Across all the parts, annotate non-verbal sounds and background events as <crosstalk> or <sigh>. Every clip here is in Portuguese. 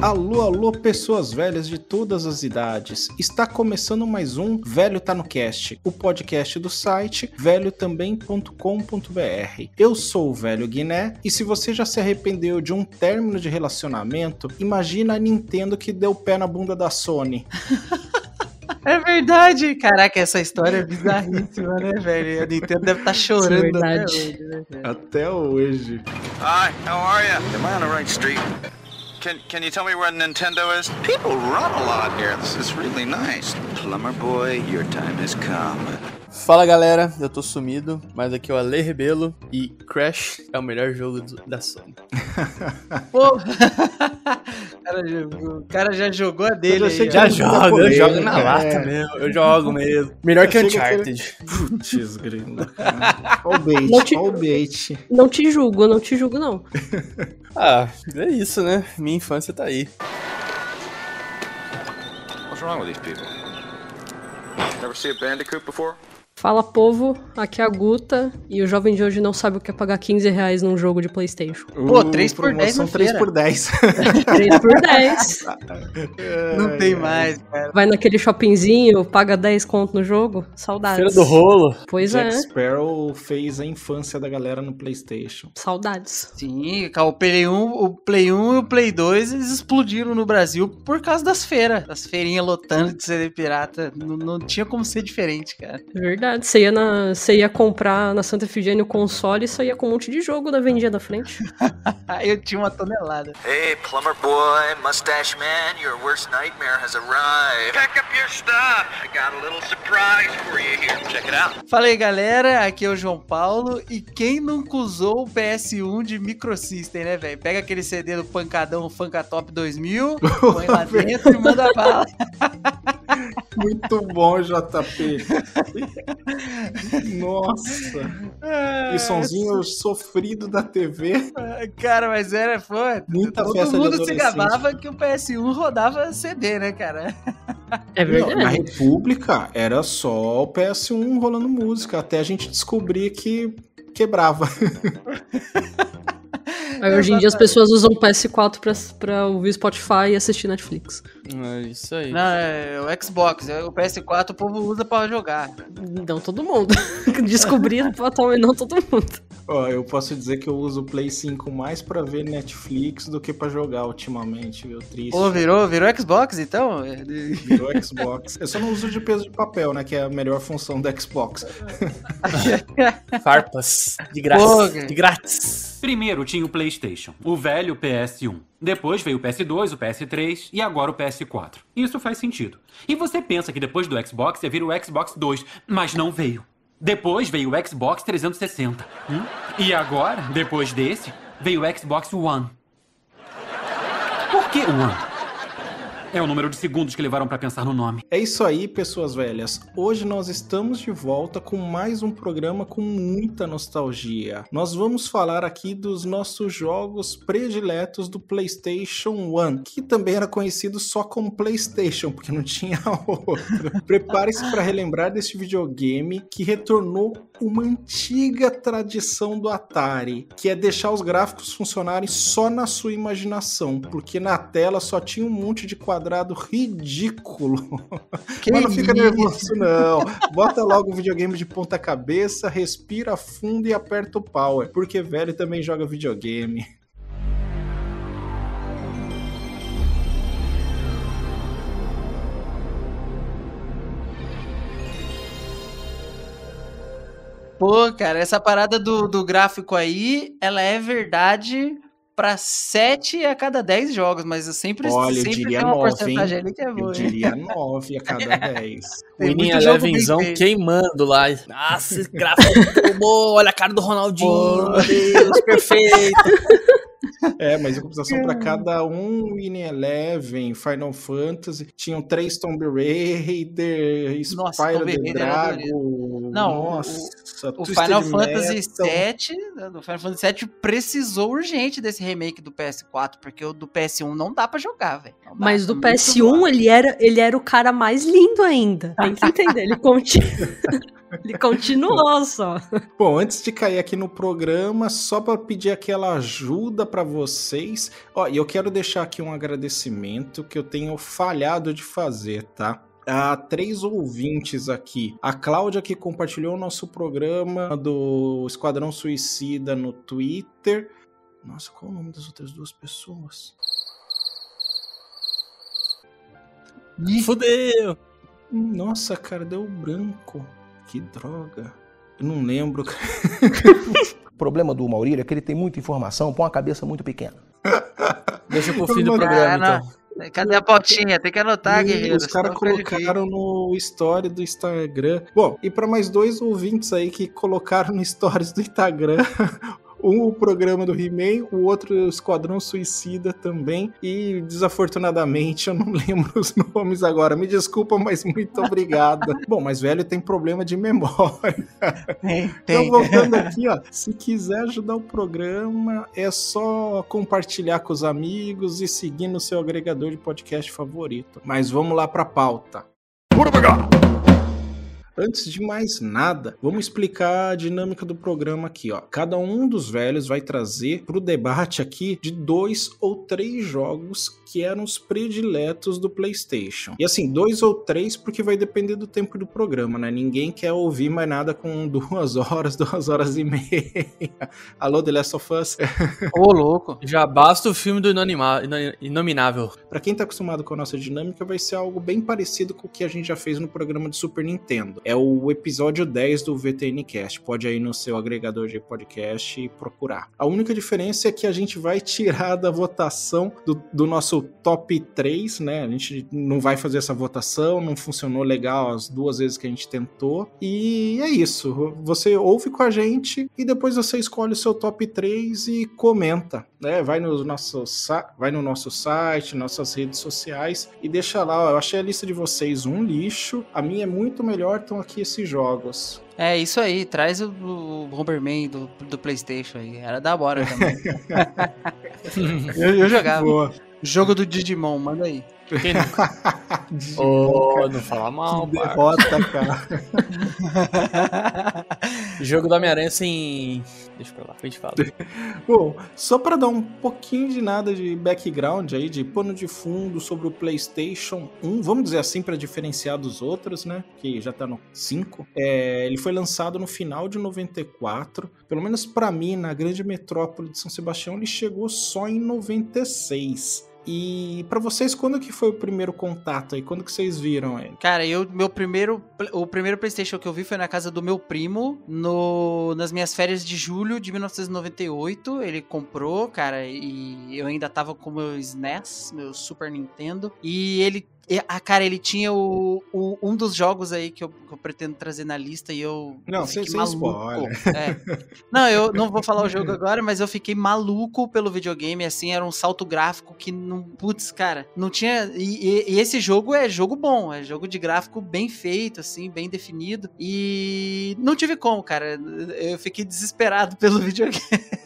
Alô, alô, pessoas velhas de todas as idades. Está começando mais um Velho Tá no Cast, o podcast do site velhotambém.com.br. Eu sou o Velho Guiné e se você já se arrependeu de um término de relacionamento, imagina a Nintendo que deu pé na bunda da Sony. É verdade! Caraca, essa história é bizarríssima, né, velho? A Nintendo deve estar tá chorando é até hoje, né, Até hoje. Hi, how are you? Am I on the right street? Can, can you tell me where Nintendo is? People run a lot here. This is really nice. Plumber boy, your time has come. Fala galera, eu tô sumido, mas aqui é o Ale Rebelo e Crash é o melhor jogo do, da Sony. <laughs> Pô, <laughs> o cara já jogou a dele aí. Já joga, eu jogo na lata é. mesmo, eu jogo mesmo. Melhor que Uncharted. Putz, grilo, cara. Olha o bait, não te, o bait. Não te julgo, não te julgo não. <laughs> ah, é isso, né? Minha infância tá aí. What's wrong with these people? Never see a Bandicoot before? Fala povo, aqui é a Guta e o jovem de hoje não sabe o que é pagar 15 reais num jogo de Playstation. Pô, 3 por 10 São 3 por 10. 3 <laughs> por 10. não tem mais, cara. Vai naquele shoppingzinho, paga 10 conto no jogo, saudades. Feira do rolo. Pois Jack é. Sparrow fez a infância da galera no Playstation. Saudades. Sim, o Play 1, o Play 1 e o Play 2 eles explodiram no Brasil por causa das feiras. Das feirinhas lotando de CD pirata. Não, não tinha como ser diferente, cara. Verdade verdade. Você ia, na, você ia comprar na Santa Efigênia o console e saía com um monte de jogo da vendinha da frente. <laughs> Eu tinha uma tonelada. Hey, plumber boy, mustache man, your worst nightmare has arrived. Pack up your stuff. I got a little surprise for you here. Check it out. Fala aí, galera. Aqui é o João Paulo. E quem nunca usou o PS1 de Microsystem, né, velho? Pega aquele CD do Pancadão Funkatop 2000, <laughs> põe lá dentro e manda bala. Muito bom, JP. <laughs> Nossa. e sonzinho sofrido da TV. Cara, mas era, foi. Muita todo festa mundo se gabava que o PS1 rodava CD, né, cara? É verdade. Na República era só o PS1 rolando música, até a gente descobrir que quebrava. Aí hoje em dia as pessoas usam o PS4 pra, pra ouvir Spotify e assistir Netflix. É isso aí. Não, é o Xbox. É o PS4 o povo usa pra jogar. Não todo mundo. <laughs> Descobriram atualmente não todo mundo. Ó, eu posso dizer que eu uso o Play 5 mais pra ver Netflix do que pra jogar ultimamente, viu? Triste. Pô, virou, virou Xbox então? Virou Xbox. Eu só não uso de peso de papel, né? Que é a melhor função do Xbox. <laughs> Farpas. De graça. Pô, de grátis. Primeiro tinha o PlayStation, o velho PS1. Depois veio o PS2, o PS3 e agora o PS4. Isso faz sentido. E você pensa que depois do Xbox ia vir o Xbox 2, mas não veio. Depois veio o Xbox 360. Hum? E agora, depois desse, veio o Xbox One. Por que One? É o número de segundos que levaram para pensar no nome. É isso aí, pessoas velhas. Hoje nós estamos de volta com mais um programa com muita nostalgia. Nós vamos falar aqui dos nossos jogos prediletos do PlayStation 1, que também era conhecido só como PlayStation, porque não tinha <laughs> outro. Prepare-se para relembrar deste videogame que retornou uma antiga tradição do Atari, que é deixar os gráficos funcionarem só na sua imaginação, porque na tela só tinha um monte de quadros quadrado ridículo. Que <laughs> Mas não fica nervoso, não. Bota logo o videogame de ponta cabeça, respira fundo e aperta o power. Porque velho também joga videogame. Pô, cara, essa parada do, do gráfico aí, ela é verdade para 7 a cada 10 jogos, mas eu sempre, Olha, sempre eu diria tem uma 9, porcentagem ali que é boa. Eu diria 9 a cada 10. o Winning Elevenzão queimando lá. Nossa, gráfico é bom, olha a cara do Ronaldinho, meu Deus, perfeito. <laughs> É, mas em compensação para cada um Winning Eleven, Final Fantasy, tinham três Tomb Raider, Spyro the Dragon. Não, Nossa, o, o Final Fantasy VII, o Final Fantasy VII precisou urgente desse remake do PS4, porque o do PS1 não dá para jogar, velho. Mas do PS1 ele era, ele era o cara mais lindo ainda. Tem que entender, ele continua. <laughs> Ele continuou só. Bom, antes de cair aqui no programa, só para pedir aquela ajuda para vocês. Ó, e eu quero deixar aqui um agradecimento que eu tenho falhado de fazer, tá? Há três ouvintes aqui. A Cláudia, que compartilhou o nosso programa do Esquadrão Suicida no Twitter. Nossa, qual é o nome das outras duas pessoas? Fudeu! Nossa, cara, deu branco. Que droga. Eu não lembro. <laughs> O problema do Maurílio é que ele tem muita informação pra uma cabeça muito pequena. <laughs> Deixa pro fim do programa, então. não. Cadê a pautinha? Tem que anotar, guerreiro. Os caras colocaram no story do Instagram. Bom, e para mais dois ouvintes aí que colocaram no stories do Instagram. <laughs> Um o programa do He-Man, o outro o Esquadrão Suicida também. E desafortunadamente eu não <laughs> lembro os nomes agora. Me desculpa, mas muito obrigada. <laughs> Bom, mas velho tem problema de memória. Tem, Então, tem. voltando aqui, ó. Se quiser ajudar o programa, é só compartilhar com os amigos e seguir no seu agregador de podcast favorito. Mas vamos lá pra pauta. Antes de mais nada, vamos explicar a dinâmica do programa aqui, ó. Cada um dos velhos vai trazer pro debate aqui de dois ou três jogos que eram os prediletos do PlayStation. E assim, dois ou três porque vai depender do tempo do programa, né? Ninguém quer ouvir mais nada com <laughs> duas horas, duas horas e meia. Alô, The Last of Us? <laughs> Ô, louco. Já basta o filme do Inanima- Inominável. Pra quem tá acostumado com a nossa dinâmica, vai ser algo bem parecido com o que a gente já fez no programa de Super Nintendo. É o episódio 10 do VTN Cast. Pode ir no seu agregador de podcast e procurar. A única diferença é que a gente vai tirar da votação do, do nosso top 3, né? A gente não vai fazer essa votação, não funcionou legal as duas vezes que a gente tentou. E é isso. Você ouve com a gente e depois você escolhe o seu top 3 e comenta, né? Vai no nosso, vai no nosso site, nossas redes sociais e deixa lá. ó, Eu achei a lista de vocês um lixo. A minha é muito melhor, estão aqui esses jogos. É isso aí, traz o, o Bomberman do, do PlayStation aí. Era da hora também. <laughs> eu, eu jogava. Boa. Jogo do Digimon, manda aí. Quem nunca? <laughs> Ô, não fala mal, derrota, cara. <laughs> Jogo do Homem-Aranha sem. Deixa pra lá, a gente fala. <laughs> Bom, só para dar um pouquinho de nada de background aí, de pano de fundo sobre o PlayStation 1, vamos dizer assim, para diferenciar dos outros, né? Que já tá no 5. É, ele foi lançado no final de 94. Pelo menos para mim, na grande metrópole de São Sebastião, ele chegou só em 96. E para vocês, quando que foi o primeiro contato aí? Quando que vocês viram ele? Cara, eu, meu primeiro, o primeiro PlayStation que eu vi foi na casa do meu primo, no, nas minhas férias de julho de 1998. Ele comprou, cara, e eu ainda tava com meu SNES, meu Super Nintendo. E ele, e- ah, cara, ele tinha o, o- um dos jogos aí que eu, que eu pretendo trazer na lista e eu. Não, sem- sem spoiler. É. Não, eu não vou falar o jogo agora, mas eu fiquei maluco pelo videogame, assim, era um salto gráfico que não. Putz, cara, não tinha. E, e- e esse jogo é jogo bom, é jogo de gráfico bem feito, assim, bem definido. E não tive como, cara. Eu fiquei desesperado <laughs> pelo videogame.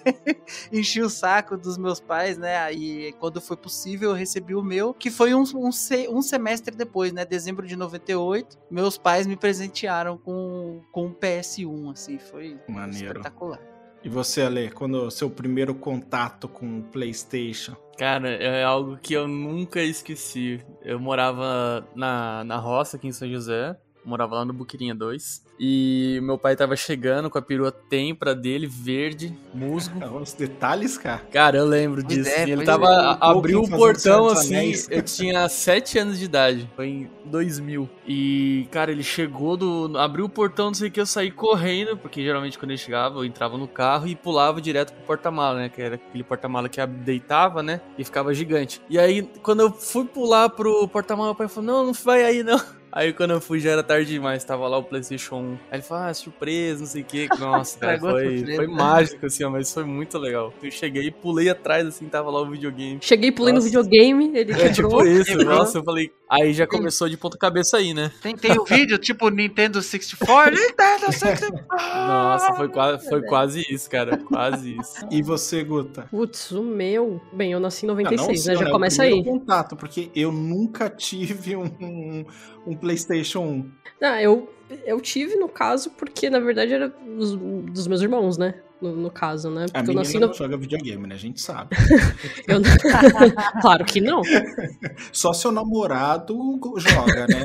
<laughs> Enchi o saco dos meus pais, né? E quando foi possível, eu recebi o meu, que foi um, um, um semestre depois, né? Dezembro de 98. Meus pais me presentearam com, com um PS1, assim, foi Maneiro. espetacular. E você, Ale, quando o seu primeiro contato com o PlayStation? Cara, é algo que eu nunca esqueci. Eu morava na, na roça aqui em São José. Morava lá no Buquirinha 2. E meu pai tava chegando com a perua tempra dele, verde, musgo. <laughs> Os detalhes, cara. Cara, eu lembro Pois disso. é, ele tava. é. abriu o portão assim. Anéis. Eu tinha 7 anos de idade. Foi em 2000. E, cara, ele chegou do. Abriu o portão, não sei o que, eu saí correndo. Porque geralmente quando ele chegava, eu entrava no carro e pulava direto pro porta-mala, né? Que era aquele porta-mala que deitava, né? E ficava gigante. E aí, quando eu fui pular pro porta-mala, meu pai falou: Não, não vai aí não. Aí quando eu fui já era tarde demais, tava lá o PlayStation 1. Aí ele falou, ah, surpresa, não sei o que. Nossa, <laughs> cara, foi, surpresa. foi mágico, assim, ó, mas foi muito legal. Eu cheguei e pulei atrás, assim, tava lá o videogame. Cheguei, pulei no Nossa. videogame, ele É quebrou. tipo isso, quebrou. nossa, eu falei. Aí já começou de ponta cabeça aí, né? Tem, tem o vídeo, tipo Nintendo 64. Nintendo 64! Nossa, foi, quase, foi quase isso, cara. Quase isso. E você, Guta? Putz, o meu. Bem, eu nasci em Ah, não 96, o seu, né? Já o começa aí. contato, porque eu nunca tive um, um, um PlayStation 1. Ah, eu, eu tive, no caso, porque na verdade era dos, dos meus irmãos, né? No, no caso, né? A Porque eu menina nasci não no... joga videogame, né? A gente sabe. <laughs> eu não- <laughs> claro que não. <laughs> Só seu namorado joga, né?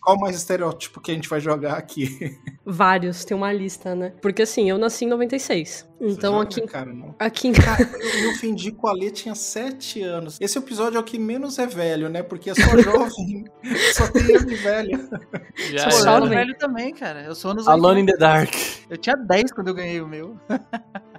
Qual mais estereótipo que a gente vai jogar aqui? Vários, tem uma lista, né? Porque assim, eu nasci em 96. Então Joga, aqui, Cara, não. aqui em Eu me ofendi com a Lê, tinha 7 anos. Esse episódio é o que menos é velho, né? Porque é só <laughs> jovem. só tem ele velho. Já Sou eu velho também, cara. Eu sou anos Alone in 80. the Dark. Eu tinha 10 quando eu ganhei o meu.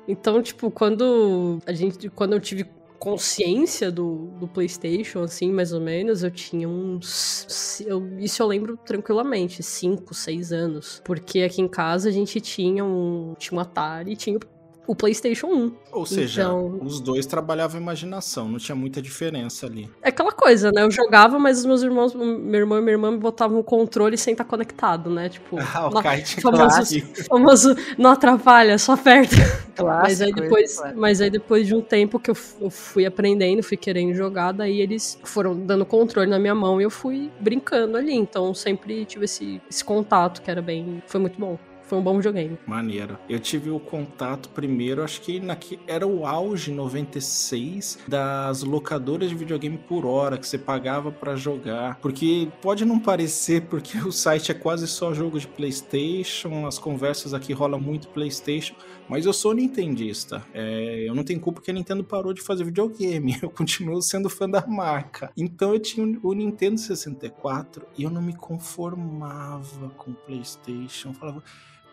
Então, tipo, quando a gente. Quando eu tive consciência do, do PlayStation, assim, mais ou menos, eu tinha uns. Eu, isso eu lembro tranquilamente, 5, 6 anos. Porque aqui em casa a gente tinha um. Tinha um Atari e tinha o PlayStation 1. Ou seja, Então- os dois trabalhavam a imaginação, não tinha muita diferença ali. É aquela coisa, né? Eu jogava, mas os meus irmãos, meu irmão e minha irmã me botavam o controle sem estar conectado, né? Tipo, <laughs> Ah, o não- tinha famoso- famoso não atrapalha, só aperta. <laughs> Clássico, Mas aí, depois, é. mas aí depois de um tempo que eu, eu fui aprendendo, fui querendo jogar, daí eles foram dando controle na minha mão e eu fui brincando ali. Então sempre tive esse, esse contato que era bem. Foi muito bom. Foi um bom videogame. Maneiro. Eu tive o contato primeiro, acho que naqui, era o auge 96 das locadoras de videogame por hora que você pagava pra jogar. Porque pode não parecer, porque o site é quase só jogo de PlayStation, as conversas aqui rolam muito PlayStation, mas eu sou nintendista. É, eu não tenho culpa que a Nintendo parou de fazer videogame. <laughs> Eu continuo sendo fã da marca. Então eu tinha o Nintendo 64 e eu não me conformava com o PlayStation. Eu falava,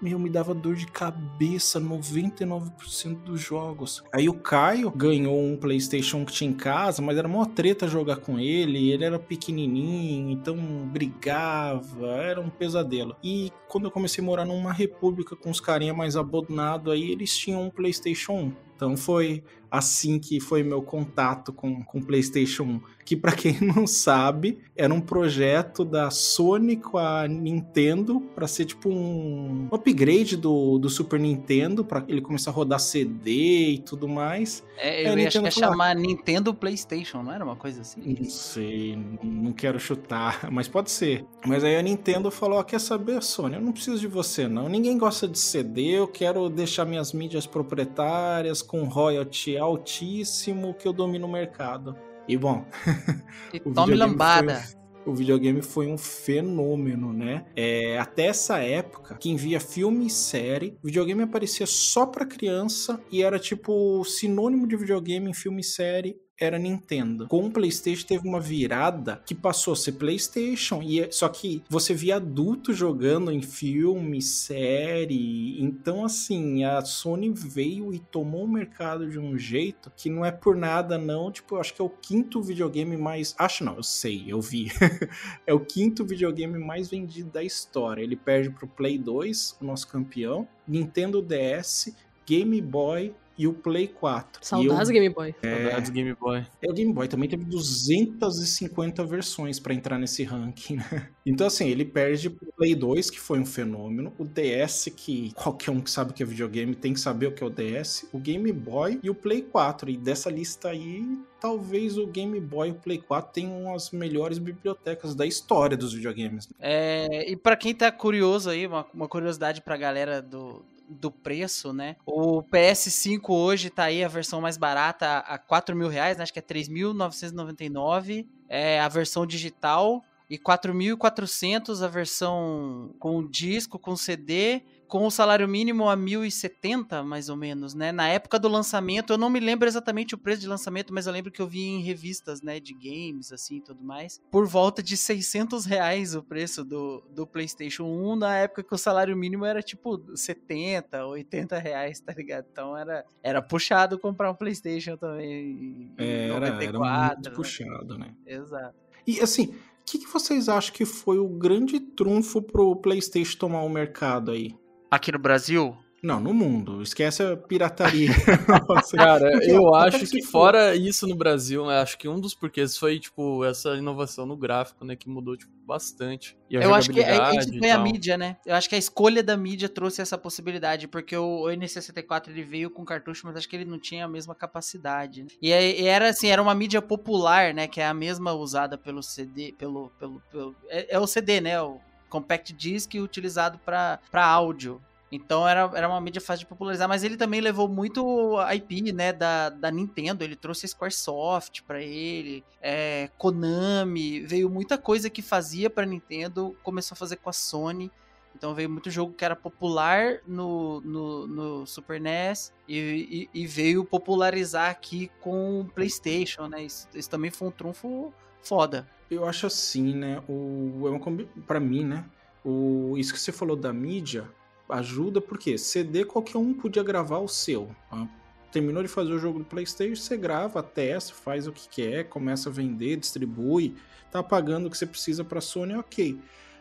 meu, me dava dor de cabeça 99% dos jogos. Aí o Caio ganhou um PlayStation que tinha em casa, mas era uma treta jogar com ele. Ele era pequenininho, então brigava, era um pesadelo. E quando eu comecei a morar numa república com os carinha mais abonados aí, eles tinham um PlayStation 1. Então foi assim que foi meu contato com o PlayStation 1, que para quem <laughs> não sabe, era um projeto da Sony com a Nintendo para ser tipo um upgrade do, do Super Nintendo para ele começar a rodar CD e tudo mais. É, eu ia, acho que Nintendo ia falar. chamar Nintendo PlayStation, não era uma coisa assim? Não sei, não quero chutar, <laughs> mas pode ser. Mas aí a Nintendo falou: ó, quer saber, Sony? Eu não preciso de você, não. Ninguém gosta de CD, eu quero deixar minhas mídias proprietárias com royalty altíssimo que eu domino o mercado. E bom, E <laughs> tome lambada. foi- o videogame foi um fenômeno, né? É, até essa época, quem via filme e série, videogame aparecia só pra criança e era tipo sinônimo de videogame em filme e série. Era Nintendo. Com o PlayStation teve uma virada que passou a ser PlayStation, e é- só que você via adulto jogando em filme, série. Então, assim, a Sony veio e tomou o mercado de um jeito que não é por nada, não. Tipo, eu acho que é o quinto videogame mais. Acho não, eu sei, eu vi. <laughs> é o quinto videogame mais vendido da história. Ele perde pro Play 2, o nosso campeão, Nintendo DS, Game Boy e o Play 4. Saudades e Game Boy. Saudades Game Boy. eu, é, o Game Boy também teve 250 versões pra entrar nesse ranking, né? Então, assim, ele perde pro Play 2, que foi um fenômeno, o DS, que qualquer um que sabe o que é videogame tem que saber o que é o DS, o Game Boy e o Play 4. E dessa lista aí, talvez o Game Boy e o Play 4 tenham as melhores bibliotecas da história dos videogames. É, e pra quem tá curioso aí, uma, uma curiosidade pra galera do, do preço, né? O PS5 hoje tá aí a versão mais barata a 4 mil reais, né? Acho que é 3.999. É a versão digital. E 4.400 a versão com disco, com CD, com o salário mínimo a 1.070, mais ou menos, né? Na época do lançamento, eu não me lembro exatamente o preço de lançamento, mas eu lembro que eu vi em revistas, né, de games, assim, e tudo mais, por volta de 600 reais o preço do, do PlayStation 1, na época que o salário mínimo era, tipo, 70, 80 reais, tá ligado? Então era, era puxado comprar um PlayStation também É, Era, era 94, muito né? puxado, né? Exato. E assim, o que, que vocês acham que foi o grande trunfo pro PlayStation tomar o mercado aí? Aqui no Brasil, Não, no mundo. Esquece a pirataria. <laughs> Nossa, Cara, eu ó, acho que fora isso no Brasil, eu acho que um dos porquês foi, tipo, essa inovação no gráfico, né, que mudou, tipo, bastante. E a Eu acho que a, a jogabilidade gente e foi a mídia, né? Eu acho que a escolha da mídia trouxe essa possibilidade, porque o, o N64 ele veio com cartucho, mas acho que ele não tinha a mesma capacidade. né? E, e era assim, era uma mídia popular, né? Que é a mesma usada pelo CD, pelo. pelo, pelo- é, é o CD, né? O Compact Disc utilizado para áudio. Então era, era uma mídia fácil de popularizar, mas ele também levou muito IP, né, da, da Nintendo. Ele trouxe a Squaresoft pra ele, é, Konami, veio muita coisa que fazia pra Nintendo, começou a fazer com a Sony. Então veio muito jogo que era popular no, no, no Super NES e, e, e veio popularizar aqui com o PlayStation, né? Isso, isso também foi um trunfo foda. Eu acho assim, né? O, é uma, pra mim, né? O, isso que você falou da mídia ajuda porque CD qualquer um podia gravar o seu. tá? Terminou de fazer o jogo do PlayStation, você grava, testa, faz o que quer, começa a vender, distribui, tá pagando o que você precisa pra Sony, ok.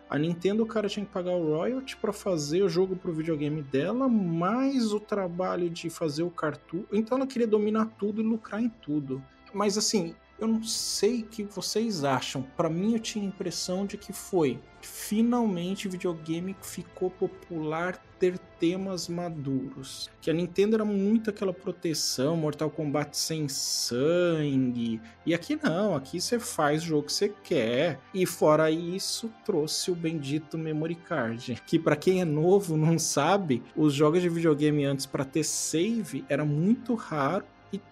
A Nintendo, o cara tinha que pagar o royalty pra fazer o jogo pro videogame dela, mais o trabalho de fazer o cartucho. Então ela queria dominar tudo e lucrar em tudo. Mas assim, eu não sei o que vocês acham. Pra mim, eu tinha a impressão de que foi finalmente videogame ficou popular ter temas maduros. Que a Nintendo era muito aquela proteção, Mortal Kombat sem sangue. E aqui não, aqui você faz o jogo que você quer. E fora isso, trouxe o bendito memory card, <laughs> que pra quem é novo não sabe, os jogos de videogame antes pra ter save era muito raro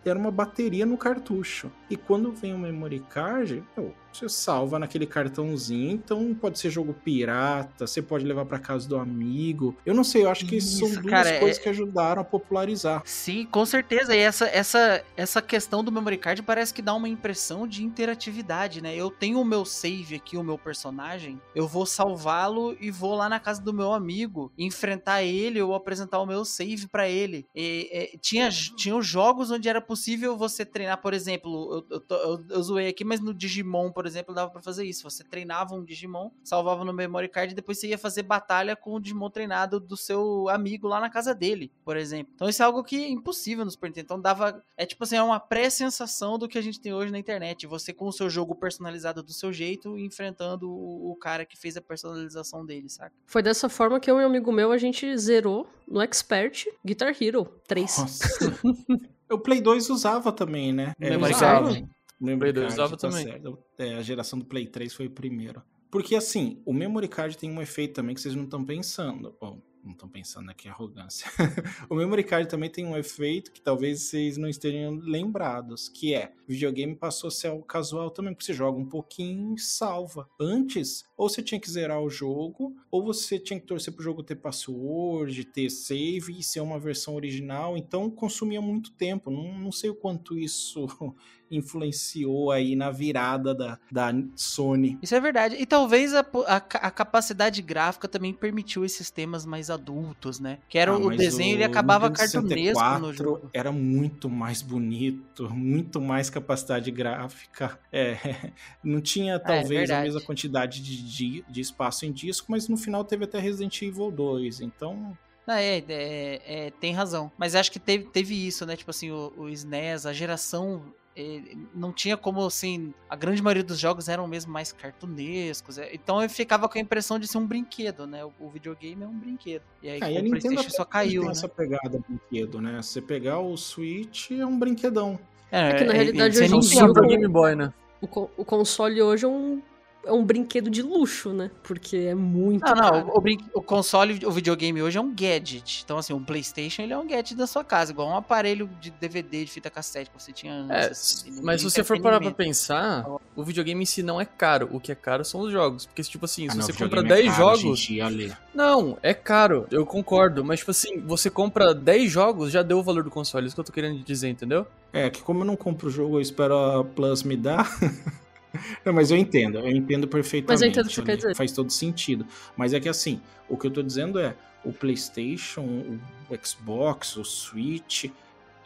era uma bateria no cartucho. E quando vem o memory card, meu, você salva naquele cartãozinho, então pode ser jogo pirata, você pode levar pra casa do amigo. Eu não sei, eu acho que são Isso, duas cara, é- coisas que ajudaram a popularizar. Sim, com certeza. E essa, essa, essa questão do memory card parece que dá uma impressão de interatividade, né? Eu tenho o meu save aqui, o meu personagem, eu vou salvá-lo e vou lá na casa do meu amigo, enfrentar ele ou apresentar o meu save pra ele. E, é, tinha, tinha os jogos onde era possível você treinar, por exemplo, eu, eu, eu- eu zoei aqui, mas no Digimon, por exemplo, dava pra fazer isso. Você treinava um Digimon, salvava no memory card e depois você ia fazer batalha com o Digimon treinado do seu amigo lá na casa dele, por exemplo. Então isso é algo que é impossível no Super Nintendo. Então dava. É tipo assim, é uma pré-sensação do que a gente tem hoje na internet. Você com o seu jogo personalizado do seu jeito, enfrentando o, cara que fez a personalização dele, saca? Foi dessa forma que eu e um amigo meu, a gente zerou no Expert Guitar Hero 3. Nossa. <laughs> o Play 2 usava também, né? Memory usava. Memory Play 2 card, tá também. certo. É, a geração do Play 3 foi o primeiro. Porque assim, o Memory Card tem um efeito também que vocês não estão pensando. Bom, não estão pensando aqui, arrogância. <laughs> o Memory Card também tem um efeito que talvez vocês não estejam lembrados, que é, o videogame passou a ser algo casual também, porque você joga um pouquinho e salva. Antes, ou você tinha que zerar o jogo, ou você tinha que torcer pro jogo ter password, ter save e ser uma versão original, então consumia muito tempo. Não, não sei o quanto isso <laughs> influenciou aí na virada da, da Sony. Isso é verdade. E talvez a, a a capacidade gráfica também permitiu esses temas mais adultos, né? Que era Ah, o desenho, ele o acabava Nintendo cartunesco no 64 jogo. Era muito mais bonito, muito mais capacidade gráfica. É, <laughs> não tinha talvez a verdade. mesma quantidade de, de, de espaço em disco, mas no final teve até Resident Evil 2. Então, Ah, é, é, é, tem razão. Mas acho que teve, teve isso, né? Tipo assim, o, o SNES, a geração. Não tinha como, assim. A grande maioria dos jogos eram mesmo mais cartunescos. é, Então eu ficava com a impressão de ser um brinquedo, né? O, o videogame é um brinquedo. E aí Ah, e com a o Nintendo PlayStation só caiu, tem né? essa pegada brinquedo, né? Você pegar o Switch é um brinquedão. É que, na realidade, você hoje não em dia tinha o- Super Game Boy, né? O console hoje é um, é um brinquedo de luxo, né? Porque é muito Não, não, caro. o, o brin- o console, o videogame hoje é um gadget. Então, assim, um PlayStation ele é um gadget da sua casa, igual um aparelho de DVD, de fita cassete que você tinha antes. É, assim, mas se você for parar pra pensar, o videogame em si não é caro. O que é caro são os jogos. Porque, tipo assim, Ah, se não, você compra é 10 caro hoje em jogos. Ale. Não, é caro, eu concordo. Mas, tipo assim, você compra 10 jogos, já deu o valor do console. Isso que eu tô querendo dizer, entendeu? É, que como eu não compro o jogo, eu espero a Plus me dar. <laughs> não, mas eu entendo, eu entendo perfeitamente. Mas eu entendo o que você quer dizer. Faz todo sentido. Mas é que assim, o que eu tô dizendo é, o PlayStation, o Xbox, o Switch,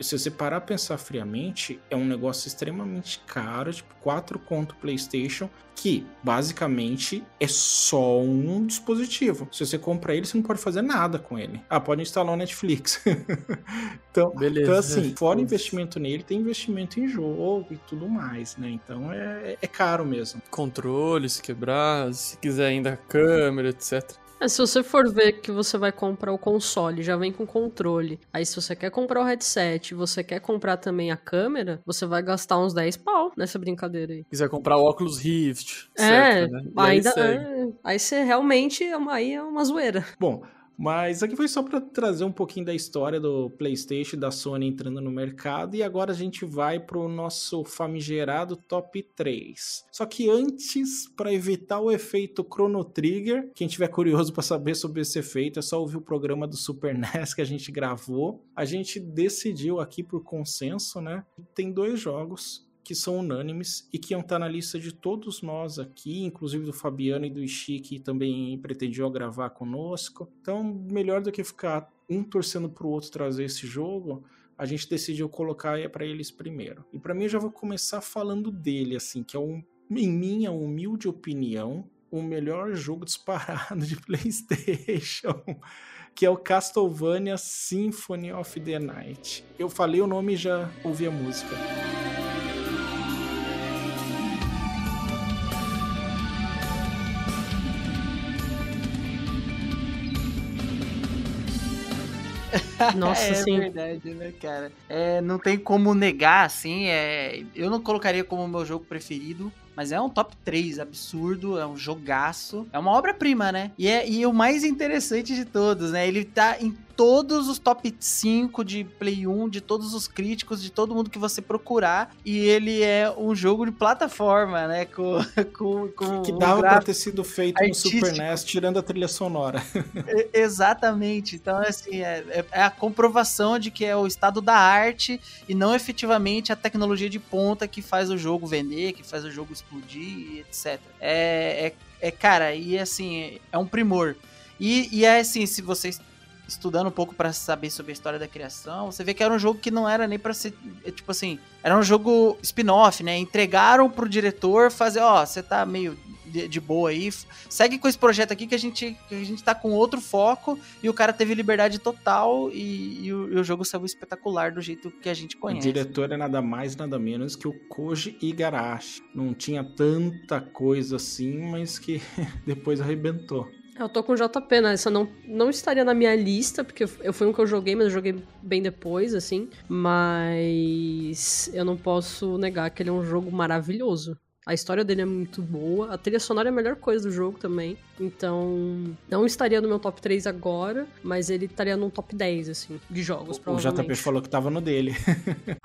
se você parar a pensar friamente, é um negócio extremamente caro, tipo 4 conto PlayStation, que basicamente é só um dispositivo. Se você compra ele, você não pode fazer nada com ele. Ah, pode instalar o Netflix. <laughs> então, Beleza. então, assim, fora investimento nele, tem investimento em jogo e tudo mais, né? Então é, é caro mesmo. Controle, se quebrar, se quiser ainda a câmera, etc. É, se você for ver que você vai comprar o console, já vem com controle. Aí se você quer comprar o headset, você quer comprar também a câmera, você vai gastar uns 10 pau nessa brincadeira aí. quiser comprar o Oculus Rift. É, né? E aí ainda. segue. é, aí você realmente é uma, aí é uma zoeira. Bom, Mas aqui foi só para trazer um pouquinho da história do PlayStation da Sony entrando no mercado e agora a gente vai pro nosso famigerado top 3. Só que antes, para evitar o efeito Chrono Trigger, quem tiver curioso para saber sobre esse efeito, é só ouvir o programa do Super <laughs> NES que a gente gravou. A gente decidiu aqui por consenso, né? Tem dois jogos que são unânimes e que iam estar na lista de todos nós aqui, inclusive do Fabiano e do Ishii, que também pretendiam gravar conosco. Então, melhor do que ficar um torcendo para o outro trazer esse jogo, a gente decidiu colocar para eles primeiro. E para mim, eu já vou começar falando dele, assim, que é um, em minha humilde opinião, o melhor jogo disparado de <laughs> PlayStation que é o Castlevania Symphony of the Night. Eu falei o nome e já ouvi a música. <laughs> Nossa, é verdade, né, cara? É, não tem como negar, assim. É, eu não colocaria como meu jogo preferido. Mas é um top 3 absurdo, é um jogaço. É uma obra-prima, né? E, é, e o mais interessante de todos, né? Ele tá em todos os top 5 de Play 1, de todos os críticos, de todo mundo que você procurar. E ele é um jogo de plataforma, né? Com, <laughs> com, com que um dava pra gráfico ter sido feito no Super. NES, tirando a trilha sonora. <laughs> E- Exatamente. Então, assim, é, é- é a comprovação de que é o estado da arte e não efetivamente a tecnologia de ponta que faz o jogo vender, que faz o jogo explodir, e etc. É, é, é, cara, e assim, é um primor. E, e é assim, se vocês estudando um pouco pra saber sobre a história da criação, você vê que era um jogo que não era nem pra ser, é, tipo assim, era um jogo spin-off, né? Entregaram pro diretor fazer, ó, você tá meio de, de boa aí, segue com esse projeto aqui que a gente que a gente tá com outro foco e o cara teve liberdade total e, e o, e o jogo saiu espetacular do jeito que a gente O conhece. diretor é nada mais, nada menos que o Koji Igarashi. Não tinha tanta coisa assim, mas que <laughs> depois arrebentou. Eu tô com o JP, né? Essa não, não estaria na minha lista, porque eu- eu fui um que eu joguei, mas eu joguei bem depois, assim. Mas eu não posso negar que ele é um jogo maravilhoso. A história dele é muito boa, a trilha sonora é a melhor coisa do jogo também. Então, não estaria no meu top 3 agora, mas ele estaria no top 10, assim, de jogos, O provavelmente. JP falou que tava no dele. <laughs>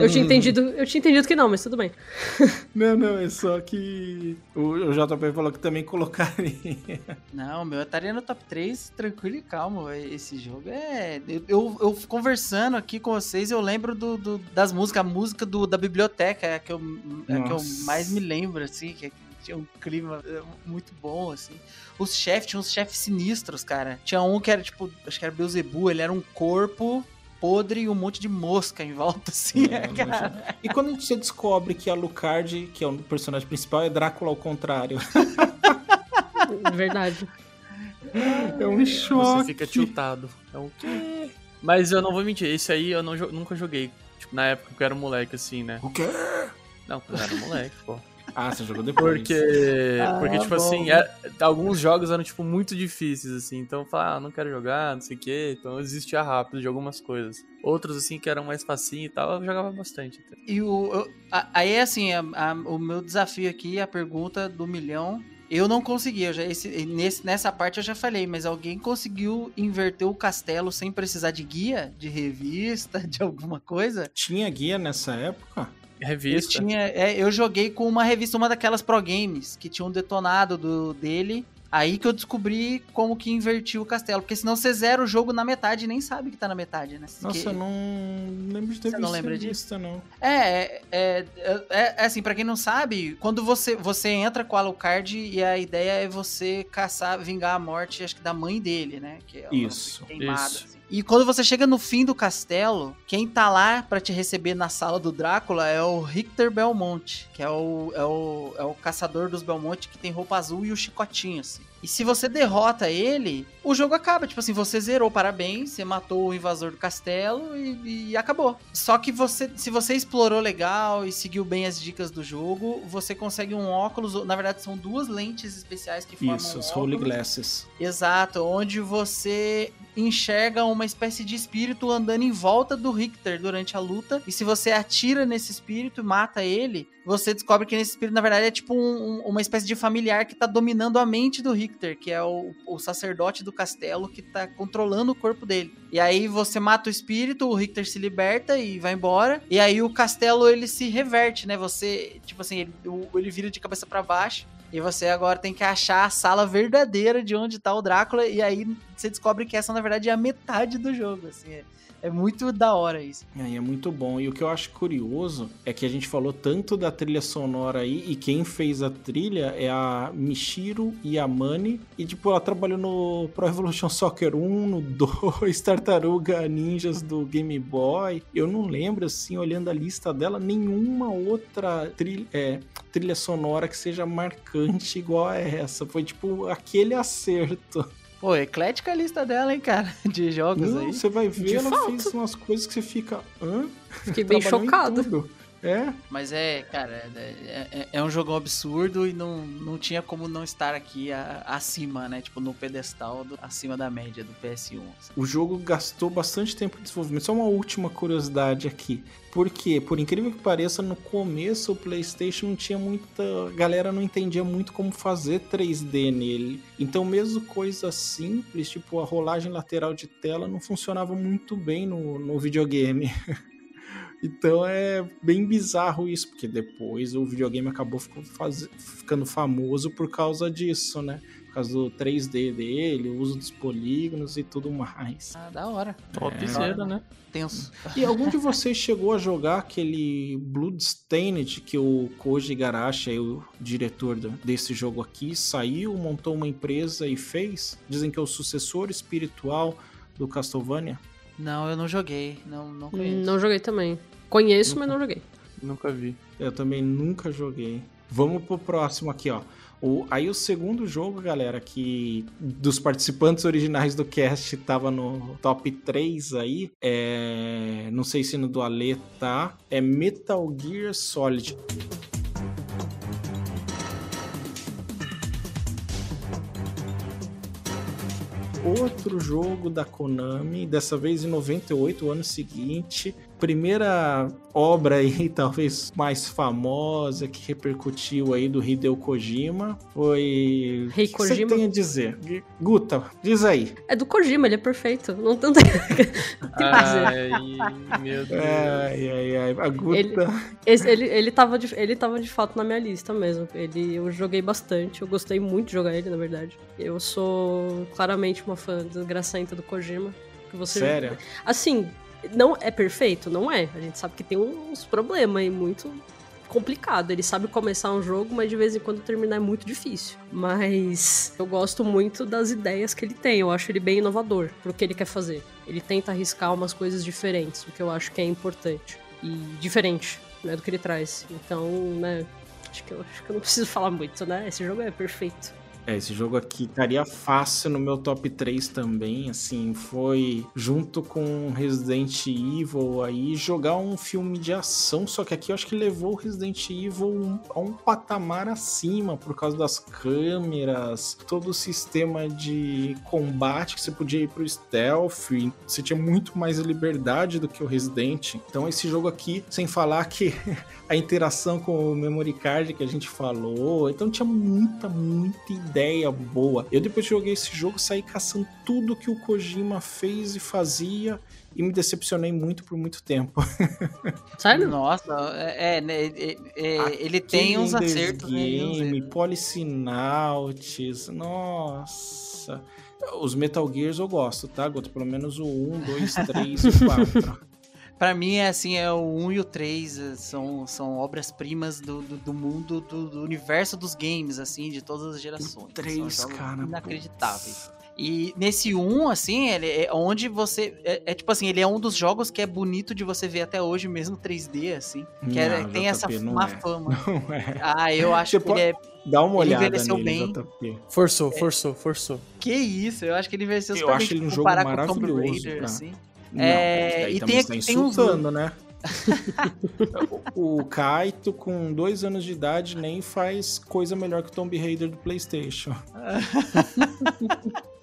Eu tinha entendido, eu tinha entendido que não, mas tudo bem. <laughs> Não, não, é só que o, o JP falou que também colocaria. Não, meu estaria no top 3, tranquilo e calmo. Esse jogo é. Eu, eu, eu conversando aqui com vocês, eu lembro do, do- das músicas, a música do, da biblioteca, é a que eu, é a que eu mais me lembro, assim, que tinha um clima é, muito bom, assim. Os chefes, tinha uns chefes sinistros, cara. Tinha um que era tipo, acho que era Beelzebub, ele era um corpo podre e um monte de mosca em volta, <laughs> assim, É, cara. E quando você descobre que a Lucard, que é o personagem principal, é Drácula ao contrário. <laughs> Verdade. É um Você choque. fica tiltado. É o quê? Mas eu não vou mentir, esse aí eu não nunca joguei. Tipo, na época que eu era moleque, assim, né? O quê? Não, eu era moleque, pô. Ah, você jogou depois. Porque, Ah, porque tipo bom. assim, é- alguns jogos eram, tipo, muito difíceis, assim. Então eu falava, ah, não quero jogar, não sei o quê. Então eu desistia rápido de algumas coisas. Outros, assim, que eram mais facinho e tal, eu jogava bastante. até. E o, eu- aí, assim, a- a- o meu desafio aqui, a pergunta do milhão, eu não consegui. Eu já, esse- nesse, nessa parte eu já falei, mas alguém conseguiu inverter o castelo sem precisar de guia, de revista, <laughs> de alguma coisa? Tinha guia nessa época? Eu, Revista. tinha, é, eu joguei com uma revista, uma daquelas Pro Games, que tinha um detonado do, dele. Aí que eu descobri como que invertiu o castelo. Porque senão você zera o jogo na metade e nem sabe que tá na metade, né? Nossa, Porque- eu não lembro de ter Você visto não lembra revista, não. É, é, é, é, é assim, pra quem não sabe, quando você, você entra com o Alucard e a ideia é você caçar, vingar a morte, acho que da mãe dele, né? Que é Isso, queimada, isso. assim. E quando você chega no fim do castelo, quem tá lá pra te receber na sala do Drácula é o Richter Belmonte, que é o, é o, é o caçador dos Belmonte que tem roupa azul e o chicotinho, assim. E se você derrota ele, o jogo acaba. Tipo assim, você zerou, parabéns, você matou o invasor do castelo e, e acabou. Só que você, se você explorou legal e seguiu bem as dicas do jogo, você consegue um óculos. Na verdade, são duas lentes especiais que formam Isso, um os Holy. Glasses. Exato, onde você enxerga uma espécie de espírito andando em volta do Richter durante a luta. E se você atira nesse espírito e mata ele, você descobre que nesse espírito, na verdade, é tipo um- um- uma espécie de familiar que tá dominando a mente do Richter. Que é o, o sacerdote do castelo que tá controlando o corpo dele. E aí você mata o espírito, o Richter se liberta e vai embora. E aí o castelo ele se reverte, né? Você, tipo assim, ele, ele vira de cabeça pra baixo. E você agora tem que achar a sala verdadeira de onde tá o Drácula. E aí você descobre que essa, na verdade, é a metade do jogo. Assim, é, é muito da hora isso. Aí é muito bom. E o que eu acho curioso é que a gente falou tanto da trilha sonora aí, e quem fez a trilha é a Michiro Yamane. E, tipo, ela trabalhou no Pro Evolution Soccer 1, no 2, <laughs> Tartaruga Ninjas do Game Boy. Eu não lembro, assim, olhando a lista dela, nenhuma outra trilha, é, trilha sonora que seja marcante igual a essa. Foi, tipo, aquele acerto. <laughs> Pô, eclética a lista dela, hein, cara? <laughs> De jogos Não, aí. você vai ver, De ela fato. fez umas coisas que você fica. Hã? Fiquei <laughs> bem chocado. tudo. É, Mas é, cara, é, é- é um jogão absurdo e não, não tinha como não estar aqui a- acima, né? Tipo, no pedestal, do- acima da média do PS1. assim. o jogo gastou bastante tempo de desenvolvimento. Só uma última curiosidade aqui. Porque, por incrível que pareça, no começo o PlayStation não tinha muita. A galera não entendia muito como fazer 3D nele. Então, mesmo coisas simples, tipo a rolagem lateral de tela, não funcionava muito bem no, no videogame. <laughs> Então é bem bizarro isso, porque depois o videogame acabou ficando famoso por causa disso, né? Por causa do 3D dele, o uso dos polígonos e tudo mais. Ah, da hora. Topzera, né? Tenso. E algum de vocês chegou a jogar aquele Bloodstained que o Koji Igarashi, aí, o diretor desse jogo aqui, saiu, montou uma empresa e fez? Dizem que é o sucessor espiritual do Castlevania. Não, eu não joguei. Não, não conheço. Não joguei também. Conheço, mas não joguei. Nunca vi. Eu também nunca joguei. Vamos pro próximo aqui, ó. O, aí o segundo jogo, galera, que dos participantes originais do cast tava no top 3 aí, é, não sei se no do Ale tá, é Metal Gear Solid. Outro jogo da Konami, dessa vez em 98, o ano seguinte. Primeira obra aí, <laughs> talvez mais famosa, que repercutiu aí do Hideo Kojima, foi... Rei o que você Kojima? tem a dizer? Guta, diz aí. É do Kojima, ele é perfeito. Não tem. <laughs> Ai, meu Deus. Ai, ai, ai. A Guta... Ele- Esse- ele, ele, tava de, ele tava de fato na minha lista mesmo. Ele, eu joguei bastante, eu gostei muito de jogar ele, na verdade. Eu sou claramente uma fã desgraçenta do Kojima. Que você, Sério? Assim, não é perfeito? Não é. A gente sabe que tem uns problemas aí muito complicado. Ele sabe começar um jogo, mas de vez em quando terminar é muito difícil. Mas eu gosto muito das ideias que ele tem. Eu acho ele bem inovador pro que ele quer fazer. Ele tenta arriscar umas coisas diferentes, o que eu acho que é importante. E diferente, né, do que ele traz. Então, né, acho que eu, acho que eu não <laughs> preciso falar muito, né? Esse jogo é perfeito. É, esse jogo aqui estaria fácil no meu top 3 também, assim, foi junto com Resident Evil aí jogar um filme de ação, só que aqui eu acho que levou o Resident Evil a um patamar acima por causa das câmeras, todo o sistema de combate que você podia ir pro stealth, você tinha muito mais liberdade do que o Resident. Então esse jogo aqui, sem falar que <laughs> a interação com o memory card que a gente falou. Então tinha muita, muita ideia boa. Eu depois joguei esse jogo, saí caçando tudo que o Kojima fez e fazia e me decepcionei muito por muito tempo. <laughs> Sério? Nossa, é, é, né, é, é, ele tem uns acertos, né? Game, erros. Policinauts, nossa. Os Metal Gears eu gosto, tá, Goto? Pelo menos o 1, 2, 3 e 4. Pra mim, é assim, é o 1 e o 3 é, são, são obras-primas do, do, do mundo, do, do universo dos games, assim, de todas as gerações. O 3, São jogos cara. Inacreditáveis. E nesse 1, assim, ele é onde você. É, é tipo assim, ele é um dos jogos que é bonito de você ver até hoje, mesmo 3D, assim. Que é- Não, tem essa JP, má é. fama. <laughs> Não é. Ah, eu acho Você que pode- ele é. Dá uma Ele olhada envelheceu nele, bem. JP. Forçou, forçou, forçou. Que isso, eu acho que ele envelheceu Eu super acho bem, ele um tipo, jogo comparar com o Tomb maravilhoso, Raider, cara. assim. Não, É, e também tem- tá tem uns- insultando, né? <laughs> o Kaito, com dois anos de idade, nem faz coisa melhor que o Tomb Raider do PlayStation. <laughs>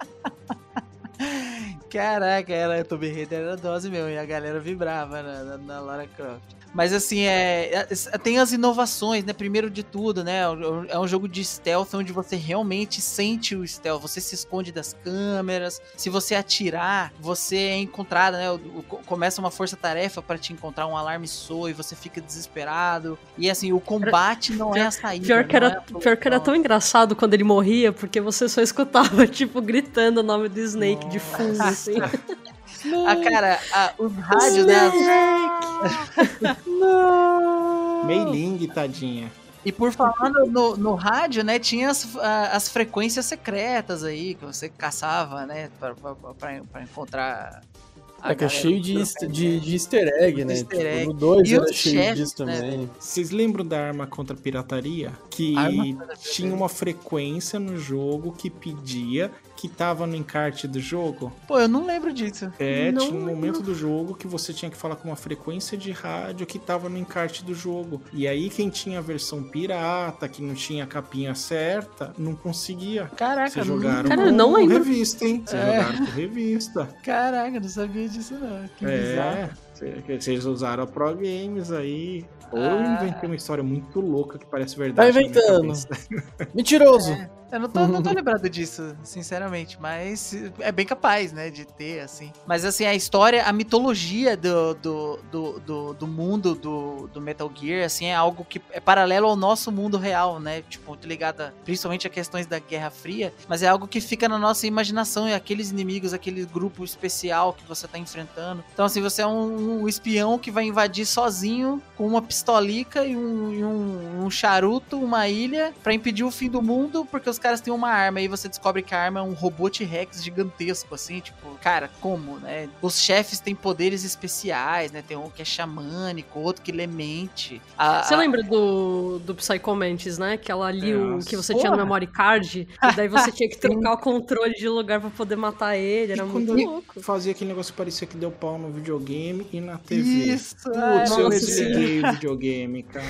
Caraca, ela, o Tomb Raider era dose mesmo, e a galera vibrava na, na, na Lara Croft. Mas assim, é, é- tem as inovações, né? Primeiro de tudo, né? É um jogo de stealth onde você realmente sente o stealth. Você se esconde das câmeras. Se você atirar, você é encontrado, né? Começa uma força-tarefa para te encontrar, um alarme soa e você fica desesperado. E assim, o combate não é a saída. Pior que, era, é pior que era tão engraçado quando ele morria, porque você só escutava, <laughs> tipo, gritando o nome do Snake de fundo, assim. <laughs> Ah, cara, a- os rádios, né? Mei Ling, tadinha. E por falar no, no, rádio, né, tinha as, a- as frequências secretas aí, que você caçava, né, pra, pra, pra- pra encontrar... a É que é cheio de, easter- de, de easter egg, né? Easter Tipo, egg. no 2 E era cheio chefes, disso né, também. Vocês lembram da arma contra a pirataria? Que Arma a tinha uma frequência no jogo que pedia que tava no encarte do jogo. Pô, eu não lembro disso. É, Não tinha um lembro. momento do jogo que você tinha que falar com uma frequência de rádio que tava no encarte do jogo. E aí quem tinha a versão pirata, que não tinha a capinha certa, não conseguia. Caraca, Vocês jogaram Cara, eu com não lembro. revista, hein? Vocês É. jogaram com revista. Caraca, não sabia disso não. Que bizarro. É, cê- vocês usaram a Pro Games aí. Ou eu Ah. inventei uma história muito louca que parece verdade. Tá inventando. <laughs> Mentiroso! Eu não tô, não tô <laughs> lembrado disso, sinceramente, mas é bem capaz, né, de ter, assim. Mas, assim, a história, a mitologia do, do, do, do, do mundo do, do Metal Gear, assim, é algo que é paralelo ao nosso mundo real, né? Tipo, muito ligada principalmente a questões da Guerra Fria, mas é algo que fica na nossa imaginação, é aqueles inimigos, aquele grupo especial que você tá enfrentando. Então, assim, você é um, um espião que vai invadir sozinho com uma pistolica e um, e um, um charuto, uma ilha, pra impedir o fim do mundo, porque os caras têm uma arma. E você descobre que a arma é um robô T-Rex gigantesco, assim, tipo, cara, como, né? Os chefes têm poderes especiais, né? Tem um que é xamânico, outro que lê mente. A- Você a- lembra do, do Psycho Mantis, né? Aquela ali o que você tinha no Porra. memory card, e daí você <laughs> tinha que trocar o controle de lugar pra poder matar ele, era E muito louco. Fazia aquele negócio que parecia que deu pau no videogame e na TV. Isso, Putz, eu nossa desliguei o videogame, cara.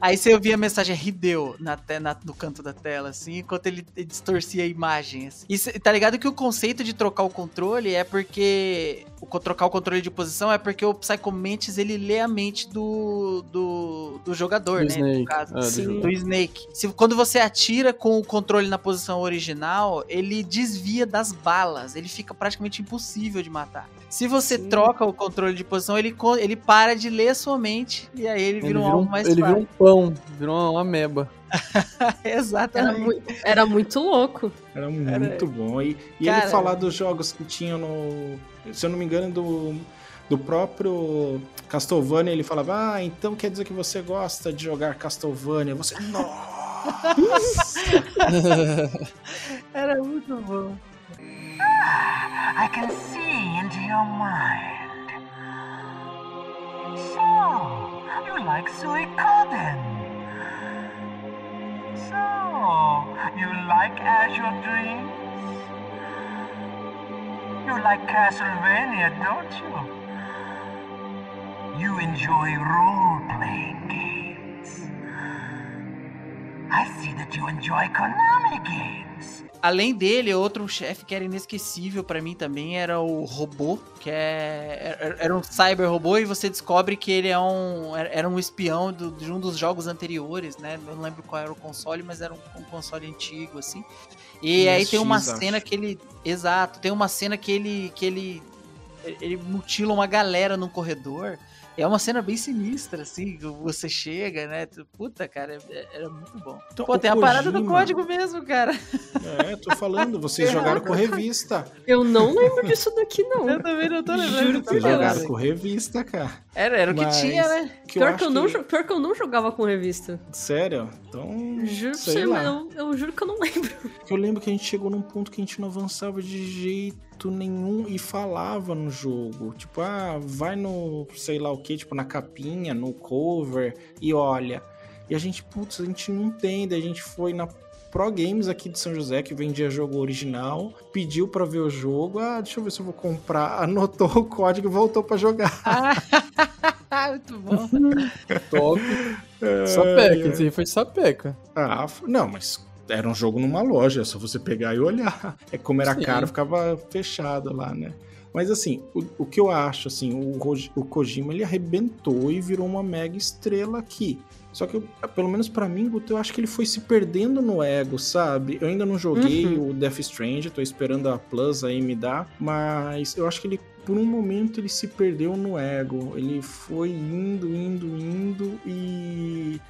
Aí você ouvia a mensagem Hideo na te- na- no canto da tela, assim, enquanto ele ele distorcia a imagem. Assim. E cê- tá ligado que o conceito de trocar o controle é porque. O, trocar o controle de posição é porque o Psycho Mantis ele lê a mente do, do, do jogador, Do né? Snake. No caso. É, do Sim. do Snake. Se, quando você atira com o controle na posição original, ele desvia das balas. Ele fica praticamente impossível de matar. Se você Sim. troca o controle de posição, ele, ele para de ler a sua mente. E aí ele Ele vira um virou alvo um, mais ele virou fácil. um pão, virou uma, uma ameba. <laughs> Era, Exatamente. mui- era muito louco. Era muito bom. E, e Cara- ele falar dos jogos que tinham no. Se eu não me engano, do, do próprio Castlevania, ele falava: Ah, então quer dizer que você gosta de jogar Castlevania? Você. Nossa! <laughs> Era muito bom. I can see into your mind. So, you like Suikoden? So, you like Azure Dreams? You like Castlevania, don't you? You enjoy role-playing games. I see that you enjoy Konami games. Além dele, outro chefe que era inesquecível pra mim também era o robô, que é era- era um cyber robô e você descobre que ele é um era- um espião do- de um dos jogos anteriores, né? Eu não lembro qual era o console, mas era um, um console antigo assim. E aí tem uma cena acho. que ele, exato, tem uma cena que ele que ele ele mutila uma galera no corredor. É uma cena bem sinistra, assim, que você chega, né? Puta, cara, é- era muito bom. Então, Pô, tem a parada do Kojima- código mesmo, cara. É, tô falando, vocês <laughs> jogaram com revista. Eu não lembro disso daqui, não. Eu também não tô lembrando. Juro que Vocês jogaram com revista, cara. Era, era o que Mas- tinha, né? Que Pior eu que, eu não, que- pior que eu não jogava com revista. Sério? Então. Juro pra sei você, lá. mas eu, eu juro que eu não lembro. Que eu lembro que a gente chegou num ponto que a gente não avançava de jeito nenhum e falava no jogo. Tipo, ah, vai no sei lá o que, tipo, na capinha, no cover e olha. E a gente, putz, a gente não entende. A gente foi na Pro Games aqui de São José, que vendia jogo original, pediu pra ver o jogo. Ah, deixa eu ver se eu vou comprar. <laughs> Anotou o código e voltou pra jogar. <laughs> Muito bom. Top. <laughs> É, Sapeca, esse aí foi sapeca. Ah, não, mas era um jogo numa loja, é só você pegar e olhar. É como era Sim. caro, ficava fechado lá, né? Mas assim, o, o que eu acho, assim, o, o Kojima ele arrebentou e virou uma mega estrela aqui. Só que, eu- pelo menos pra mim, Guto, eu acho que ele foi se perdendo no ego, sabe? Eu ainda não joguei o Death Stranding, tô esperando a Plus aí me dar, mas eu acho que ele, por um momento, ele se perdeu no ego. Ele foi indo, indo, indo e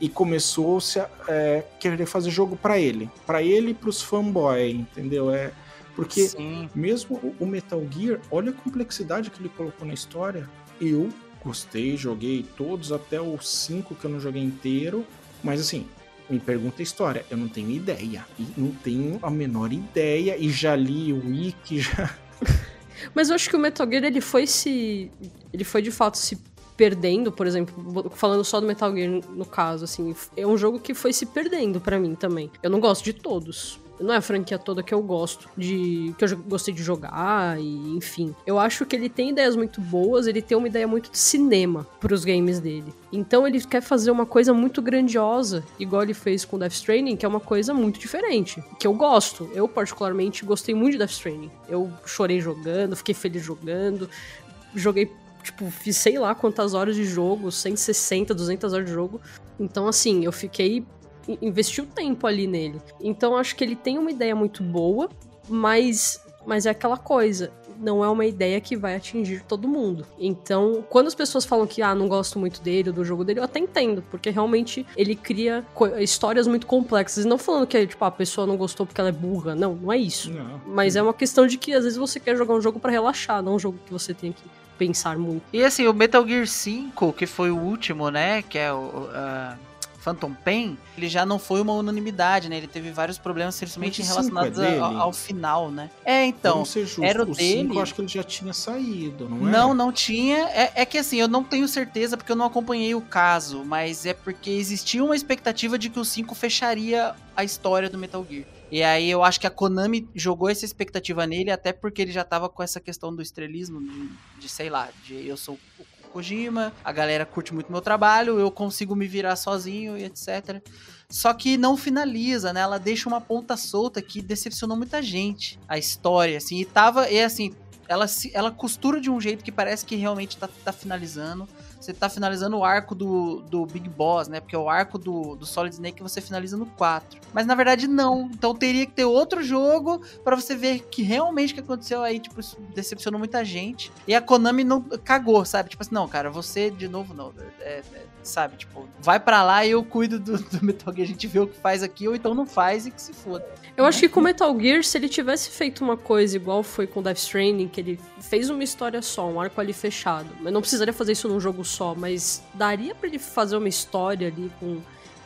e começou -se a é, querer fazer jogo pra ele, Pra ele e pros fanboy, entendeu? É porque Sim. mesmo o- Metal Gear, olha a complexidade que ele colocou na história. Eu gostei, joguei todos até o 5 que eu não joguei inteiro, mas assim, me pergunta a história, eu não tenho ideia. E não tenho a menor ideia e já li o wiki, já <laughs> Mas eu acho que o Metal Gear ele foi se. Ele foi de fato se perdendo, por exemplo, falando só do Metal Gear no caso, assim, é um jogo que foi se perdendo pra mim também. Eu não gosto de todos. Não é a franquia toda que eu gosto de. que eu gostei de jogar, e enfim. Eu acho que ele tem ideias muito boas, ele tem uma ideia muito de cinema pros games dele. Então ele quer fazer uma coisa muito grandiosa, igual ele fez com Death Stranding, que é uma coisa muito diferente. Que eu gosto. Eu, particularmente, gostei muito de Death Stranding. Eu chorei jogando, fiquei feliz jogando. Joguei, tipo, fiz sei lá quantas horas de jogo, 160, 200 horas de jogo. Então, assim, eu fiquei. in- Investi o tempo ali nele. Então, acho que ele tem uma ideia muito boa, mas, mas é aquela coisa. Não é uma ideia que vai atingir todo mundo. Então, quando as pessoas falam que, ah, não gosto muito dele, do jogo dele, eu até entendo, porque realmente ele cria histórias muito complexas. E não falando que, tipo, a pessoa não gostou porque ela é burra. Não, não é isso. não. Mas é uma questão de que às vezes você quer jogar um jogo pra relaxar, não um jogo que você tem que pensar muito. E assim, o Metal Gear 5, que foi o último, né? Que é o. o, ah, Phantom Pain, ele já não foi uma unanimidade, né? Ele teve vários problemas, principalmente relacionados é a- ao, final, né? É, então. Justos, era o o 5 dele. eu acho que ele já tinha saído, não é? Não, não tinha. É, é que assim, eu não tenho certeza porque eu não acompanhei o caso, mas é porque existia uma expectativa de que o 5 fecharia a história do Metal Gear. E aí eu acho que a Konami jogou essa expectativa nele, até porque ele já tava com essa questão do estrelismo, de, de, sei lá, de eu sou o Kojima, a galera curte muito meu trabalho, eu consigo me virar sozinho e etc. Só que não finaliza, né? Ela deixa uma ponta solta que decepcionou muita gente. A história, assim, e tava, e assim, ela, ela costura de um jeito que parece que realmente tá, tá finalizando. Você tá finalizando o arco do, do Big Boss, né? Porque o arco do, do Solid Snake você finaliza no 4. Mas na verdade não. Então teria que ter outro jogo pra você ver que realmente o que aconteceu aí, tipo, decepcionou muita gente. E a Konami não cagou, sabe? Tipo assim, não, cara, você de novo não. É, é, sabe? Tipo, vai pra lá e eu cuido do, <laughs> do Metal Gear. A gente vê o que faz aqui, ou então não faz e que se foda. Eu acho que com Metal Gear, se ele tivesse feito uma coisa igual foi com Death Stranding, que ele fez uma história só, um arco ali fechado, mas não precisaria fazer isso num jogo só, mas daria pra ele fazer uma história ali com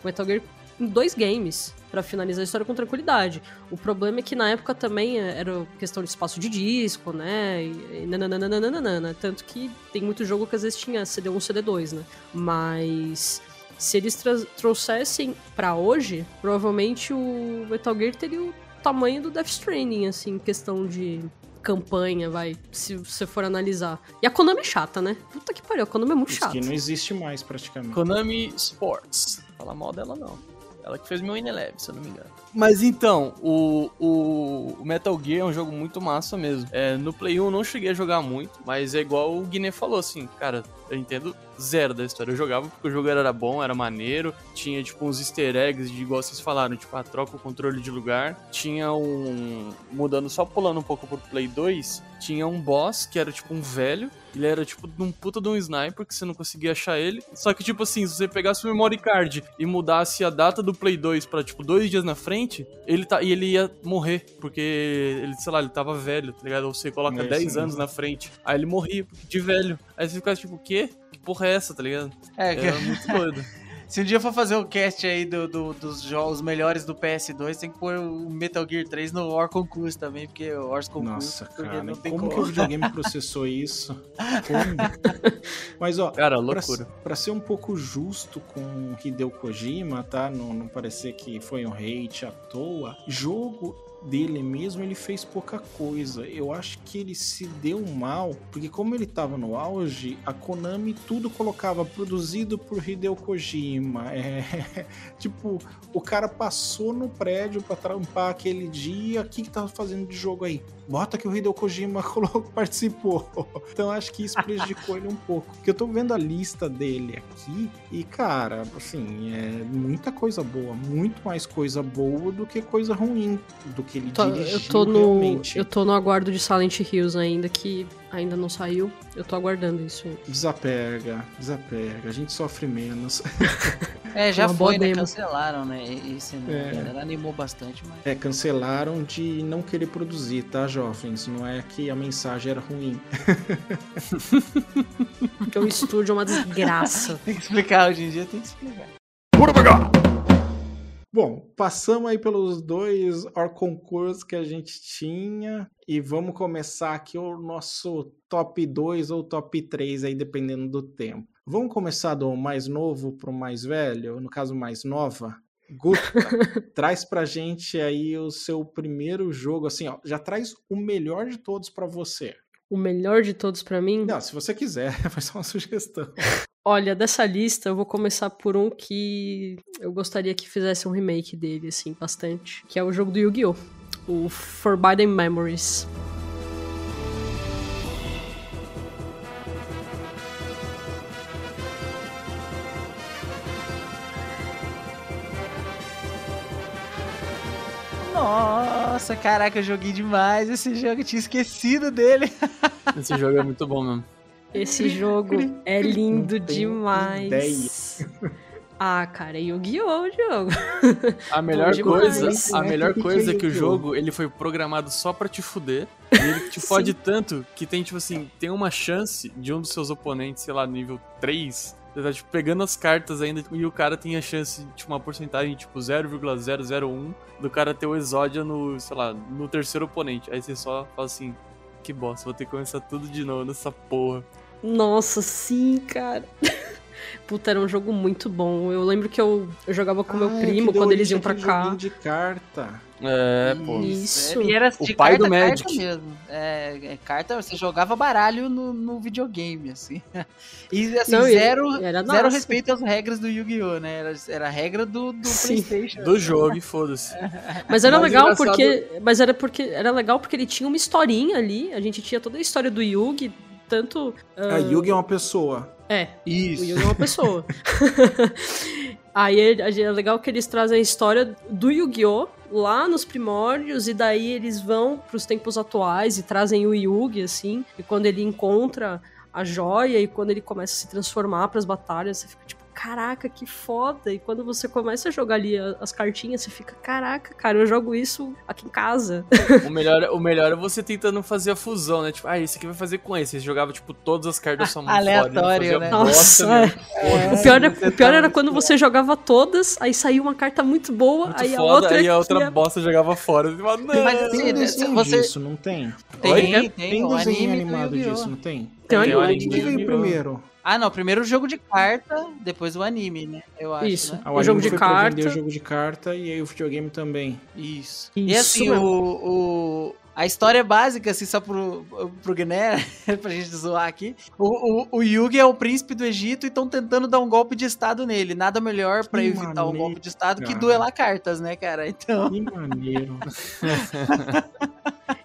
Metal Gear em dois games pra finalizar a história com tranquilidade. O problema é que na época também eh, era questão de espaço de disco, né? E, nananana, tanto que tem muito jogo que às vezes tinha CD1, CD2, né? Mas se eles trouxessem pra hoje, provavelmente o Metal Gear teria o tamanho do Death Stranding, assim, questão de campanha, vai, se você for analisar. E a Konami é chata, né? Puta que pariu, a Konami é muito Isso chata. que não existe mais praticamente. Konami Sports. Fala mal dela não. Ela que fez meu Ineleve, se eu não me engano. Mas então, o, o, Metal Gear é um jogo muito massa mesmo. É, no Play 1 eu não cheguei a jogar muito, mas é igual o Guiné falou, assim, cara, eu entendo zero da história. Eu jogava porque o jogo era bom, era maneiro, tinha tipo uns easter eggs, de, igual vocês falaram, tipo, a troca o controle de lugar. Tinha um. Mudando, só pulando um pouco pro Play 2, tinha um boss que era tipo um velho. Ele era tipo um puta de um sniper que você não conseguia achar ele. Só que, tipo assim, se você pegasse o memory card e mudasse a data do Play 2 pra, tipo, dois dias na frente, ele tá, e ele ia morrer. Porque ele, sei lá, ele tava velho, tá ligado? Ou você coloca É isso 10 mesmo. anos na frente. Aí ele morria de velho. Aí você ficava tipo, o quê? Que porra é essa, tá ligado? É, Era muito doido. <laughs> Se um dia for fazer o cast aí do, do- dos jogos melhores do PS2, tem que pôr o Metal Gear 3 no War Concurso também, porque o War Concurso Nossa, cara, não tem como, como. que o videogame <laughs> processou isso? Como? Mas, ó, Cara, pra, loucura. pra ser um pouco justo com Hideo Kojima, tá? Não, não parecer que foi um hate à toa, jogo dele mesmo, ele fez pouca coisa. Eu acho que ele se deu mal, porque como ele tava no auge, a Konami tudo colocava produzido por Hideo Kojima. <laughs> É, tipo, o cara passou no prédio pra trampar aquele dia, o que que tava fazendo de jogo aí? Bota que o Hideo Kojima <laughs> participou. <laughs> Então acho que isso prejudicou ele um pouco. Porque eu tô vendo a lista dele aqui e, cara, assim, é muita coisa boa, muito mais coisa boa do que coisa ruim do que ele Tô- dirigiu eu tô no realmente. eu tô no aguardo de Silent Hills ainda que ainda não saiu. Eu tô aguardando isso. Desapega, desapega, a gente sofre menos. <laughs> É, já Uma foi, né? demo. Cancelaram, né? Esse, né? É. A galera animou bastante, mas. É, cancelaram de não querer produzir, tá, jovens? Não é que a mensagem era ruim. <laughs> Porque o estúdio é uma desgraça. Tem que explicar, hoje em dia tem que explicar. Bom, passamos aí pelos dois concursos que a gente tinha e vamos começar aqui o nosso top 2 ou top 3 aí, dependendo do tempo. Vamos começar do mais novo pro mais velho, no caso mais nova. Guta, <laughs> traz pra gente aí o seu primeiro jogo, assim, ó, já traz o melhor de todos pra você. O melhor de todos pra mim. Não, se você quiser, <laughs> faz só uma sugestão. Olha, dessa lista eu vou começar por um que eu gostaria que fizesse um remake dele, assim, bastante. Que é o jogo do Yu-Gi-Oh! O Forbidden Memories. Nossa, caraca, eu joguei demais esse jogo, eu tinha esquecido dele. Esse jogo é muito bom mesmo. Esse jogo é lindo demais. Ah, cara, Yu-Gi-Oh! o jogo. A melhor demais. coisa, a melhor é coisa é que o jogo, ele foi programado só pra te fuder. E ele te <laughs> fode tanto que tem, tipo assim, tem uma chance de um dos seus oponentes, sei lá, nível 3, você tá, tipo, pegando as cartas ainda e o cara tem a chance, tipo, uma porcentagem, tipo, 0,001 do cara ter o exódia no, sei lá, no terceiro oponente. Aí você só fala assim, que bosta, vou ter que começar tudo de novo nessa porra. Nossa, sim, cara. <laughs> Puta, era um jogo muito bom. Eu lembro que eu, eu jogava com meu Ah, primo que deu quando eles iam pra cá. de carta. É, pô. Isso. E era O de pai carta, do carta Magic. mesmo. É, é, carta, você jogava baralho no, no videogame, assim. <laughs> E assim, Não, zero, era zero respeito às regras do Yu-Gi-Oh! né? Era, era a regra do, do Sim. Playstation. Do jogo, e foda-se. <laughs> Mas era Mas legal engraçado- porque. Mas era porque. Era legal porque ele tinha uma historinha ali. A gente tinha toda a história do Yugi, tanto. A Yugi é uma pessoa. É, o Isso. Yugi é uma pessoa. <laughs> Aí é, é legal que eles trazem a história do Yu-Gi-Oh! lá nos primórdios, e daí eles vão pros tempos atuais e trazem o Yugi, assim, e quando ele encontra a joia e quando ele começa a se transformar pras batalhas, você fica tipo, caraca, que foda! E quando você começa a jogar ali a- as cartinhas, você fica, caraca, cara, eu jogo isso aqui em casa. O melhor, o melhor é você tentando fazer a fusão, né? Tipo, ah, esse aqui vai fazer com esse. Você jogava, tipo, todas as cartas da sua mão Aleatório, fora. né? bosta Nossa, é. O pior, é- o pior era quando você jogava todas, aí saía uma carta muito boa, Muito aí a foda, outra. aí a outra bosta jogava fora. Fala, não. Mas Tem desenho você- disso, não tem? Tem, Oi? tem, Tem o desenho animado disso, não tem? Tem um Tem o anime. O que veio primeiro? Ah, não. Primeiro o jogo de carta, depois o anime, né? Eu acho. Isso. Né? O anime jogo de carta. vender o jogo de carta e aí o videogame também. Isso. Isso e assim, o, o- a história básica, assim, só pro, pro Guiné, <laughs> pra gente zoar aqui. O, o, o Yugi é o príncipe do Egito e estão tentando dar um golpe de estado nele. Nada melhor pra Que evitar um maneiro, golpe de estado que cara. duelar cartas, né, cara? Então. Que maneiro.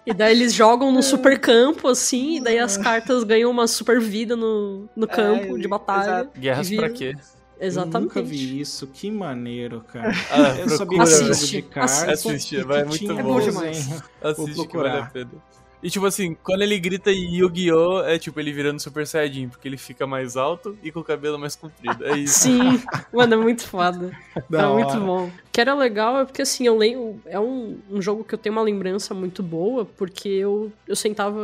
E daí eles jogam no <laughs> super campo, assim, e daí as cartas ganham uma super vida no, no campo É, de batalha. exato. Guerras pra quê? Exatamente. Eu nunca vi isso. Que maneiro, cara. Ah, Eu sabia procura, que era de carta. assiste, vai, que é muito tinha bom. É bom demais. desenho. Assiste vale a pena. E tipo assim, quando ele grita Yu-Gi-Oh! é tipo ele virando Super Saiyajin, porque ele fica mais alto e com o cabelo mais comprido. É isso. Sim, mano, é muito foda. <laughs> Da é hora. muito bom. O que era legal é porque, assim, eu lembro. É um, um jogo que eu tenho uma lembrança muito boa, porque eu, eu sentava,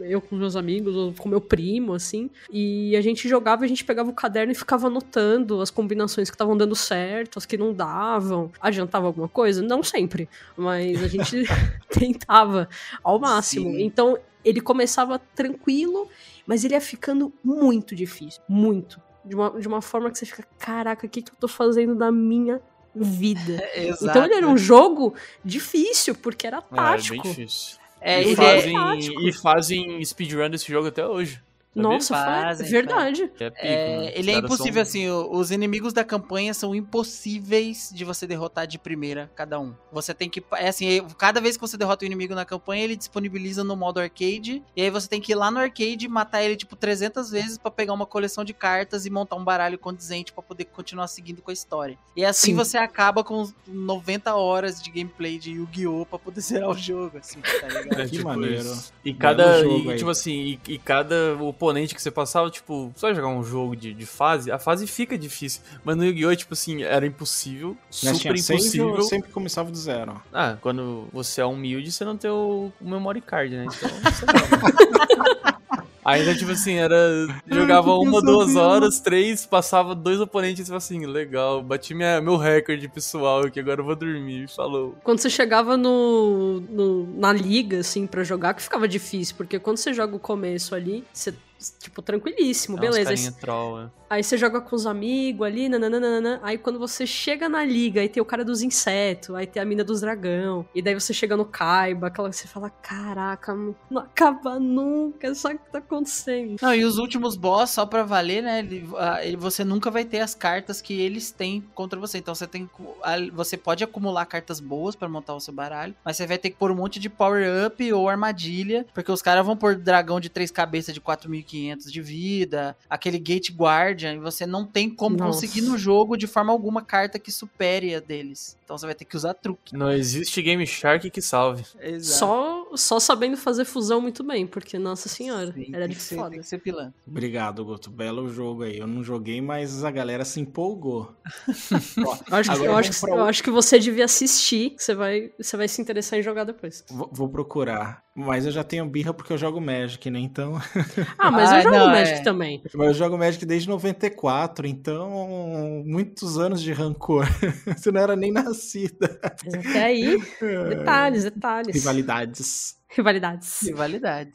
eu com meus amigos, ou com meu primo, assim, e a gente jogava, a gente pegava o caderno e ficava anotando as combinações que estavam dando certo, as que não davam. Adiantava alguma coisa? Não sempre, mas a gente <laughs> tentava ao máximo. Sim. Então, ele começava tranquilo, mas ele ia ficando muito difícil. Muito. De uma, de uma forma que você fica, caraca, o que, que eu tô fazendo da minha vida. <laughs> Exato. Então ele era um jogo difícil, porque era É, bem tático. difícil. É, e, fazem, tático. e fazem speedrun desse jogo até hoje. Nossa, Fazem, foi verdade. É pico, É, né? Ele é impossível, são- assim, os inimigos da campanha são impossíveis de você derrotar de primeira, cada um. Você tem que, é assim, cada vez que você derrota o inimigo na campanha, ele disponibiliza no modo arcade, e aí você tem que ir lá no arcade e matar ele, tipo, 300 vezes pra pegar uma coleção de cartas e montar um baralho condizente pra poder continuar seguindo com a história. E assim Sim. você acaba com 90 horas de gameplay de Yu-Gi-Oh! pra poder <laughs> zerar o jogo, assim, tá ligado? É, Que tipo maneiro. isso. E cada. jogo e, tipo assim, e, e cada oponente que você passava, tipo, só jogar um jogo de, de fase, a fase fica difícil. Mas no Yu-Gi-Oh! tipo assim, era impossível, Mas super impossível. ou sempre começava do zero? Ah, quando você é humilde, você não tem o, o memory card, né? Então, <laughs> você não. Ainda, tipo assim, era. Jogava uma, duas horas, três, passava dois oponentes e falava assim, legal, bati minha, meu recorde pessoal aqui, agora eu vou dormir. Falou. Quando você chegava no, no- na liga, assim, pra jogar, que ficava difícil, porque quando você joga o começo ali, você, tipo, tranquilíssimo, É uns beleza. Aí, troll, é. aí você joga com os amigos ali, nananana. Aí quando você chega na liga, aí tem o cara dos insetos, aí tem a mina dos dragão, e daí você chega no Kaiba, aquela que você fala, caraca, não acaba nunca, só que tá acontecendo. Não, e os últimos boss, só pra valer, né? Ele, ele- você nunca vai ter as cartas que eles têm contra você. Então você tem. que- Você pode acumular cartas boas pra montar o seu baralho, mas você vai ter que pôr um monte de power-up ou armadilha, porque os caras vão pôr dragão de três cabeças de 4.500 de vida, aquele Gate Guardian, e você não tem como Nossa. conseguir no jogo de forma alguma carta que supere a deles. Então você vai ter que usar truque. Não existe Game Shark que salve. Só, só sabendo fazer fusão muito bem, porque, nossa senhora, Sim, era de ser- foda. Tem que ser pilantra. Obrigado, Guto. Belo jogo aí. Eu não joguei, mas a galera se empolgou. <laughs> Ó, Eu acho, que, eu, acho que, eu acho que você devia assistir, que você vai, você vai se interessar em jogar depois. Vou, vou procurar. Mas eu já tenho birra porque eu jogo Magic, né? Então. <laughs> Ah, mas Ah, eu jogo não, Magic é. também. Mas eu jogo Magic desde 94, então. Muitos anos de rancor. <laughs> Você não era nem nascida. Mas até aí, <laughs> detalhes, detalhes. Rivalidades. Rivalidades. Rivalidade.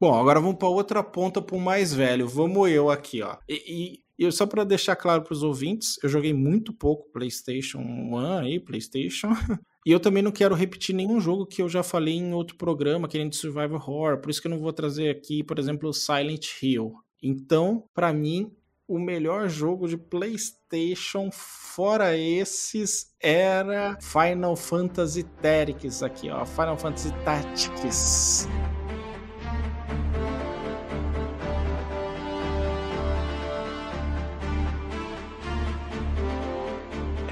Bom, agora vamos para outra ponta para o mais velho. Vamos eu aqui, ó. E, e- e só para deixar claro para os ouvintes, eu joguei muito pouco PlayStation 1 aí, PlayStation. <laughs> E eu também não quero repetir nenhum jogo que eu já falei em outro programa, querendo de survival horror. Por isso que eu não vou trazer aqui, por exemplo, Silent Hill. Então, para mim, o melhor jogo de PlayStation fora esses era Final Fantasy Tactics aqui, ó. Final Fantasy Tactics.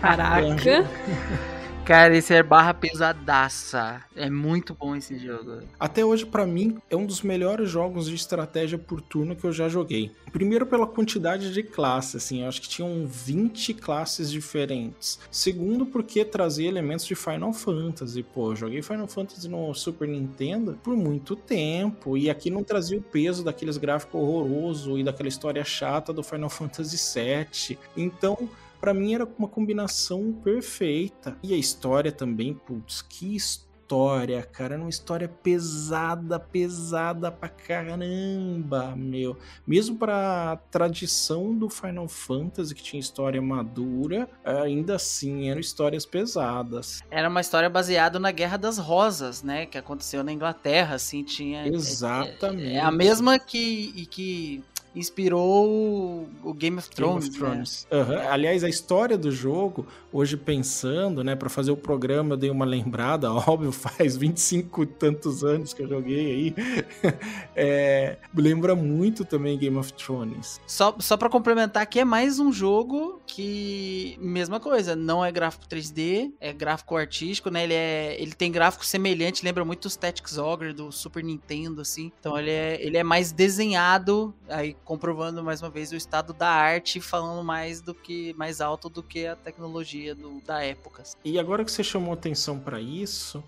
Caraca. <laughs> Cara, esse é barra pesadaça. É muito bom esse jogo. Até hoje, pra mim, é um dos melhores jogos de estratégia por turno que eu já joguei. Primeiro, pela quantidade de classes, assim, eu acho que tinham 20 classes diferentes. Segundo, porque trazia elementos de Final Fantasy. Pô, eu joguei Final Fantasy no Super Nintendo por muito tempo, e aqui não trazia o peso daqueles gráficos horrorosos e daquela história chata do Final <laughs> Fantasy VII. Então, Pra mim era uma combinação perfeita. E a história também, putz, que história, cara. Era uma história pesada, pesada pra caramba, meu. Mesmo pra tradição do Final Fantasy, que tinha história madura, ainda assim eram histórias pesadas. Era uma história baseada na Guerra das Rosas, né? Que aconteceu na Inglaterra, assim, tinha... Exatamente. É a mesma que, e que inspirou o- Game of Game Thrones. of Thrones. Aham. Aliás, a história do jogo, hoje pensando, né, para fazer o programa, eu dei uma lembrada, <laughs> óbvio, faz 25 e tantos anos que eu joguei aí. <laughs> É, lembra muito também Game of Thrones. Só, só pra complementar aqui, é mais um jogo que, mesma coisa, não é gráfico 3D, é gráfico artístico, né? Ele, é, ele tem gráfico semelhante, lembra muito os Tactics Ogre do Super Nintendo, assim. Então ele é, ele é mais desenhado, aí comprovando mais uma vez o estado da arte, falando mais do que, mais alto do que a tecnologia do, da época. E agora que você chamou atenção para isso,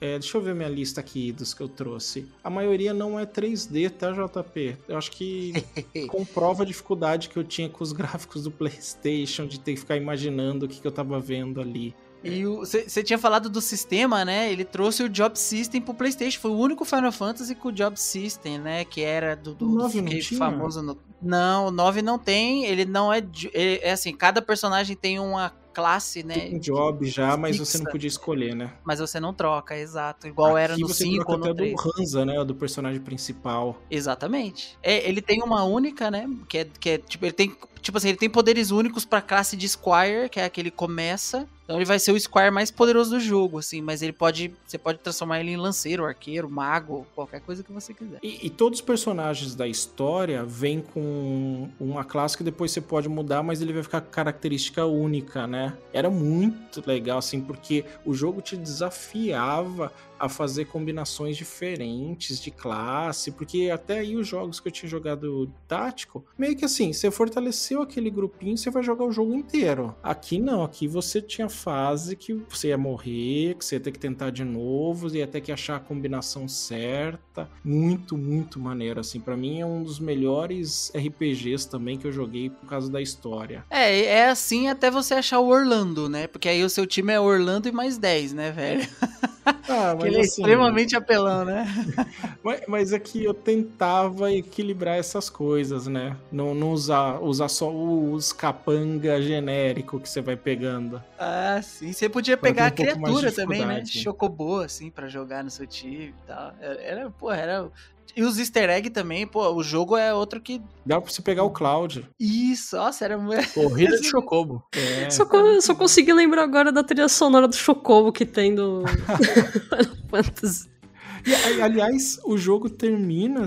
é, deixa eu ver minha lista aqui dos que eu trouxe. A maioria não é 3D, tá, JP? Eu acho que <laughs> comprova a dificuldade que eu tinha com os gráficos do PlayStation, de ter que ficar imaginando o que, que eu tava vendo ali. E você tinha falado do sistema, né? Ele trouxe o Job System pro PlayStation. Foi o único Final Fantasy com o Job System, né? Que era do, do O 9 não que tinha? famoso no. Não, o 9 não tem. Ele não é. de- É, assim, cada personagem tem uma classe, né? Tem um job já, mas você não Fixa. podia escolher, né? Mas você não troca, exato. Igual era Aqui no você 5 troca ou no até 3. do Hansa, né? Do personagem principal. Exatamente. É, ele tem uma única, né? Que é, que é tipo, ele tem. Tipo assim, ele tem poderes únicos pra classe de Squire, que é a que ele começa. Então ele vai ser o Squire mais poderoso do jogo, assim, mas ele pode. Você pode transformar ele em lanceiro, arqueiro, mago, qualquer coisa que você quiser. E, e todos os personagens da história vêm com uma classe que depois você pode mudar, mas ele vai ficar com característica única, né? Era muito legal, assim, porque o jogo te desafiava a fazer combinações diferentes de classe, porque até aí os jogos que eu tinha jogado tático, meio que assim, você fortaleceu aquele grupinho, você vai jogar o jogo inteiro. Aqui não, aqui você tinha fase que você ia morrer, que você ia ter que tentar de novo, ia ter que achar a combinação certa. Muito, muito maneiro, assim. Pra mim é um dos melhores RPGs também que eu joguei por causa da história. É, é assim até você achar o Orlando, né? Porque aí o seu time é Orlando e mais 10, né, velho? Ah, <laughs> Que ele é extremamente apelão, né? <laughs> Mas, mas é que eu tentava equilibrar essas coisas, né? Não, não usar, usar só os capanga genérico que você vai pegando. Ah, sim. Você podia Pra pegar um a criatura também, né? Chocobo, assim, pra jogar no seu time e tal. Era, era, pô, era. E os easter egg também, pô, o jogo é outro que. Dá pra você pegar o Cloud. Isso, nossa, era. Corrida de <laughs> Chocobo. É. Só, co- só consegui lembrar agora da trilha sonora do Chocobo que tem do <laughs> Final Fantasy. E, aliás, o jogo termina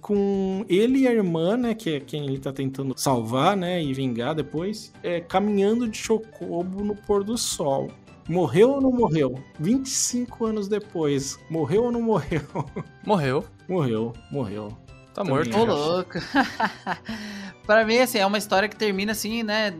com ele e a irmã, né, que é quem ele tá tentando salvar, né, e vingar depois, é, caminhando de chocobo no pôr do sol. Morreu ou não morreu? 25 anos depois, morreu ou não morreu? Morreu. Morreu, morreu. Tá morto. Ô, acho. louco. <laughs> pra mim, assim, é uma história que termina assim, né?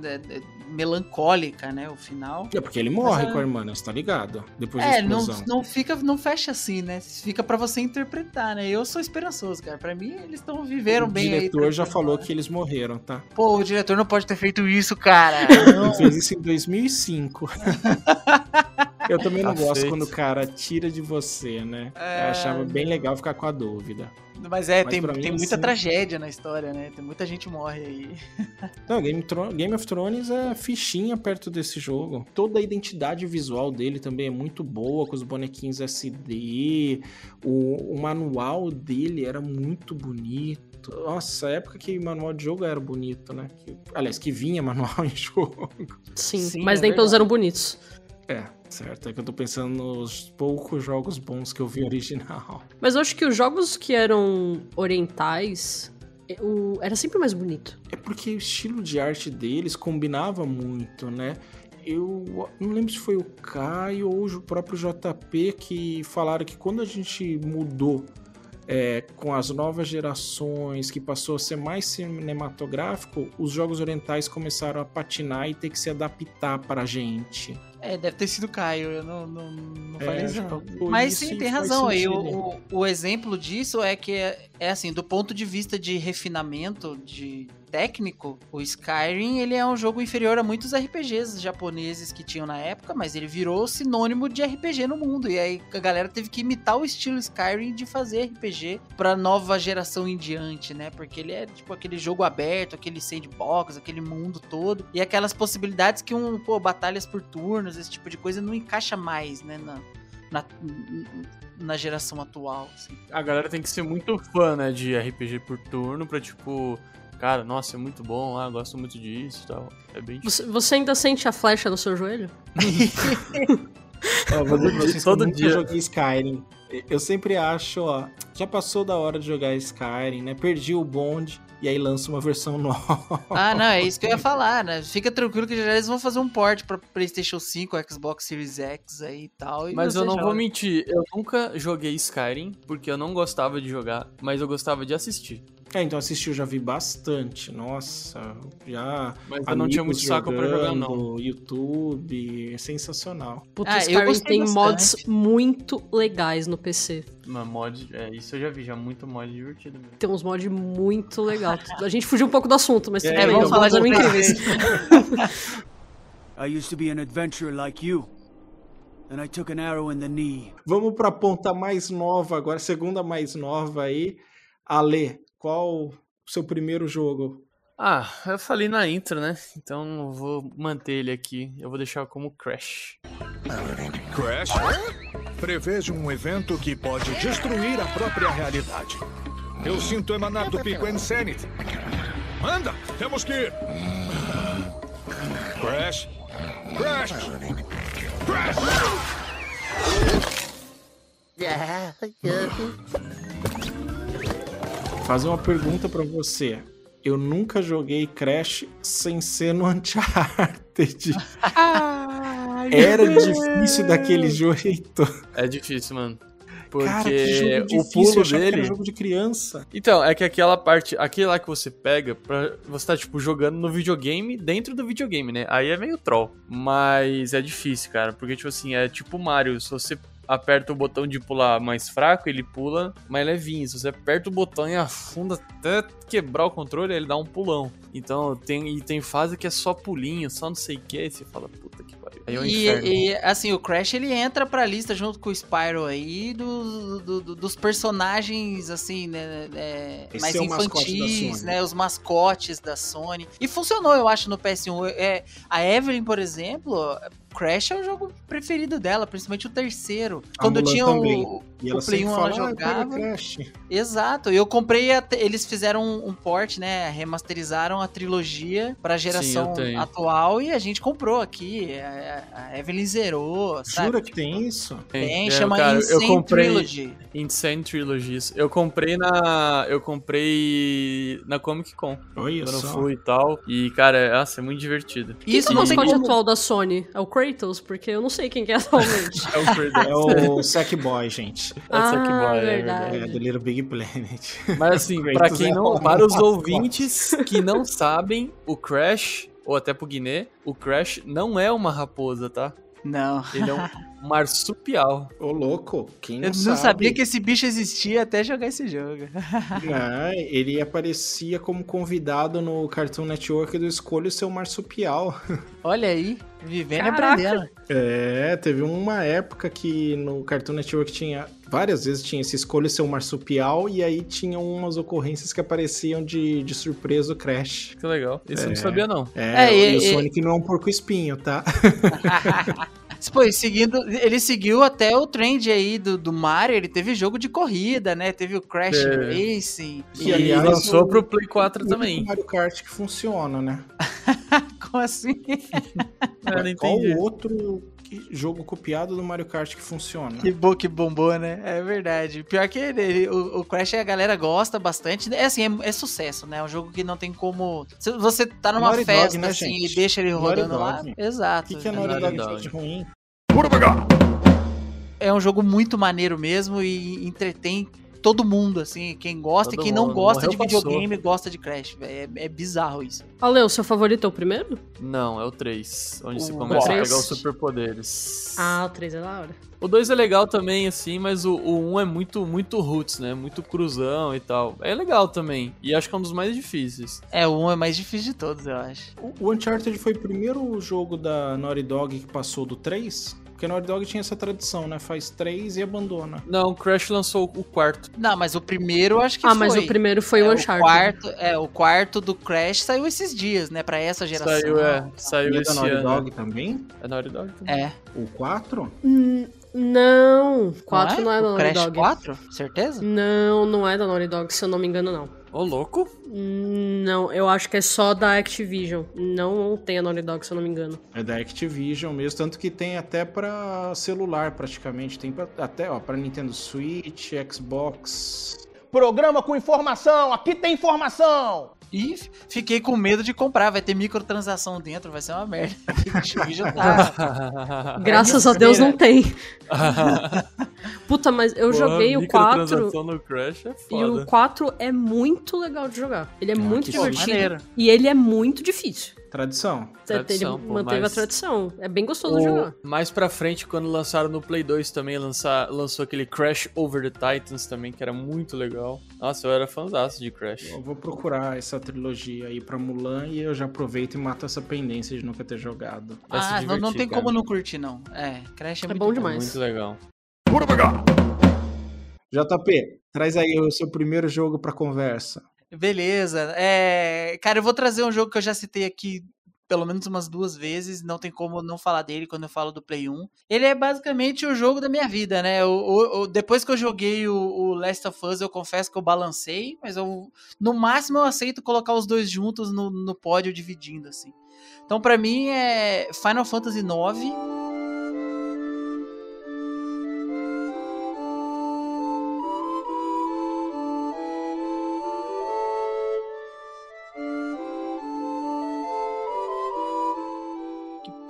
melancólica, né? O final. É porque ele morre Mas é- com a irmã, né, você tá ligado? Depois da É, não, explosão. não fica, não fecha assim, né? Fica pra você interpretar, né? Eu sou esperançoso, cara. Pra mim, eles estão viveram o bem aí. diretor já tranquilo. falou que eles morreram, tá? Pô, o diretor não pode ter feito isso, cara. <laughs> Ele fez isso em 2005. <laughs> Eu também não Tá gosto feito. quando o cara tira de você, né? É. Eu achava bem legal ficar com a dúvida. Mas é, Mas tem, tem muita assim- tragédia na história, né? Tem muita gente morre aí. <laughs> Não, Game, Game of Thrones é fichinha perto desse jogo. Toda a identidade visual dele também é muito boa, com os bonequinhos SD. O, o manual dele era muito bonito. Nossa, a época que manual de jogo era bonito, né? Que- aliás, que vinha <laughs> manual em jogo. Sim, Sim, mas é nem todos verdade. eram bonitos. É, certo. É que eu tô pensando nos poucos jogos bons que eu vi <laughs> original. Mas eu acho que os jogos que eram orientais, é, o- era sempre mais bonito. É porque o estilo de arte deles combinava muito, né? Eu não lembro se foi o Caio ou o próprio JP que falaram que quando a gente mudou é, com as novas gerações, que passou a ser mais cinematográfico, os jogos orientais começaram a patinar e ter que se adaptar para a gente. É, deve ter sido Caio, eu não, não, não É, falei acho isso. não. foi Mas sim, tem razão aí. O, o, o exemplo disso é que é, assim, do ponto de vista de refinamento de técnico, o Skyrim ele é um jogo inferior a muitos RPGs japoneses que tinham na época, mas ele virou sinônimo de RPG no mundo. E aí a galera teve que imitar o estilo Skyrim de fazer RPG pra nova geração em diante, né? Porque ele é tipo aquele jogo aberto, aquele sandbox, aquele mundo todo. E aquelas possibilidades que um, pô, batalhas por turnos, esse tipo de coisa não encaixa mais, né? Na, na geração atual, assim. A galera tem que ser muito fã, né, de RPG por turno pra, tipo, cara, nossa, é muito bom, ah, gosto muito disso e tal. É bem Você, você ainda sente a flecha no seu joelho? Ó, vou dizer pra vocês que eu Todo dia. joguei Skyrim. Eu sempre acho, ó, já passou da hora de jogar Skyrim, né? Perdi o bonde e aí lança uma versão <laughs> nova. Ah, não, é isso que eu ia falar, né? Fica tranquilo que já eles vão fazer um port pra PlayStation 5, Xbox Series X aí e tal. e Mas eu não joga. vou mentir, eu nunca joguei Skyrim, porque eu não gostava de jogar, mas eu gostava de assistir. É, então assisti, eu já vi bastante. Nossa, já. Mas eu não tinha muito saco pra jogar, não. jogando, YouTube, é sensacional. Puta, Ah, eu gostei tem mods muito legais no PC. Mas mod, é, isso eu já vi, já muito mod divertido mesmo. Tem uns mods muito legais. A gente fugiu um pouco do assunto, mas É, bem, vamos os falar mods de incríveis. <laughs> I used to be an adventurer like you. and I took an arrow in the knee. Vamos pra ponta mais nova agora, segunda mais nova aí. Ale, qual o seu primeiro jogo? Ah, eu falei na intro, né? Então eu vou manter ele aqui. Eu vou deixar como Crash. Crash prevejo um evento que pode destruir a própria realidade. Eu sinto emanar do pico Insanity. Anda, temos que ir. Crash. Crash. Crash. <laughs> Fazer uma pergunta pra você. Eu nunca joguei Crash sem ser no <laughs> Uncharted. Era difícil daquele jeito. É difícil, mano. Porque Cara, que jogo o difícil, eu pulo que era dele. jogo de criança. Então, é que aquela parte, aquele lá que você pega, pra, você tá, tipo, jogando no videogame, dentro do videogame, né? Aí é meio troll. Mas é difícil, cara, porque, tipo assim, é tipo Mario, se você aperta o botão de pular mais fraco, ele pula mais levinho. Se você aperta o botão e afunda até quebrar o controle, ele dá um pulão. Então, tem, e tem fase que é só pulinho, só não sei o que, aí você fala, puta que pariu. Aí é um inferno. E, e, assim, o Crash ele entra pra lista junto com o Spyro aí do, do- do- dos personagens, assim, né? é, mais é infantis, né? Os mascotes da Sony. E funcionou, eu acho, no PS1. É, a Evelyn, por exemplo, Crash é o jogo preferido dela, principalmente o terceiro. A Quando Mulan tinha também. o, E o ela Play sempre 1 fala, ela ah, pega jogava. Crash. Exato, eu comprei, até- eles fizeram um, um port, né? Remasterizaram a trilogia pra geração eu tenho. atual e a gente comprou aqui. A, a Evelyn zerou, sabe? Jura que tem isso? Tem, É, chama cara, eu Insane comprei- Trilogy. Insane Trilogies. Eu comprei na. Eu comprei na Comic Con. Olha Quando eu fui e tal. E, cara, nossa, é muito divertido. Isso o não tem como... atual da Sony é o Kratos, porque eu não sei quem que é atualmente. É o Kratos. <laughs> É o Sackboy, gente. É o Sackboy, ah, é verdade. É do Little Big Planet. Mas assim, pra Kratos quem é não. Para os ouvintes que não sabem, o Crash, ou até pro Guiné, o Crash não é uma raposa, tá? Não. Ele é um <laughs> marsupial. Ô, louco, quem não Eu não sabe? sabia que esse bicho existia até jogar esse jogo. <laughs> Ah, ele aparecia como convidado no Cartoon Network do Escolha o Seu Marsupial. <laughs> Olha aí, vivendo e Caraca. aprendendo. É, teve uma época que no Cartoon Network tinha. Várias vezes tinha esse Escolha o Seu Marsupial e aí tinham umas ocorrências que apareciam de, de surpresa o Crash. Que legal. Isso eu não É. sabia, não. É, É, e, e- o e- Sonic não é um porco espinho, tá? <laughs> Pô, e seguindo, ele seguiu até o trend aí do, do Mario, ele teve jogo de corrida, né? Teve o Crash Teve. Racing. E, E, aliás, lançou o- pro Play 4 O também. Mario Kart que funciona, né? <laughs> Como assim? Não Qual outro que- jogo copiado do Mario Kart que funciona? Que bom que bombou, né? É verdade. Pior que ele, o, o Crash a galera gosta bastante. É assim, é, é sucesso, né? É um jogo que não tem como. Se você tá numa Naughty Dog, festa né, assim gente? e deixa ele Naughty rodando lá. Dog. Exato. O que, que a É Naughty Dog Dog. de ruim? É um jogo muito maneiro mesmo e entretém todo mundo, assim. Quem gosta Todo e quem não mundo. gosta de Morreu, passou. videogame gosta de Crash. É, é bizarro isso. Ale, o seu favorito é o primeiro? Não, é o 3. Onde você O começa a três? pegar os superpoderes. Ah, o 3 é da hora. O 2 é legal também, assim, mas o, o 1 é muito, muito roots, né? Muito cruzão e tal. É legal também. E acho que é um dos mais difíceis. É, o 1 é mais difícil de todos, eu acho. O- O Uncharted foi o primeiro jogo da Naughty Dog que passou do 3? Porque Naughty Dog tinha essa tradição, né? Faz 3 e abandona. Não, o Crash lançou o quarto. Não, mas o primeiro eu acho que Ah, foi. mas o primeiro foi É, o o Uncharted. quarto, é, o quarto do Crash saiu esses dias, né? Pra essa geração. Saiu, é. Saiu E é da esse Naughty ano. Dog também? É Naughty Dog também. É. O 4? Hum, não, 4 não é, da O Naughty Crash Dog. 4? Certeza? Não, não é da Naughty Dog, se eu não me engano, não. Ô, louco. Não, eu acho que é só da Activision. Não tem a Naughty Dog, se eu não me engano. É da Activision mesmo, tanto que tem até pra celular praticamente, tem pra, até ó, pra Nintendo Switch, Xbox. Programa com informação, aqui tem informação! E fiquei com medo de comprar. Vai ter microtransação dentro, vai ser uma merda. <laughs> tá. <laughs> Graças a Deus não tem. <laughs> Puta, mas eu Pô, joguei o 4 microtransação no Crash é e o foda. 4 é muito legal de jogar. Ele é muito que divertido. maneiro. E ele é muito difícil. Tradição. Tradição, pô, manteve mas- a tradição. É bem gostoso de jogar. O- mais pra frente, quando lançaram no Play 2 também, lançar, lançou aquele Crash Over the Titans também, que era muito legal. Nossa, eu era fãzaço de Crash. Eu vou procurar essa trilogia aí pra Mulan e eu já aproveito e mato essa pendência de nunca ter jogado. Vai Ah, não, não divertir, tem cara. como não curtir, não. É, Crash é, É muito bom demais. Muito legal. JP, traz aí o seu primeiro jogo pra conversa. Beleza. É, cara, eu vou trazer um jogo que eu já citei aqui pelo menos umas duas vezes, não tem como não falar dele quando eu falo do Play 1. Ele é basicamente o jogo da minha vida, né? O, depois que eu joguei o, o Last of Us, eu confesso que eu balancei, mas eu, no máximo eu aceito colocar os dois juntos no, no pódio dividindo, assim. Então, pra mim, é Final Fantasy IX.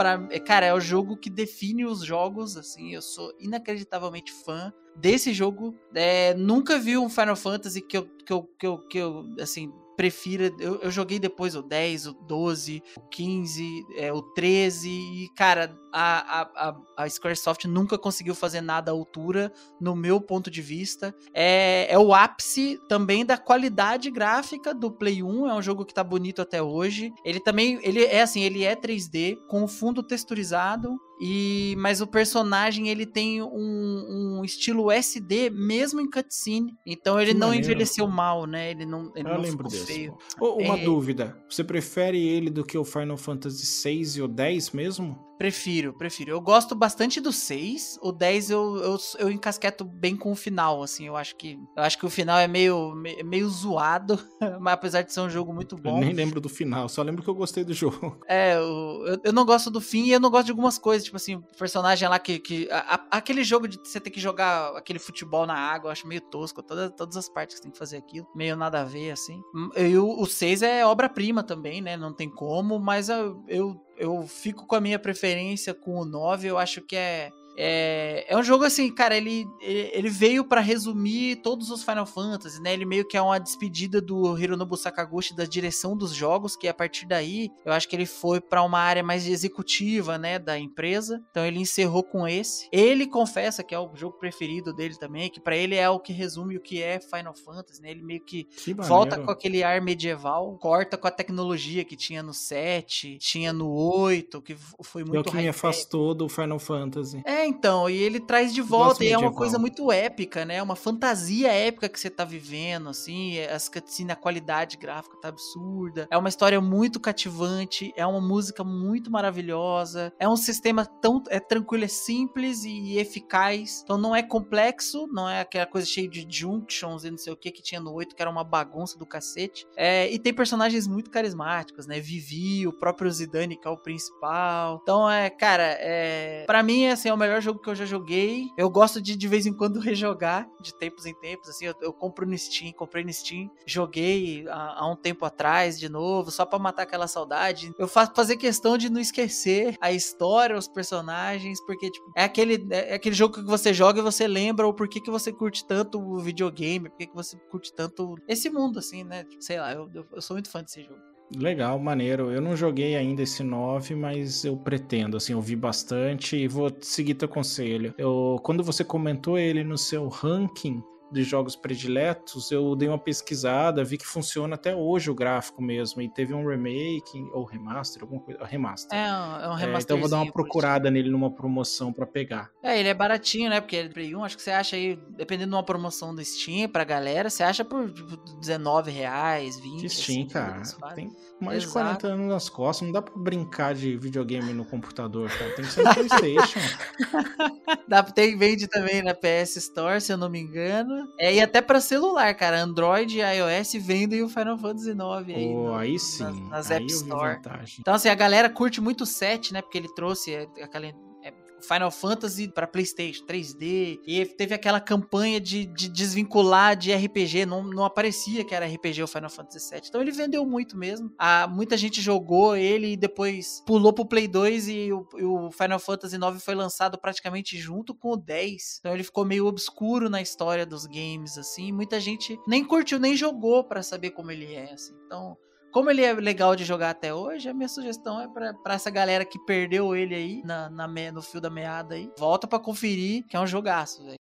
Pra, é, cara, é o jogo que define os jogos, assim, eu sou inacreditavelmente fã desse jogo. É, nunca vi um Final Fantasy que eu, que eu, que eu, que eu assim, prefira. Eu, eu joguei depois o 10, o 12, o 15, é, o 13, e, cara, a, a, a, Squaresoft nunca conseguiu fazer nada à altura, no meu ponto de vista. É, é o ápice também da qualidade gráfica do Play 1, é um jogo que tá bonito até hoje. Ele também, ele é assim, ele é 3D, com o fundo texturizado, e mas o personagem ele tem um, um estilo SD mesmo em cutscene. Então ele Que não maneiro. envelheceu mal, né? Ele não, ele Eu não lembro ficou desse. feio. Ô, uma É. dúvida, você prefere ele do que o Final Fantasy 6 e o 10 mesmo? Prefiro, prefiro. Eu gosto bastante do 6. O 10 eu, eu, eu encasqueto bem com o final, assim. Eu acho que eu acho que o final é meio, me- meio zoado, <laughs> mas apesar de ser um jogo muito Eu bom. nem lembro do final, só lembro que eu gostei do <laughs> jogo. É, eu, eu, eu não gosto do fim e eu não gosto de algumas coisas, tipo assim, o personagem lá que. que a- a- aquele jogo de você ter que jogar aquele futebol na água, eu acho meio tosco. Toda, todas as partes que você tem que fazer aquilo, meio nada a ver, assim. E o, o 6 é obra-prima também, né? Não tem como, mas eu, eu, eu fico com a minha preferência com o 9, eu acho que é. É, é um jogo assim, cara, ele, ele veio pra resumir todos os Final Fantasy, né? Ele meio que é uma despedida do Hironobu Sakaguchi da direção dos jogos, que a partir daí, eu acho que ele foi pra uma área mais executiva, né, da empresa. Então ele encerrou com esse. Ele confessa que é o jogo preferido dele também, que pra ele é o que resume o que é Final Fantasy, né? Ele meio que Que volta com aquele ar medieval, corta com a tecnologia que tinha no 7, tinha no 8, que foi É o muito que me afastou do Final Fantasy. É, então, e ele traz de volta, e é uma coisa muito épica, né? Uma fantasia épica que você tá vivendo, assim, as cutscenes, a qualidade gráfica tá absurda. É uma história muito cativante, é uma música muito maravilhosa, é um sistema tão é tranquilo, é simples e eficaz. Então não é complexo, não é aquela coisa cheia de junctions e não sei o que que tinha no 8, que era uma bagunça do cacete. É, e tem personagens muito carismáticos, né? Vivi, o próprio Zidane, que é o principal. Então, é, cara, é. Pra mim, assim, é o melhor jogo que eu já joguei. Eu gosto de, de vez em quando, <laughs> rejogar, de tempos em tempos. Assim, eu, eu compro no Steam, comprei no Steam, joguei há, um tempo atrás de novo, só pra matar aquela saudade. Eu faço fazer questão de não esquecer a história, os personagens, porque, tipo, é aquele, é aquele jogo que você joga e você lembra o porquê que você curte tanto o videogame, porquê que você curte tanto esse mundo, assim, né? Sei lá, eu, eu, eu sou muito fã desse jogo. Legal, maneiro. Eu não joguei ainda esse 9, mas eu pretendo, assim, eu vi bastante e vou seguir teu conselho. Eu, quando você comentou ele no seu ranking de jogos prediletos, eu dei uma pesquisada, vi que funciona até hoje o gráfico mesmo, e teve um remake, ou remaster, alguma coisa, remaster. É um, é um É, então eu vou dar uma procurada nele numa promoção pra pegar. É, ele é baratinho, né? Porque ele é Play 1, acho que você acha aí, dependendo de uma promoção do Steam pra galera, você acha por tipo, 19 reais, 20 Que Steam, assim, cara. Tem mais de Exato. 40 anos nas costas, não dá pra brincar de videogame no computador, cara. Tem que ser no Playstation. <laughs> Dá, tem, vende também na PS Store, se eu não me engano. É, e até pra celular, cara. Android e iOS vendem o Final Fantasy IX aí. Pô, no- aí nas- sim. Nas, aí App Store. Então, assim, a galera curte muito o 7, né? Porque ele trouxe é, aquela. Final Fantasy pra PlayStation 3D. E teve aquela campanha de, de desvincular de RPG. Não, não aparecia que era RPG o Final Fantasy VII. Então ele vendeu muito mesmo. Ah, muita gente jogou ele e depois pulou pro Play 2 e o, e o Final Fantasy IX foi lançado praticamente junto com o 10. Então ele ficou meio obscuro na história dos games, assim. Muita gente nem curtiu, nem jogou pra saber como ele é, assim. Então como ele é legal de jogar até hoje, a minha sugestão é pra, pra essa galera que perdeu ele aí na, na me- no fio da meada aí. Volta pra conferir, que é um jogaço, velho.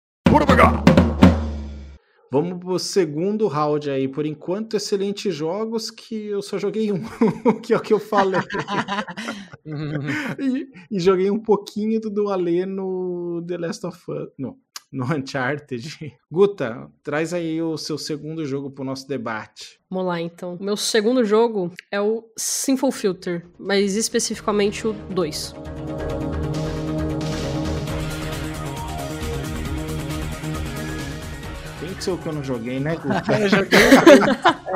Vamos pro segundo round aí. Por enquanto, excelentes jogos que eu só joguei um, <laughs> que é o que eu falei. <laughs> e, e joguei um pouquinho do Dualê no The Last of Us. No, <laughs> no Uncharted. Guta, traz aí o seu segundo jogo pro nosso debate. Vamos lá, então. Meu segundo jogo é o Sinful Filter, mas especificamente o 2. Tem que ser o que eu não joguei, né, Guta? <laughs> eu joguei.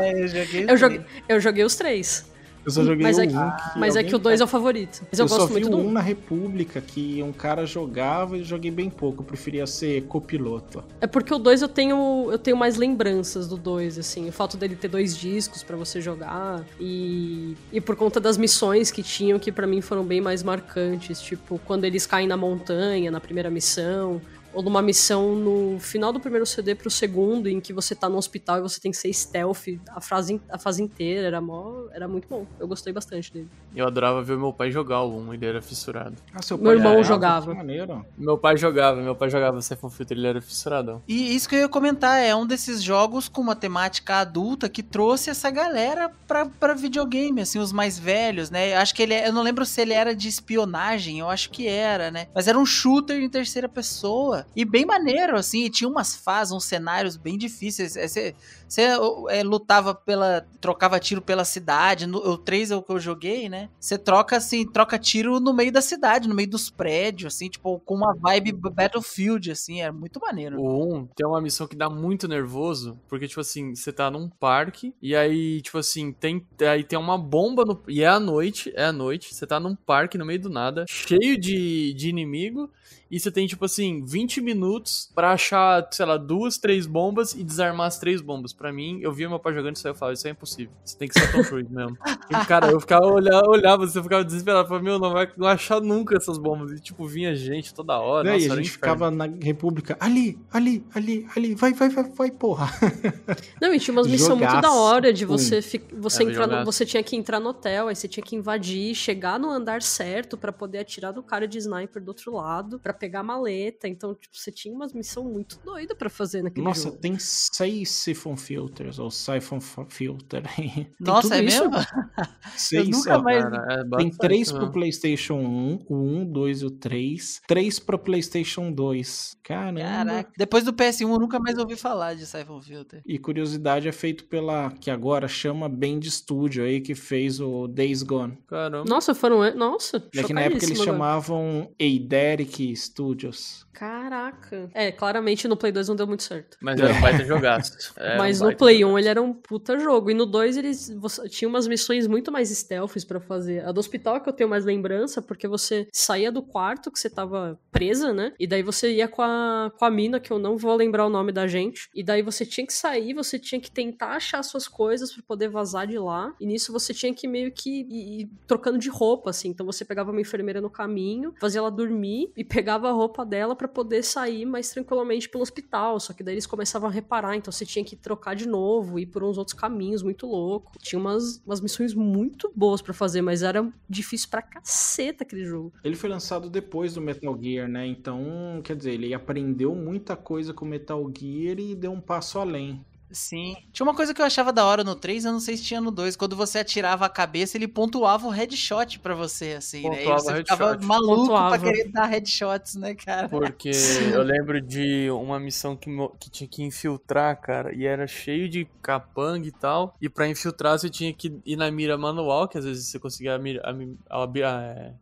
é, eu joguei. Eu joguei, eu joguei os três. Eu só joguei Mas o é um. que- que Mas é que o 2 é o favorito. Mas eu, Eu, só gosto vi muito do um 1. na República que um cara jogava e joguei bem pouco. Eu preferia ser copiloto. É porque o 2 eu tenho, eu tenho mais lembranças do 2, assim. O fato dele ter dois discos pra você jogar. E, e por conta das missões que tinham, que pra mim foram bem mais marcantes. Tipo, quando eles caem na montanha, na primeira missão. Ou numa missão no final do primeiro CD pro segundo, em que você tá no hospital e você tem que ser stealth a fase, a fase inteira. Era, mó, era muito bom. Eu gostei bastante dele. Eu adorava ver meu pai jogar o 1, ele era fissurado. Ah, seu Meu irmão jogava? jogava. Maneiro. Meu pai jogava, meu pai jogava Siphon Filter, ele era fissuradão. E isso que eu ia comentar, é um desses jogos com uma temática adulta que trouxe essa galera pra, pra videogame, assim, os mais velhos, né? Eu acho que ele é, eu não lembro se ele era de espionagem, eu acho que era, né? Mas era um shooter em terceira pessoa. E bem maneiro, assim, e tinha umas fases, uns cenários bem difíceis. É, Você você, é, lutava pela. trocava tiro pela cidade. No, o 3 é o que eu joguei, né? Você troca assim, troca tiro no meio da cidade, no meio dos prédios, assim, tipo, com uma vibe Battlefield, assim, era muito maneiro. O 1 tem uma missão que dá muito nervoso, porque, tipo assim, você tá num parque, e aí, tipo assim, tem, aí tem uma bomba no. E é à noite, é à noite, você tá num parque no meio do nada, cheio de, de inimigo, e você tem, tipo assim, 20 minutos pra achar, sei lá, duas, três bombas e desarmar as três bombas. Pra mim, eu via meu pai jogando isso aí, eu falava, isso é impossível. Você tem que ser Tom Cruise mesmo. E, cara, eu ficava olhava, olhava, você ficava desesperado, falava, meu, não vai não achar nunca essas bombas. E, tipo, vinha gente toda hora. Daí nossa, a era um gente ficava na República, ali, ali, ali, ali, vai, vai, vai, vai, porra. <laughs> Não, e tinha umas missões muito da hora de Um. você, fi- você, É, entrar no- você tinha que entrar no hotel, aí você tinha que invadir, chegar no andar certo pra poder atirar no cara de sniper do outro lado, pra pegar a maleta. Então, tipo, você tinha umas missões muito doidas pra fazer naquele Nossa, jogo. tem seis Siphon Filters, ou Siphon Filter. <laughs> Nossa, é isso? mesmo? <laughs> Seis, nunca ó. mais- Cara, é Tem bastante três pro. PlayStation 1, o 1, 2 e o 3. Três pro PlayStation 2. Caramba. Caraca. Depois do PS1 eu nunca mais ouvi falar de Siphon Filter. E curiosidade é feito pela que agora chama Band Studio aí que fez o Days Gone. Caramba. Nossa, foram. Nossa, É que na época eles agora. chamavam Eideric Studios. Caraca. É, claramente no Play 2 não deu muito certo. Mas era um baita jogaço. <laughs> Era Mas um no Play 1 jogaço. ele era um puta jogo. E no 2 eles você, tinha umas missões muito mais stealths pra fazer. A do hospital é que eu tenho mais lembrança, porque você saía do quarto que você tava presa, né? E daí você ia com a, com a mina, que eu não vou lembrar o nome da gente. E daí você tinha que sair, você tinha que tentar achar suas coisas pra poder vazar de lá. E nisso você tinha que meio que ir, ir trocando de roupa, assim. Então você pegava uma enfermeira no caminho, fazia ela dormir e pegava a roupa dela pra poder sair mais tranquilamente pelo hospital. Só que daí eles começavam a reparar, então você tinha que trocar de novo, ir por uns outros caminhos muito louco. Tinha umas, umas missões muito boas pra fazer, mas era difícil pra caceta aquele jogo. Ele foi lançado depois do Metal Gear, né? Então, quer dizer, ele aprendeu muita coisa com Metal Gear e deu um passo além. Sim. Tinha uma coisa que eu achava da hora no 3, eu não sei se tinha no 2. Quando você atirava a cabeça, ele pontuava o headshot pra você, assim, né? E Pontuava você o ficava headshot. maluco Pontuava. pra querer dar headshots, né, cara? Porque eu lembro de uma missão que, que tinha que infiltrar, cara, e era cheio de capanga e tal. E pra infiltrar você tinha que ir na mira manual, que às vezes você conseguia a mira- a a- a-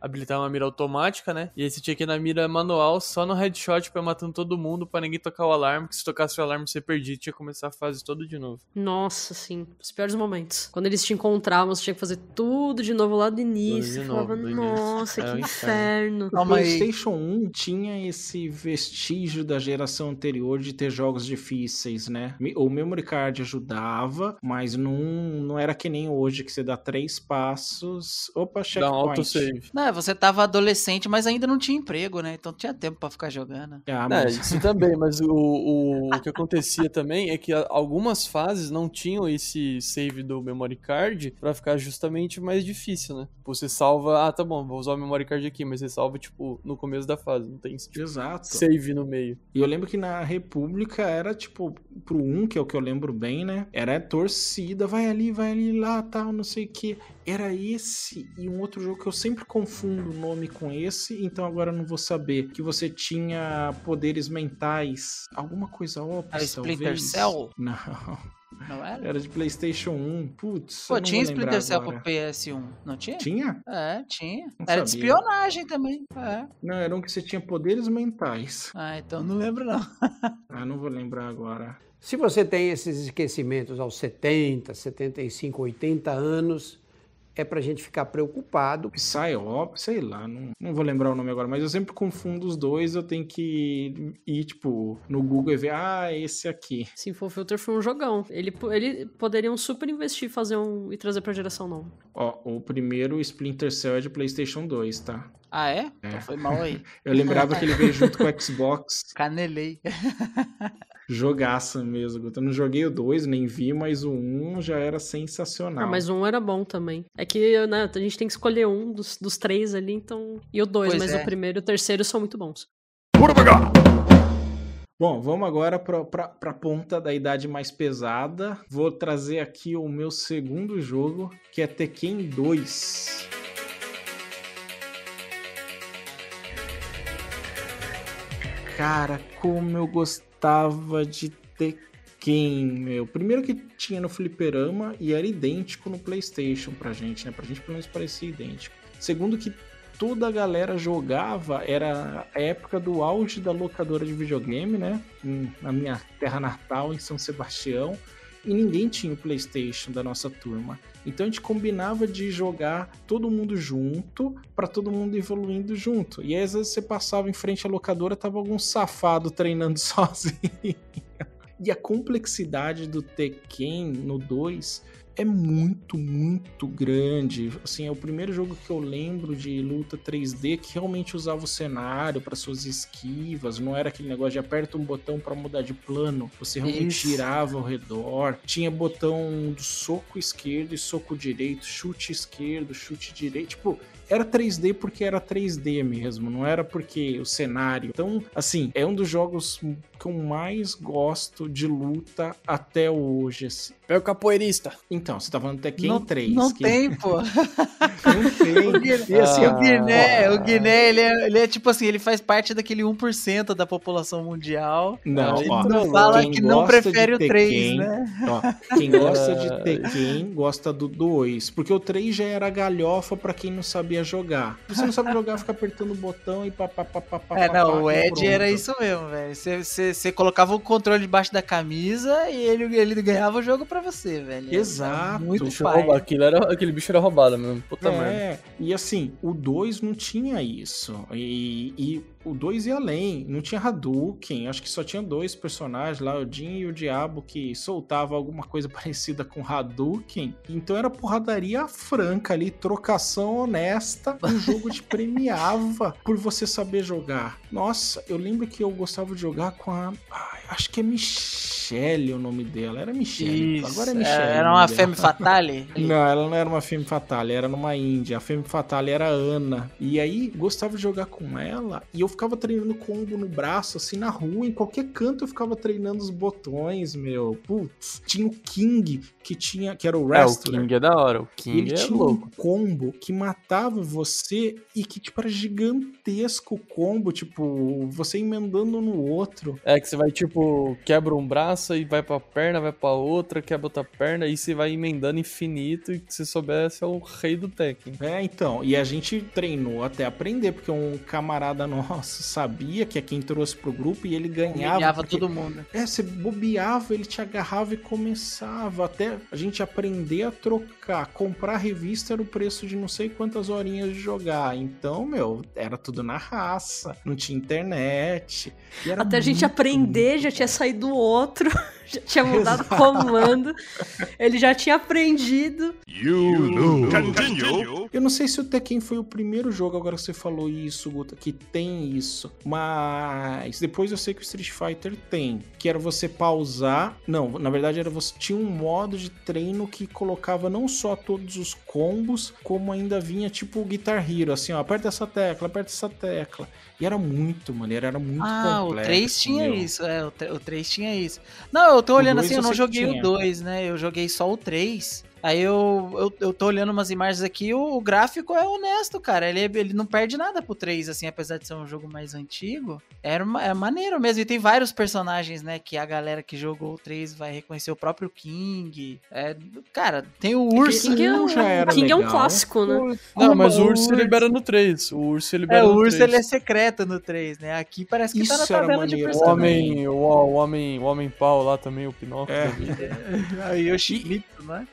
habilitar uma mira automática, né? E aí você tinha que ir na mira manual só no headshot pra ir matando todo mundo pra ninguém tocar o alarme, que se tocasse o alarme você perdia, tinha que começar a fase toda de novo. Nossa, sim. Os piores momentos. Quando eles te encontravam, você tinha que fazer tudo de novo lá do início. novo, falava, do início. nossa, É que um inferno. O Calma aí. PlayStation 1 tinha esse vestígio da geração anterior de ter jogos difíceis, né? O memory card ajudava, mas não, não era que nem hoje que você dá três passos. Opa, Dá um checkpoint. autosave. Não, é, você tava adolescente, mas ainda não tinha emprego, né? Então tinha tempo pra ficar jogando. Ah, É, mas... isso também, mas o, o, o que acontecia também é que algumas fases não tinham esse save do memory card pra ficar justamente mais difícil, né? Você salva, ah, tá bom, vou usar o memory card aqui, mas você salva, tipo, no começo da fase, não tem esse tipo, Exato. save no meio. E eu lembro que na República era tipo, pro 1, que é o que eu lembro bem, né? Era torcida, vai ali, vai ali, lá, tal, não sei o que. Era esse e um outro jogo que eu sempre confundo o nome com esse, então agora eu não vou saber. Que você tinha poderes mentais, alguma coisa óbvia. Era Splinter talvez. Cell? <laughs> Não, Não era? era de PlayStation 1. Putz, Pô, tinha Splinter Cell pro agora. PS1, não tinha? Tinha? É, tinha. Não Era de sabia. espionagem também. É. Não, era um que você tinha poderes mentais. Ah, então não lembro não. <laughs> Ah, não vou lembrar agora. Se você tem esses esquecimentos aos 70, 75, 80 anos, é pra gente ficar preocupado. Psyop, sei lá, não, não vou lembrar o nome agora, mas eu sempre confundo os dois, eu tenho que ir, tipo, no Google e ver, ah, esse aqui. Sinful Filter foi um jogão. Ele, ele poderiam super investir fazer um e trazer pra geração nova. Ó, o primeiro Splinter Cell é de PlayStation 2, tá? Ah, é? É. Então foi mal aí. <laughs> Eu lembrava que ele veio junto com o <laughs> Xbox, Canelei. <laughs> jogaça mesmo. Eu não joguei o 2, nem vi, mas o 1 já era sensacional. Ah, mas um era bom também. É que né, a gente tem que escolher um dos, dos três ali, então. E o dois, Pois mas é. o primeiro e o terceiro são muito bons. Bom, vamos agora pra, pra, pra ponta da idade mais pesada. Vou trazer aqui o meu segundo jogo, que é Tekken 2. Cara, como eu gostava de Tekken, meu. Primeiro que tinha no fliperama e era idêntico no PlayStation pra gente, né? Pra gente pelo menos parecia idêntico. Segundo que toda a galera jogava, era a época do auge da locadora de videogame, né? Na minha terra natal, em São Sebastião. E ninguém tinha o PlayStation da nossa turma. Então a gente combinava de jogar todo mundo junto, pra todo mundo evoluindo junto. E aí, às vezes você passava em frente à locadora, tava algum safado treinando <laughs> sozinho. E a complexidade do Tekken no 2 é muito, muito grande. Assim, é o primeiro jogo que eu lembro de luta 3D que realmente usava o cenário para suas esquivas, não era aquele negócio de aperta um botão para mudar de plano, você realmente Isso. girava ao redor. Tinha botão do soco esquerdo e soco direito, chute esquerdo, chute direito, tipo, era 3D porque era 3D mesmo, não era porque o cenário. Então, assim, é um dos jogos que eu mais gosto de luta até hoje. Assim. É o capoeirista. Então, você tá falando Tekken não, 3. Não que- tem, pô. <laughs> Não tem. E assim, Ah. o Guiné, o Guiné, ele é, ele é tipo assim, ele faz parte daquele 1% da população mundial. Não, Ele ó, não fala que não prefere o 3, Tekken, né? Ó, quem gosta de <laughs> Tekken gosta do 2, porque o 3 já era galhofa pra quem não sabia jogar. Se você não sabe jogar, fica apertando o botão e pá, pá, pá, pá, pá, É, não, pá, o e Ed pronto. era isso mesmo, velho. Você- colocava o controle debaixo da camisa e ele, ele ganhava o jogo pra você, velho. Era Exato. Muito pai. aquilo era, aquele bicho era roubado mesmo. Puta merda. É, e assim, o 2 não tinha isso. E, e o 2 ia além. Não tinha Hadouken. Acho que só tinha dois personagens lá, o Jin e o Diabo, que soltava alguma coisa <laughs> parecida com Hadouken. Então era porradaria franca ali, trocação honesta. E o <laughs> jogo te premiava por você saber jogar. Nossa, eu lembro que eu gostava de jogar com a. ai, acho que é Michelle o nome dela. Era Michelle. Isso, Agora é é, Michelle. o Era uma. Femme Fatale? <laughs> Não, ela não era uma Femme Fatale, era numa Índia. A Femme Fatale era a Ana. E aí, gostava de jogar com ela. E eu ficava treinando combo no braço, assim, na rua. Em qualquer canto eu ficava treinando os botões, meu. Putz. Tinha o King, que tinha que era o É, o wrestler. King é da hora. O King ele é tinha louco. um combo que matava você e que, tipo, era gigantesco o combo, tipo, você emendando no outro. É que você vai, tipo, quebra um braço e vai pra perna, vai pra outra, quebra outra perna, e você vai emendando infinito e que se soubesse é o rei do Tekken. É, então, e a gente treinou até aprender, porque um camarada nosso sabia que é quem trouxe pro grupo e ele ganhava. Humilhava porque- todo mundo. É, você bobeava, ele te agarrava e começava. Até a gente aprender a trocar. Comprar revista era o preço de não sei quantas horinhas de jogar. Então, meu, era tudo na raça. Não tinha internet. e era Até a gente muito, aprender, já tinha saído do outro, <laughs> já tinha mudado o comando, ele já tinha aprendido. Eu não sei se o Tekken foi o primeiro jogo, agora que você falou isso, Guta, que tem isso. Mas depois eu sei que o Street Fighter tem. Que era você pausar. Não, na verdade era você. Tinha um modo de treino que colocava não só todos os combos, como ainda vinha tipo o Guitar Hero, assim, ó, aperta essa tecla, aperta essa tecla. E era muito maneiro, era muito Ah, complexo. o 3 tinha meu. isso, é, o, tre- o 3 tinha isso. Não, eu tô olhando assim, eu não joguei o tinha. 2, né? Eu joguei só o 3. Aí eu, eu, eu tô olhando umas imagens aqui, o, o gráfico é honesto, cara. Ele, ele não perde nada pro 3, assim, apesar de ser um jogo mais antigo. Era uma- é maneiro mesmo. E tem vários personagens, né? Que a galera que jogou o 3 vai reconhecer o próprio King. É, cara, tem o urso. King é um, já era King é um clássico, né? Não, mas o urso libera no 3. O urso libera É, o no urso 3. ele é secreto no 3, né? Aqui parece que tá na Isso era tabela de maneiro. O personagem. homem, o, o homem, o homem pau lá também, o Pinóquio. É. <laughs> Aí eu chimito, né?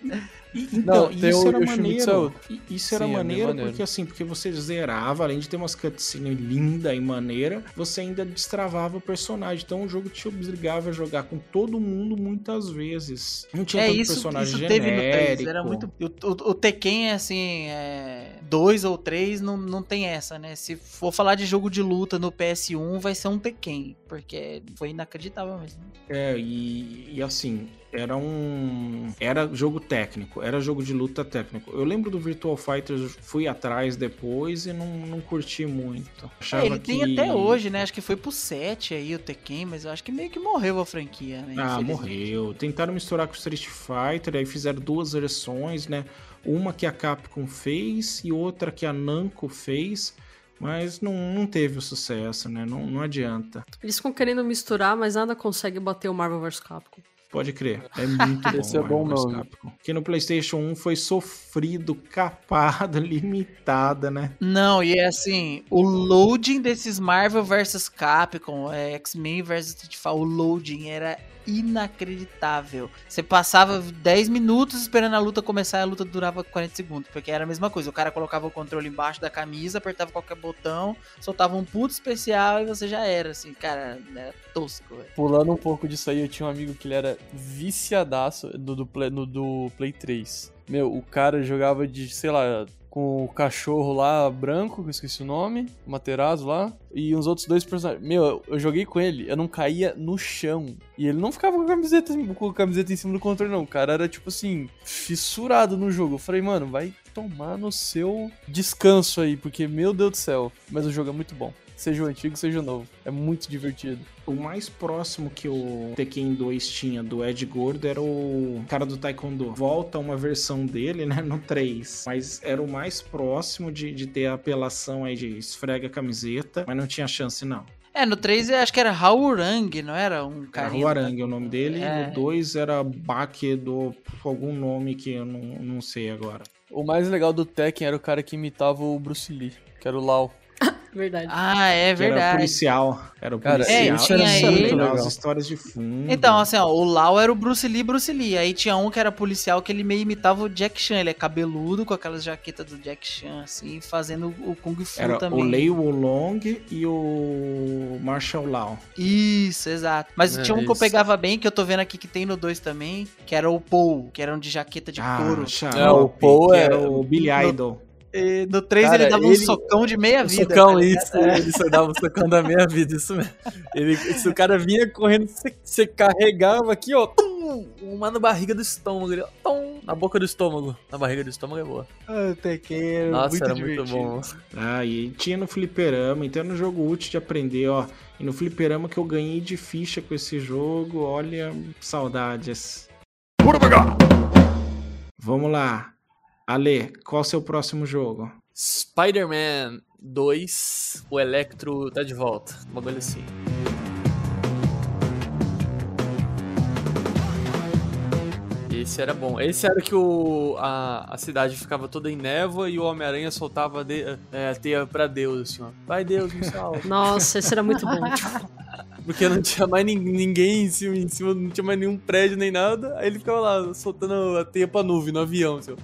E- Então, Não, isso era é maneiro. Isso era Sim, é maneiro, porque assim, porque você zerava, além de ter umas cutscenes linda e maneira, você ainda destravava o personagem. Então o jogo te obrigava a jogar com todo mundo muitas vezes. Não tinha É tanto isso, personagem isso teve no 3, genérico. era muito... O, o, o Tekken, assim, é... 2 ou 3 não, não tem essa, né? Se for falar de jogo de luta no PS1, vai ser um Tekken, porque foi inacreditável mesmo. É, e, e assim, era um. Era jogo técnico, era jogo de luta técnico. Eu lembro do Virtual Fighter, fui atrás depois e não, não curti muito. É, Achava ele tem que- até hoje, né? Acho que foi pro 7 aí o Tekken, mas eu acho que meio que morreu a franquia, né? Ah, morreu. Tentaram misturar com Street Fighter, aí fizeram duas versões, né? Uma que a Capcom fez e outra que a Namco fez, mas não, não teve o sucesso, né? Não, não adianta. Eles ficam querendo misturar, mas nada consegue bater o Marvel vs Capcom. Pode crer. É muito <laughs> bom. Esse é bom mesmo. Capcom. Que no PlayStation 1 foi sofrido, <laughs> capado, limitada, né? Não, e é assim, o loading desses Marvel vs Capcom, é, X-Men vs Street Fighter, o loading era inacreditável. Você passava 10 minutos esperando a luta começar e a luta durava 40 segundos, porque era a mesma coisa. O cara colocava o controle embaixo da camisa, apertava qualquer botão, soltava um puto especial e você já era, assim, cara, era tosco, velho. Pulando um pouco disso aí, eu tinha um amigo que ele era viciadaço do, do, Play, no, do Play 3. Meu, o cara jogava de, sei lá, com o cachorro lá branco, que eu esqueci o nome, Materazzo lá, e uns outros dois personagens. Meu, eu, eu joguei com ele, eu não caía no chão. E ele não ficava com a camiseta, com a camiseta em cima do controle, não. O cara era, tipo assim, fissurado no jogo. Eu falei, mano, vai tomar no seu descanso aí, porque, meu Deus do céu. Mas o jogo é muito bom. Seja o antigo, seja o novo. É muito divertido. O mais próximo que o Tekken 2 tinha do Ed Gordo era o cara do Taekwondo. Volta uma versão dele, né, no 3. Mas era o mais próximo de, de ter a apelação aí de esfrega a camiseta, mas não tinha chance não. É, no 3 eu acho que era Haurang, não era? Um Era cara. Huarang é o nome dele, É. o 2 era Bakedo, algum nome que eu não, não sei agora. O mais legal do Tekken era o cara que imitava o Bruce Lee, que era o Lau. Verdade. Ah, é Que Era verdade. policial. Era o Cara, policial. é, Isso tinha era ele. legal, as histórias de fundo. Então, assim, ó, o Lau era o Bruce Lee, Bruce Lee. Aí tinha um que era policial que ele meio imitava o Jack Chan. Ele é cabeludo, com aquelas jaquetas do Jack Chan, assim, fazendo o Kung Fu Era também. o Lei Wulong e o Marshall Law. Isso, exato. Mas É, tinha um que eu isso. pegava bem, que eu tô vendo aqui que tem no 2 também, que era o Paul, que era um de jaqueta de couro. xarope, É, o Paul é- era o Billy no- Idol. E no 3 Cara, ele dava um ele- socão de meia vida. socão, ligado? isso, ele só dava um socão da meia vida, isso mesmo. Ele, se o cara vinha correndo, você, você carregava aqui, ó, tum, uma na barriga do estômago, ele, ó, tum, na boca do estômago. Na barriga do estômago é boa. Ah, Tekken, Nossa, muito era divertido. muito bom. Ah, e tinha no fliperama, então era um jogo útil de aprender, ó. E no fliperama que eu ganhei de ficha com esse jogo, olha, saudades. Vamos lá. Ale, qual o seu próximo jogo? Spider-Man 2, o Electro tá de volta. Um bagulho assim. Esse era bom. Esse era que o, a, a cidade ficava toda em névoa e o Homem-Aranha soltava de, é, a teia pra Deus, assim, ó. Vai Deus, me salva. Nossa, esse era muito bom. <laughs> Porque não tinha mais nin- ninguém em cima, em cima, não tinha mais nenhum prédio nem nada. Aí ele ficava lá soltando a teia pra nuvem no avião, assim.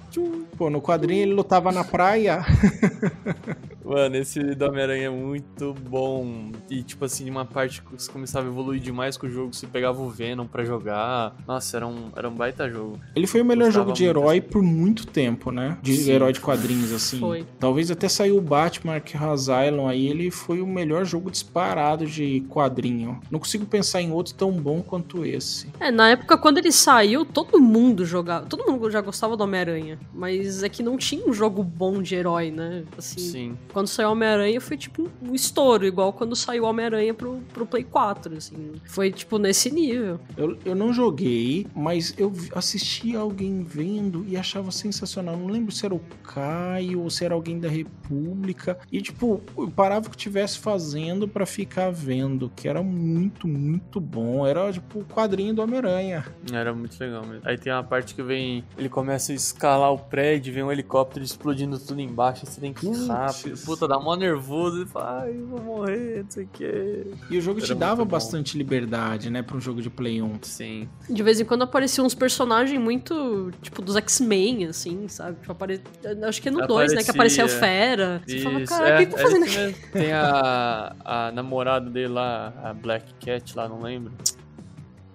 Pô, no quadrinho ele lutava na praia. <laughs> Mano, esse do Homem-Aranha é muito bom. E, tipo assim, uma parte que você começava a evoluir demais com o jogo, você pegava o Venom pra jogar. Nossa, era um, era um baita jogo. Ele foi o melhor Gostava jogo de herói assim. por muito tempo, né? De Sim. herói de quadrinhos, assim. Foi. Talvez até saiu o Batman Arkham Asylum aí, ele foi o melhor jogo disparado de quadrinho. Não consigo pensar em outro tão bom quanto esse. É, na época quando ele saiu, todo mundo jogava. Todo mundo já gostava do Homem-Aranha. Mas é que não tinha um jogo bom de herói, né? Assim, Sim. Quando saiu Homem-Aranha foi tipo um estouro, igual quando saiu Homem-Aranha pro, pro Play 4, assim. Foi tipo nesse nível. Eu, eu não joguei, mas eu assisti alguém vendo e achava sensacional. Não lembro se era o Caio ou se era alguém da República. E, tipo, eu parava o que estivesse fazendo pra ficar vendo, que era muito, muito bom. Era, tipo, o quadrinho do Homem-Aranha. Era muito legal mesmo. Aí tem uma parte que vem. Ele começa a escalar o prédio, vem um helicóptero explodindo tudo embaixo. Você tem que ir rápido. Puta, dá mó nervoso. Ele fala, ai, eu vou morrer, não sei o que. E o jogo te Era dava muito bom. bastante liberdade, né, pra um jogo de Play 1. Sim. De vez em quando apareciam uns personagens muito, tipo, dos X-Men, assim, sabe? Tipo, apare... Acho que é no 2, né? Que aparecia o. Fera. Você fala, Isso, cara, o é, que que tá é fazendo esse aqui? <laughs> Tem a, a namorada dele lá, a Black Cat lá, não lembro.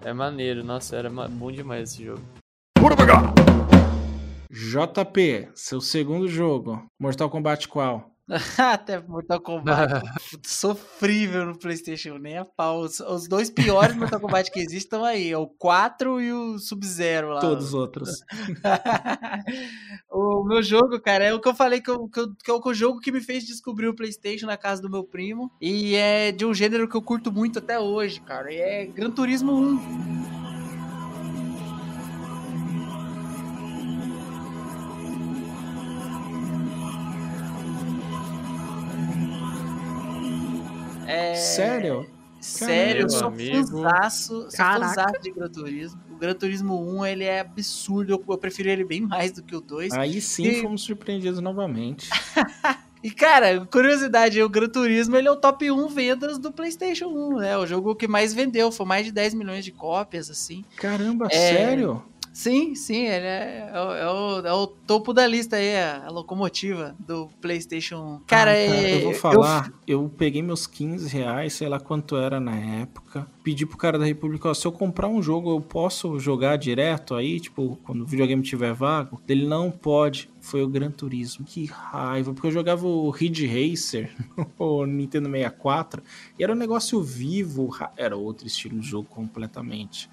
É maneiro, nossa, era bom demais esse jogo. JP, seu segundo jogo. Mortal Kombat qual? <laughs> Até Mortal Kombat. <laughs> Sofrível no PlayStation, nem a pau. Os, os dois piores Mortal Kombat que existem estão aí: é o 4 e o Sub-Zero lá. Todos os outros. <laughs> o meu jogo, cara, é o que eu falei que, eu, que, eu- que é o jogo que me fez descobrir o PlayStation na casa do meu primo. E é de um gênero que eu curto muito até hoje, cara. E é Gran Turismo 1. É... Sério? Sério, eu sou fãzaço, sou fãzaço de Gran Turismo. O Gran Turismo 1, ele é absurdo, eu, eu prefiro ele bem mais do que o 2. Aí sim E- fomos surpreendidos novamente. <laughs> E, cara, curiosidade, o Gran Turismo, ele é o top 1 vendas do PlayStation 1, né? O jogo que mais vendeu, foi mais de 10 milhões de cópias, assim. Caramba, É. sério? Sim, sim, ele é, é o- é o, é o topo da lista aí, a, a locomotiva do PlayStation 1. Cara, Ah, é, eu vou falar, eu... peguei meus 15 reais, sei lá quanto era na época, pedi pro cara da República, ó, se eu comprar um jogo, eu posso jogar direto aí, tipo, quando o videogame tiver vago? Ele não pode. Foi o Gran Turismo. Que raiva, porque eu jogava o Ridge Racer, <laughs> o Nintendo 64, e era um negócio vivo, ra- era outro estilo de jogo completamente.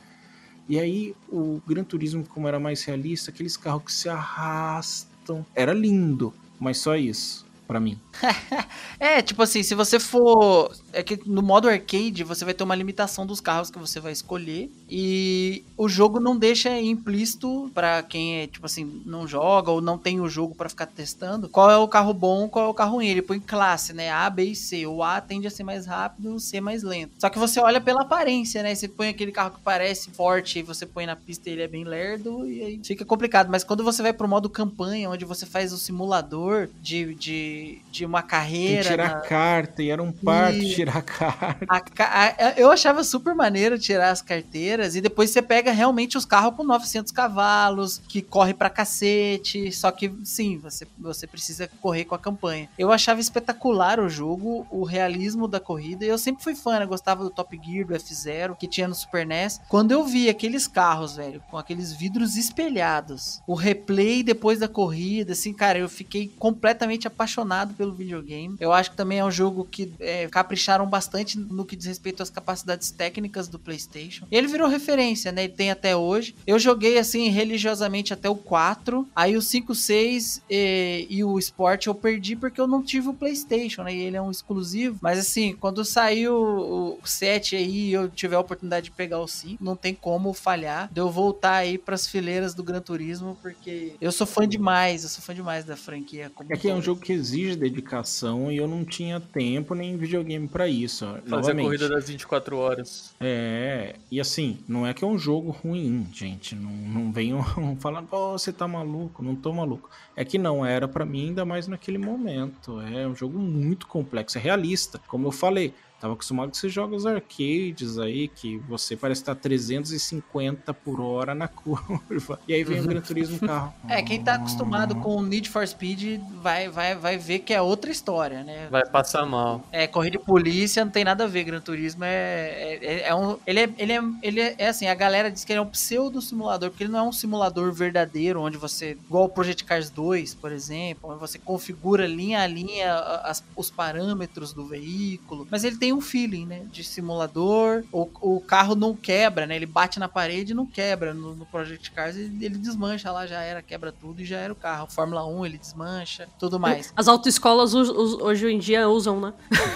E aí, o Gran Turismo, como era mais realista, aqueles carros que se arrastam. Era lindo, mas só isso, pra mim. <laughs> É, tipo assim, se você for. É que no modo arcade você vai ter uma limitação dos carros que você vai escolher. E o jogo não deixa implícito pra quem é, tipo assim, não joga ou não tem o jogo pra ficar testando qual é o carro bom, qual é o carro ruim. Ele põe classe, né? A, B e C. O A tende a ser mais rápido, o C mais lento. Só que você olha pela aparência, né? Você põe aquele carro que parece forte e você põe na pista e ele é bem lerdo e aí fica complicado. Mas quando você vai pro modo campanha, onde você faz o simulador de, de, de uma carreira. que tirar na- carta, e era um parto E- tirar <laughs> carta. a a- eu achava super maneiro tirar as carteiras e depois você pega realmente os carros com 900 cavalos, que corre pra cacete, só que sim, você, você precisa correr com a campanha. Eu achava espetacular o jogo, o realismo da corrida, e eu sempre fui fã, né? gostava do Top Gear, do F-Zero, que tinha no Super NES. Quando eu vi aqueles carros, velho, com aqueles vidros espelhados, o replay depois da corrida, assim, cara, eu fiquei completamente apaixonado pelo videogame. Eu acho que também é um jogo que é, capricharam bastante no que diz respeito às capacidades técnicas do PlayStation. Ele virou referência, né? Ele tem até hoje. Eu joguei assim religiosamente até o 4, aí o 5, 6 e, e o Sport eu perdi porque eu não tive o PlayStation, né? E ele é um exclusivo. Mas assim, quando saiu o 7 aí e eu tiver a oportunidade de pegar o 5, não tem como falhar de eu voltar aí pras fileiras do Gran Turismo, porque eu sou fã demais, eu sou fã demais da franquia. como É é um jogo que exige dedicação e eu não tinha tempo nem videogame pra isso. Fazer a Novamente. corrida das 24 horas. É, e assim, não é que é um jogo ruim, gente. Não, não venham <laughs> falando, pô, você tá maluco, não tô maluco. É que não era pra mim, ainda mais naquele momento. É um jogo muito complexo, é realista. Como eu falei, tava acostumado com esses jogos arcades aí, que você parece estar 350 por hora na <laughs> curva. E aí vem o Gran Turismo <laughs> carro. É, quem tá acostumado com o Need for Speed vai, vai, vai ver que é outra história, né? Vai passar mal. É, corrida de polícia não tem nada a ver. Gran Turismo é, é, é um. Ele é, ele, é, ele é, é assim, a galera diz que ele é um pseudo simulador, porque ele não é um simulador verdadeiro, onde você. Igual o Project Cars 2, por exemplo, onde você configura linha a linha as- os parâmetros do veículo. Mas ele tem um feeling, né? De simulador. O, o carro não quebra, né? Ele bate na parede e não quebra. No, no Project Cars ele, ele desmancha lá, já era, quebra tudo e já era o carro. Fórmula 1 ele desmancha, tudo mais. As autoescolas us- us- hoje em dia usam, né?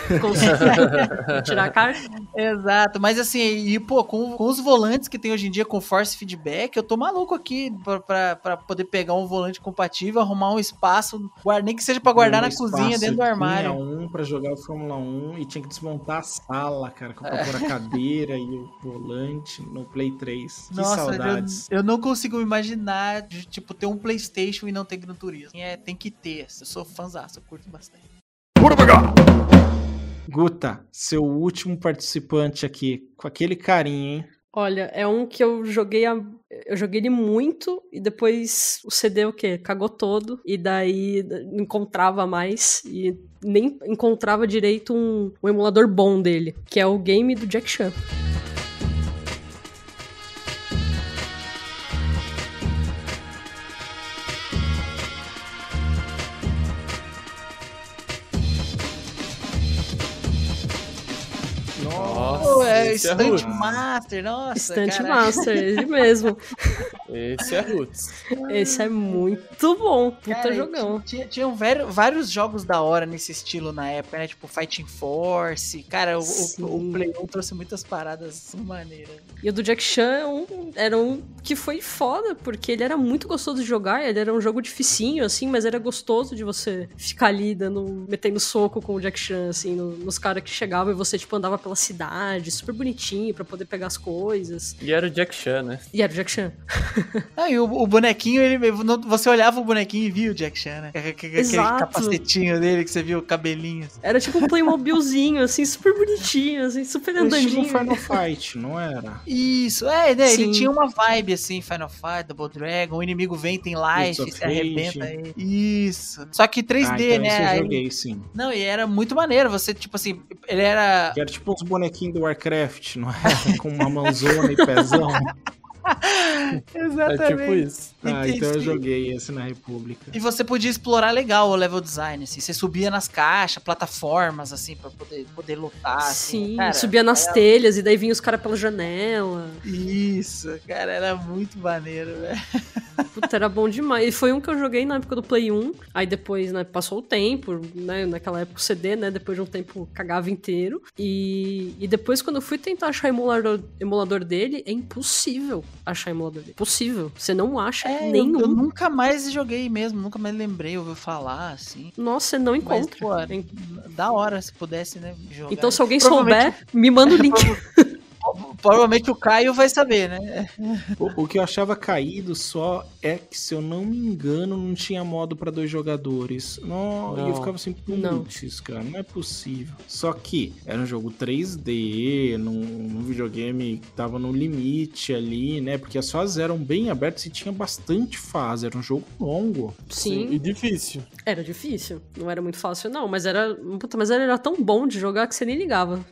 <laughs> Tirar a carta. Exato, mas assim, e pô, com, com os volantes que tem hoje em dia com force feedback, eu tô maluco aqui pra, pra, pra poder pegar um volante compatível, arrumar um espaço, nem que seja pra guardar na Meu cozinha, dentro do armário. Tinha um pra jogar o Fórmula 1 e tinha que desmontar a sala, cara, pra pôr a cadeira e o volante no Play 3. Que Nossa, saudades. eu, eu não consigo imaginar de, tipo, ter um Playstation e não ter Gran Turismo. É, tem que ter. Eu sou fãzaço, eu curto bastante. Guta, seu último participante aqui, com aquele carinho, hein? Olha, é um que eu joguei a... eu joguei ele muito e depois o CD o quê? Cagou todo e daí não encontrava mais e nem encontrava direito um, um emulador bom dele, que é o game do Jack Chan. É esse é Stunt roots. Master, nossa. Stunt caraca. Master, ele mesmo. <laughs> Esse é Roots. Esse é muito bom, puta Cara, jogão. Tinha, tinham vários, vários jogos da hora nesse estilo na época, né? Tipo Fighting Force. Cara, o, o, o Play 1 trouxe muitas paradas maneiras. E o do Jack Chan é um- era um que foi foda, porque ele era muito gostoso de jogar, ele era um jogo dificinho, assim, mas era gostoso de você ficar ali dando, metendo soco com o Jack Chan, assim, no- nos caras que chegavam e você, tipo, andava pela cidade, super bonitinho pra poder pegar as coisas. E era o Jack Chan, né? E era o Jack Chan. <laughs> Ah, e o, o bonequinho, ele, você olhava o bonequinho e via o Jack Chan, né? Aquele Exato. capacetinho dele que você viu o cabelinho. Era tipo um Playmobilzinho, assim, super bonitinho, assim, super Estilo andandinho. Final <laughs> Fight, não era? Isso, é, né? Ele Sim. tinha uma vibe assim, Final Fight, Double Dragon, o inimigo vem, tem life, se arrebenta ele. Isso. Só que 3D, ah, então né? esse eu Aí- joguei, sim. Não, e era muito maneiro. Você, tipo assim, ele era. Era tipo uns bonequinhos do Warcraft, não é? <laughs> Com uma mãozona e pezão. <laughs> Exatamente. É tipo isso. Ah, então eu joguei esse na República. E você podia explorar legal o level design, assim. Você subia nas caixas, plataformas, assim, pra poder, poder lutar. assim. Sim, Cara, subia nas era- telhas e daí vinha os caras pela janela. Isso, cara, era muito maneiro, velho. <laughs> Puta, era bom demais. E foi um que eu joguei na época do Play 1. Aí depois, né, passou o tempo, né? Naquela época o CD, né? Depois de um tempo cagava inteiro. E, e depois, quando eu fui tentar achar emulador, emulador dele, é impossível achar emulador dele. Possível. Você não acha É, eu, nenhum. eu nunca mais joguei mesmo, nunca mais lembrei, ouvi falar, assim. Nossa, você não Mas, encontra. pô, É- da hora se pudesse, né, jogar. Então, se alguém <laughs> souber, me manda o <laughs> link. Provavelmente o Caio vai saber, né? O, o que eu achava caído só é que, se eu não me engano, não tinha modo pra dois jogadores. Não, E eu Não. ficava assim, Não. putz, cara, não é possível. Só que era um jogo 3D, num, num videogame que tava no limite ali, né? Porque as fases eram bem abertas e tinha bastante fase. Era um jogo longo. Sim, E difícil. era difícil. Não era muito fácil, não. Mas era. Puta, mas ele era tão bom de jogar que você nem ligava.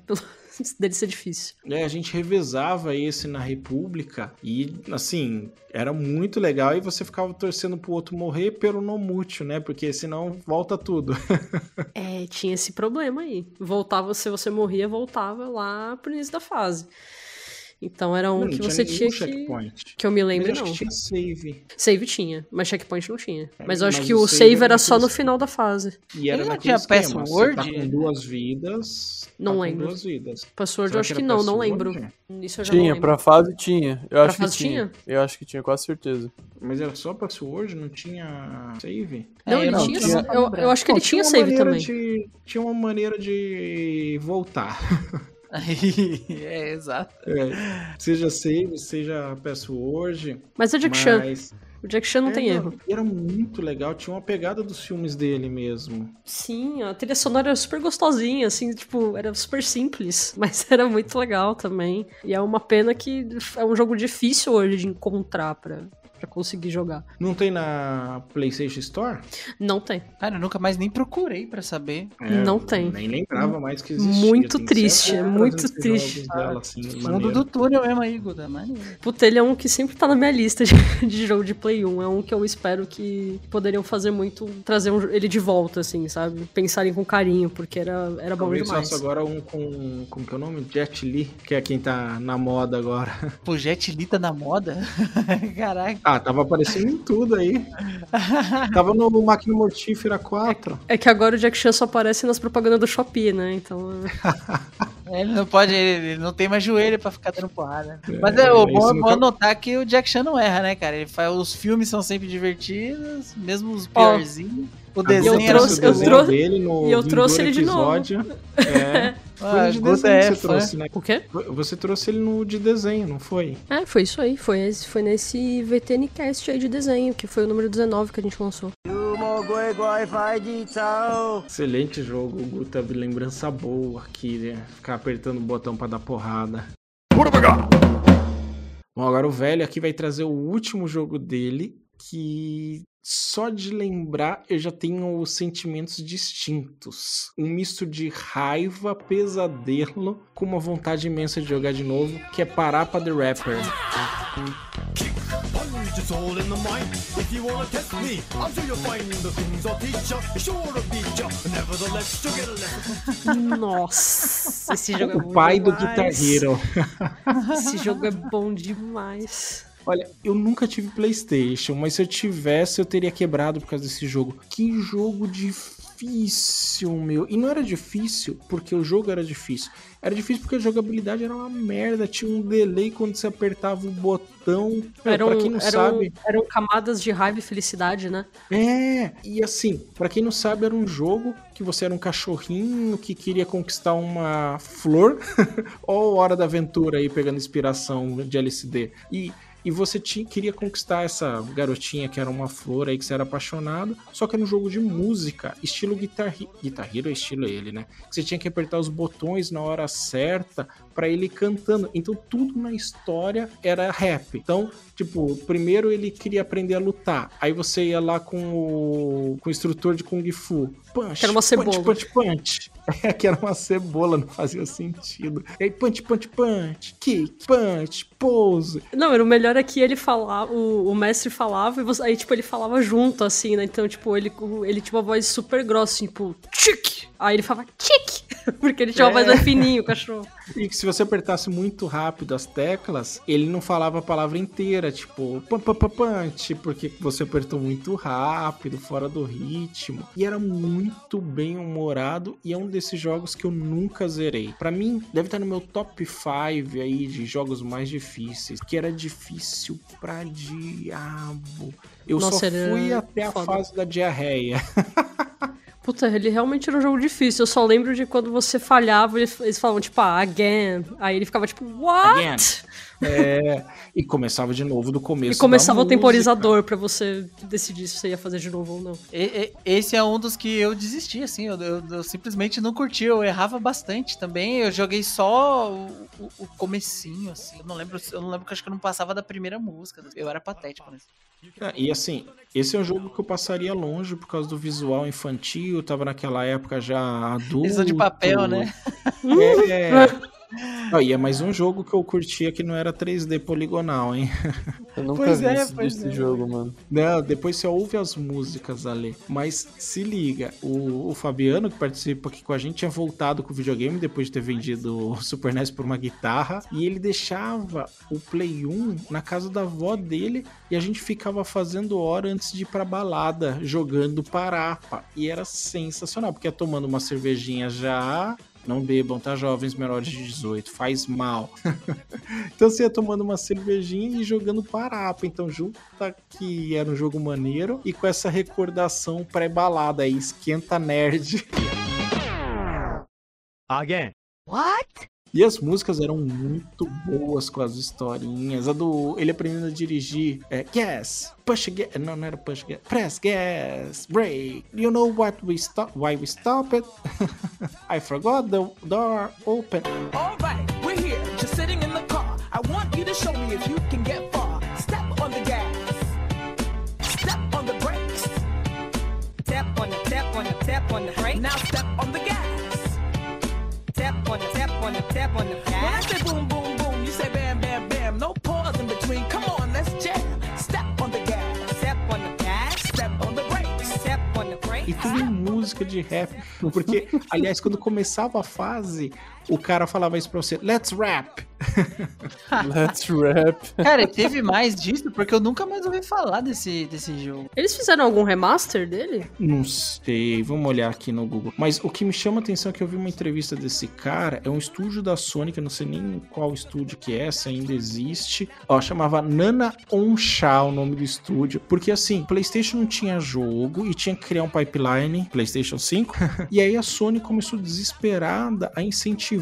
<laughs> Dele ser difícil. É, a gente revezava esse na República e, assim, era muito legal e você ficava torcendo pro outro morrer pelo não mútil, né? Porque senão volta tudo. <laughs> É, tinha esse problema aí. Voltava, se você morria, voltava lá pro início da fase. Então era um Não, não que tinha você nenhum tinha que. checkpoint. Que eu me lembro, Mas eu não. acho que tinha save. Save tinha, mas checkpoint não tinha. Mas eu acho mas que o save save era só no final da fase. E era Ele não tinha esquema, password? Você tá com duas vidas. Não tá lembro. duas vidas. Password Será eu acho que que não, não password? lembro. Isso eu já não Tinha, lembro. pra fase tinha. Eu Pra acho que fase tinha. Eu acho que tinha, quase certeza. Mas era só password, não tinha save? Não, É, ele não, tinha. tinha- eu, eu acho que ele Bom, tinha uma save também. de- tinha uma maneira de voltar. <laughs> <laughs> é, exato. É, seja save, seja password. Mas é Jack Chan. mas... O Jack Chan não É, tem erro. Era muito legal, tinha uma pegada dos filmes dele mesmo. Sim, a trilha sonora era super gostosinha, assim, tipo, era super simples, <laughs> mas era muito legal também. E é uma pena que é um jogo difícil hoje de encontrar pra, pra conseguir jogar. Não tem na PlayStation Store? Não tem. Cara, eu nunca mais nem procurei pra saber. É, Não tem. Nem lembrava mais que existia. Muito Tem triste, certo é muito triste. Dela, assim, Fundo maneiro. do túnel mesmo aí, Guda. Maneiro. Puta, ele é um que sempre tá na minha lista de, <laughs> de jogo de Play 1. É um que eu espero que poderiam fazer muito, trazer um- ele de volta, assim, sabe? Pensarem com carinho, porque era, era bom Talvez demais. faça agora um com. Como que é o nome? Jet Li, que é quem tá na moda agora. Pô, Jet Li tá na moda? <laughs> Caraca. Ah, tava aparecendo em tudo aí. <laughs> tava no Máquina Mortífera 4. É que agora o Jack Chan só aparece nas propagandas do Shopee, né? Então. <laughs> é- Ele não pode, ele não tem mais joelho pra ficar dando porrada. É, Mas é, o isso bom, é nunca- notar que o Jack Chan não erra, né, cara? Ele faz, os filmes são sempre divertidos, mesmo os piorzinhos. O desenho eu era trouxe- muito eu trouxe- dele no e eu trouxe ele de episódio. <laughs> É. Foi Ah, de desenho é que você fã. trouxe, né? O quê? Você trouxe ele no de desenho, não foi? É, foi isso aí. Foi, esse, foi nesse VTNcast aí de desenho, que foi o número 19 que a gente lançou. Excelente jogo, o Gu teve lembrança boa aqui, né? Ficar apertando o botão pra dar porrada. Bom, agora o velho aqui vai trazer o último jogo dele, que só de lembrar eu já tenho sentimentos distintos. Um misto de raiva, pesadelo, com uma vontade imensa de jogar de novo, que é Parapa the Rapper. Nossa, esse jogo é bom O pai do. Guitar Hero. Esse jogo é bom demais. Olha, eu nunca tive PlayStation, mas se eu tivesse, eu teria quebrado por causa desse jogo. Que jogo difícil, meu. E não era difícil porque o jogo era difícil. Era difícil porque a jogabilidade era uma merda. Tinha um delay quando você apertava o botão. Eram, pra quem não eram, sabe. eram camadas de raiva e felicidade, né? É, e assim, pra quem não sabe, era um jogo que você era um cachorrinho que queria conquistar uma flor. <laughs> Ó, Hora da Aventura aí pegando inspiração de LCD. E, e você tinha, queria conquistar essa garotinha que era uma flor aí que você era apaixonado. Só que era um jogo de música, estilo Guitar, Hero- Guitar Hero é estilo ele, né? Você tinha que apertar os botões na hora certa pra ele cantando. Então tudo na história era rap. Então, tipo, primeiro ele queria aprender a lutar. Aí você ia lá com o, com o instrutor de Kung Fu. Punch, Que era uma cebola. punch, punch, punch. <laughs> É, que era uma cebola, não fazia sentido. E aí, punch, punch, punch, kick, punch, pose. Não, era o melhor é que ele falava, o, o mestre falava e você, aí, tipo, ele falava junto, assim, né? Então, tipo, ele, ele tinha uma voz super grossa, tipo, tic! Aí ele falava tic! <laughs> Porque ele tinha uma É. voz mais fininha, o cachorro. E que se você apertasse muito rápido as teclas, ele não falava a palavra inteira, tipo, pam, pam, pam, punch, porque você apertou muito rápido, fora do ritmo. E era muito bem humorado e é um desses jogos que eu nunca zerei. Pra mim, deve estar no meu top 5 aí de jogos mais difíceis, que era difícil pra diabo. Eu Nossa, só era fui até a foda. fase da diarreia. <laughs> Puta, ele realmente era um jogo difícil. Eu só lembro de quando você falhava, eles, falavam, tipo, ah, again. Aí ele ficava, tipo, what? Again. É, e começava de novo do começo. E começava da o temporizador pra você decidir se você ia fazer de novo ou não. E- e- Esse é um dos que eu desisti, assim, eu, eu- eu simplesmente não curti, eu errava bastante também, eu joguei só o, o- o comecinho, assim, eu não lembro, eu não lembro que acho que eu não passava da primeira música, eu era patético nesse. É, e assim, esse é um jogo que eu passaria longe por causa do visual infantil, tava naquela época já adulto. São de papel, né? É, <laughs> E é mais um jogo que eu curtia que não era 3D poligonal, hein? Eu nunca Pois vi é, esse, pois esse é. jogo, mano. Não, depois você ouve as músicas ali. Mas se liga, o, o Fabiano, que participa aqui com a gente, tinha voltado com o videogame depois de ter vendido o Super NES por uma guitarra. E ele deixava o Play 1 na casa da avó dele e a gente ficava fazendo hora antes de ir pra balada, jogando parapa. E era sensacional, porque ia tomando uma cervejinha já. Não bebam, tá, jovens menores de 18, faz mal. <laughs> então você ia tomando uma cervejinha e jogando parapa. Então, junta que era um jogo maneiro e com essa recordação pré-balada aí, esquenta nerd. Again. What? E as músicas eram muito boas com as historinhas. A do ele aprendendo a dirigir é gas, push gas, não, não era push gas, press gas, brake. You know what we stop, why we stop it? <laughs> I forgot the door open. Alright, we're here, just sitting in the car. I want tap on the. When I say boom boom boom, you say bam bam bam. No pause in between. Come on, let's jam. Step on the gas. Step on the gas. Step on the brakes. Step on the brakes. E tudo em música de rap. Porque, aliás, quando começava a fase, o cara falava isso pra você: Let's rap. <laughs> Let's rap. Cara, teve mais disso, porque eu nunca mais ouvi falar desse, desse jogo. Eles fizeram algum remaster dele? Não sei, vamos olhar aqui no Google. Mas o que me chama a atenção é que eu vi uma entrevista desse cara, é um estúdio da Sony, que eu não sei nem qual estúdio que é, se ainda existe. Ó, chamava Nana Onsha o nome do estúdio. Porque assim, PlayStation não tinha jogo e tinha que criar um pipeline, PlayStation 5. <laughs> e aí a Sony começou desesperada a incentivar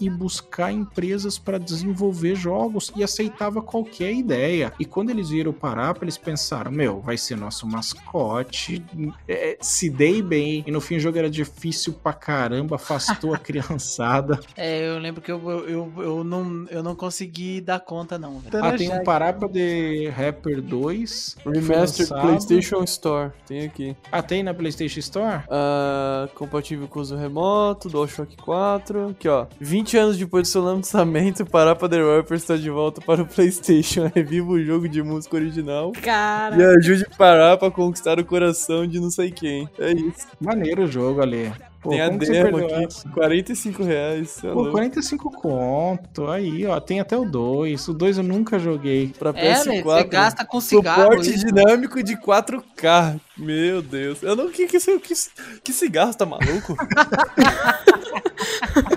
e buscar empresas para desenvolver jogos e aceitava qualquer ideia. E quando eles viram parar, eles pensaram: meu, vai ser nosso mascote, é, se dei bem. E no fim o jogo era difícil pra caramba, afastou a <laughs> criançada. É, eu lembro que eu, eu, eu, não, eu não consegui dar conta, não. velho. Ah, tem um Parapa de Rapper 2. foi Remastered lançado. PlayStation Store. Tem aqui. Ah, tem na PlayStation Store? Ah, compatível com uso remoto, DualShock 4. Aqui, ó. 20 anos depois do seu lançamento, Parapa The Rapper está de volta para o PlayStation. <laughs> Reviva o jogo de música original. Cara. E ajude Parapa a conquistar o coração de não sei quem. É isso. Maneiro o jogo ali. Pô, Tem a demo aqui. essa? 45 reais. é Pô, louco. 45 conto. Aí, ó, tem até o 2. O 2 eu nunca joguei. Pra É, PS4. velho, você gasta com cigarro. Suporte isso. dinâmico de 4K. Meu Deus. Eu não. Que, que, que, que cigarro, tá maluco? <laughs>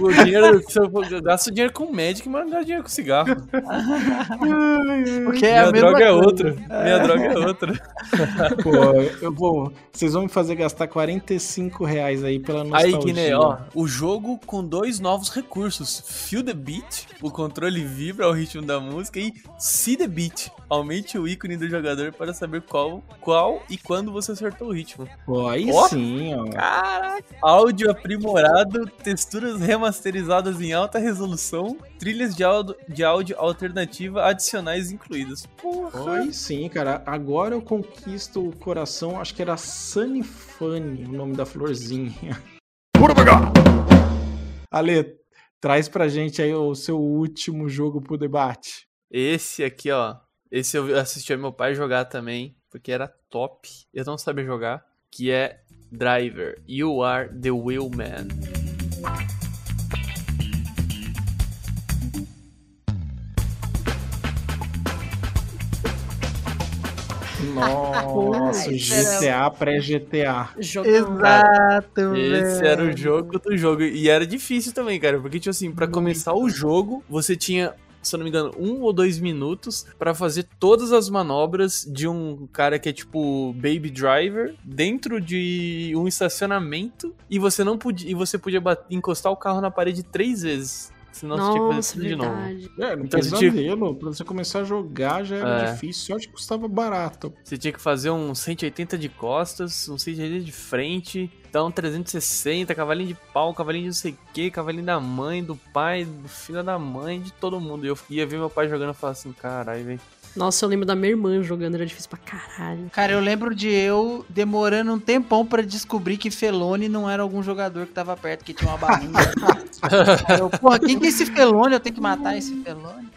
o dinheiro. Se eu, gasto dinheiro com Magic, mas não gasto dinheiro com cigarro. Porque é a Minha mesma droga é coisa. outra. Minha droga é outra. Pô, eu vou. Vocês vão me fazer gastar 45 reais aí pela nostalgia. Aí, Guiné, ó, o jogo com dois novos recursos: Feel the Beat, o controle vibra ao ritmo da música, e See the Beat, aumente o ícone do jogador para saber qual, qual e quando você acertou o ritmo. Pô, aí Ó. sim, ó. Caraca! Áudio aprimorado, texturas remasterizadas em alta resolução, trilhas de áudio, de áudio alternativa adicionais incluídas. Porra! Aí sim, cara. Agora eu conquisto o coração. Acho que era Sunny Funny, o nome da florzinha. Ale, traz pra gente aí o seu último jogo pro debate. Esse aqui, ó. Esse eu assisti ao meu pai jogar também, porque era top. Eu não sabia jogar. Que é Driver. You are the wheelman. Nossa, Ai, GTA pré-GTA. Exato, Esse era o jogo do jogo. E era difícil também, cara. Porque, tipo assim, pra começar o jogo, você tinha, se eu não me engano, um ou dois minutos pra fazer todas as manobras de um cara que é tipo Baby Driver dentro de um estacionamento. E você não podia. E você podia bat- encostar o carro na parede três vezes. Senão você tinha que fazer Nossa, de novo. É, no Então, você tinha- pesadelo. Pra você começar a jogar já era É. difícil. Sorte que custava barato. Você tinha que fazer um 180 de costas, um 180 de frente, então 360, cavalinho de pau, cavalinho de não sei o que, cavalinho da mãe, do pai, do filho da mãe, de todo mundo. E eu ia ver meu pai jogando e falar assim, caralho, velho. Nossa, eu lembro da minha irmã jogando, era difícil pra caralho. Cara, eu lembro de eu demorando um tempão pra descobrir que Felone não era algum jogador que tava perto, que tinha uma barriga. <laughs> eu, porra, quem que é esse Felone? Eu tenho que matar esse Felone.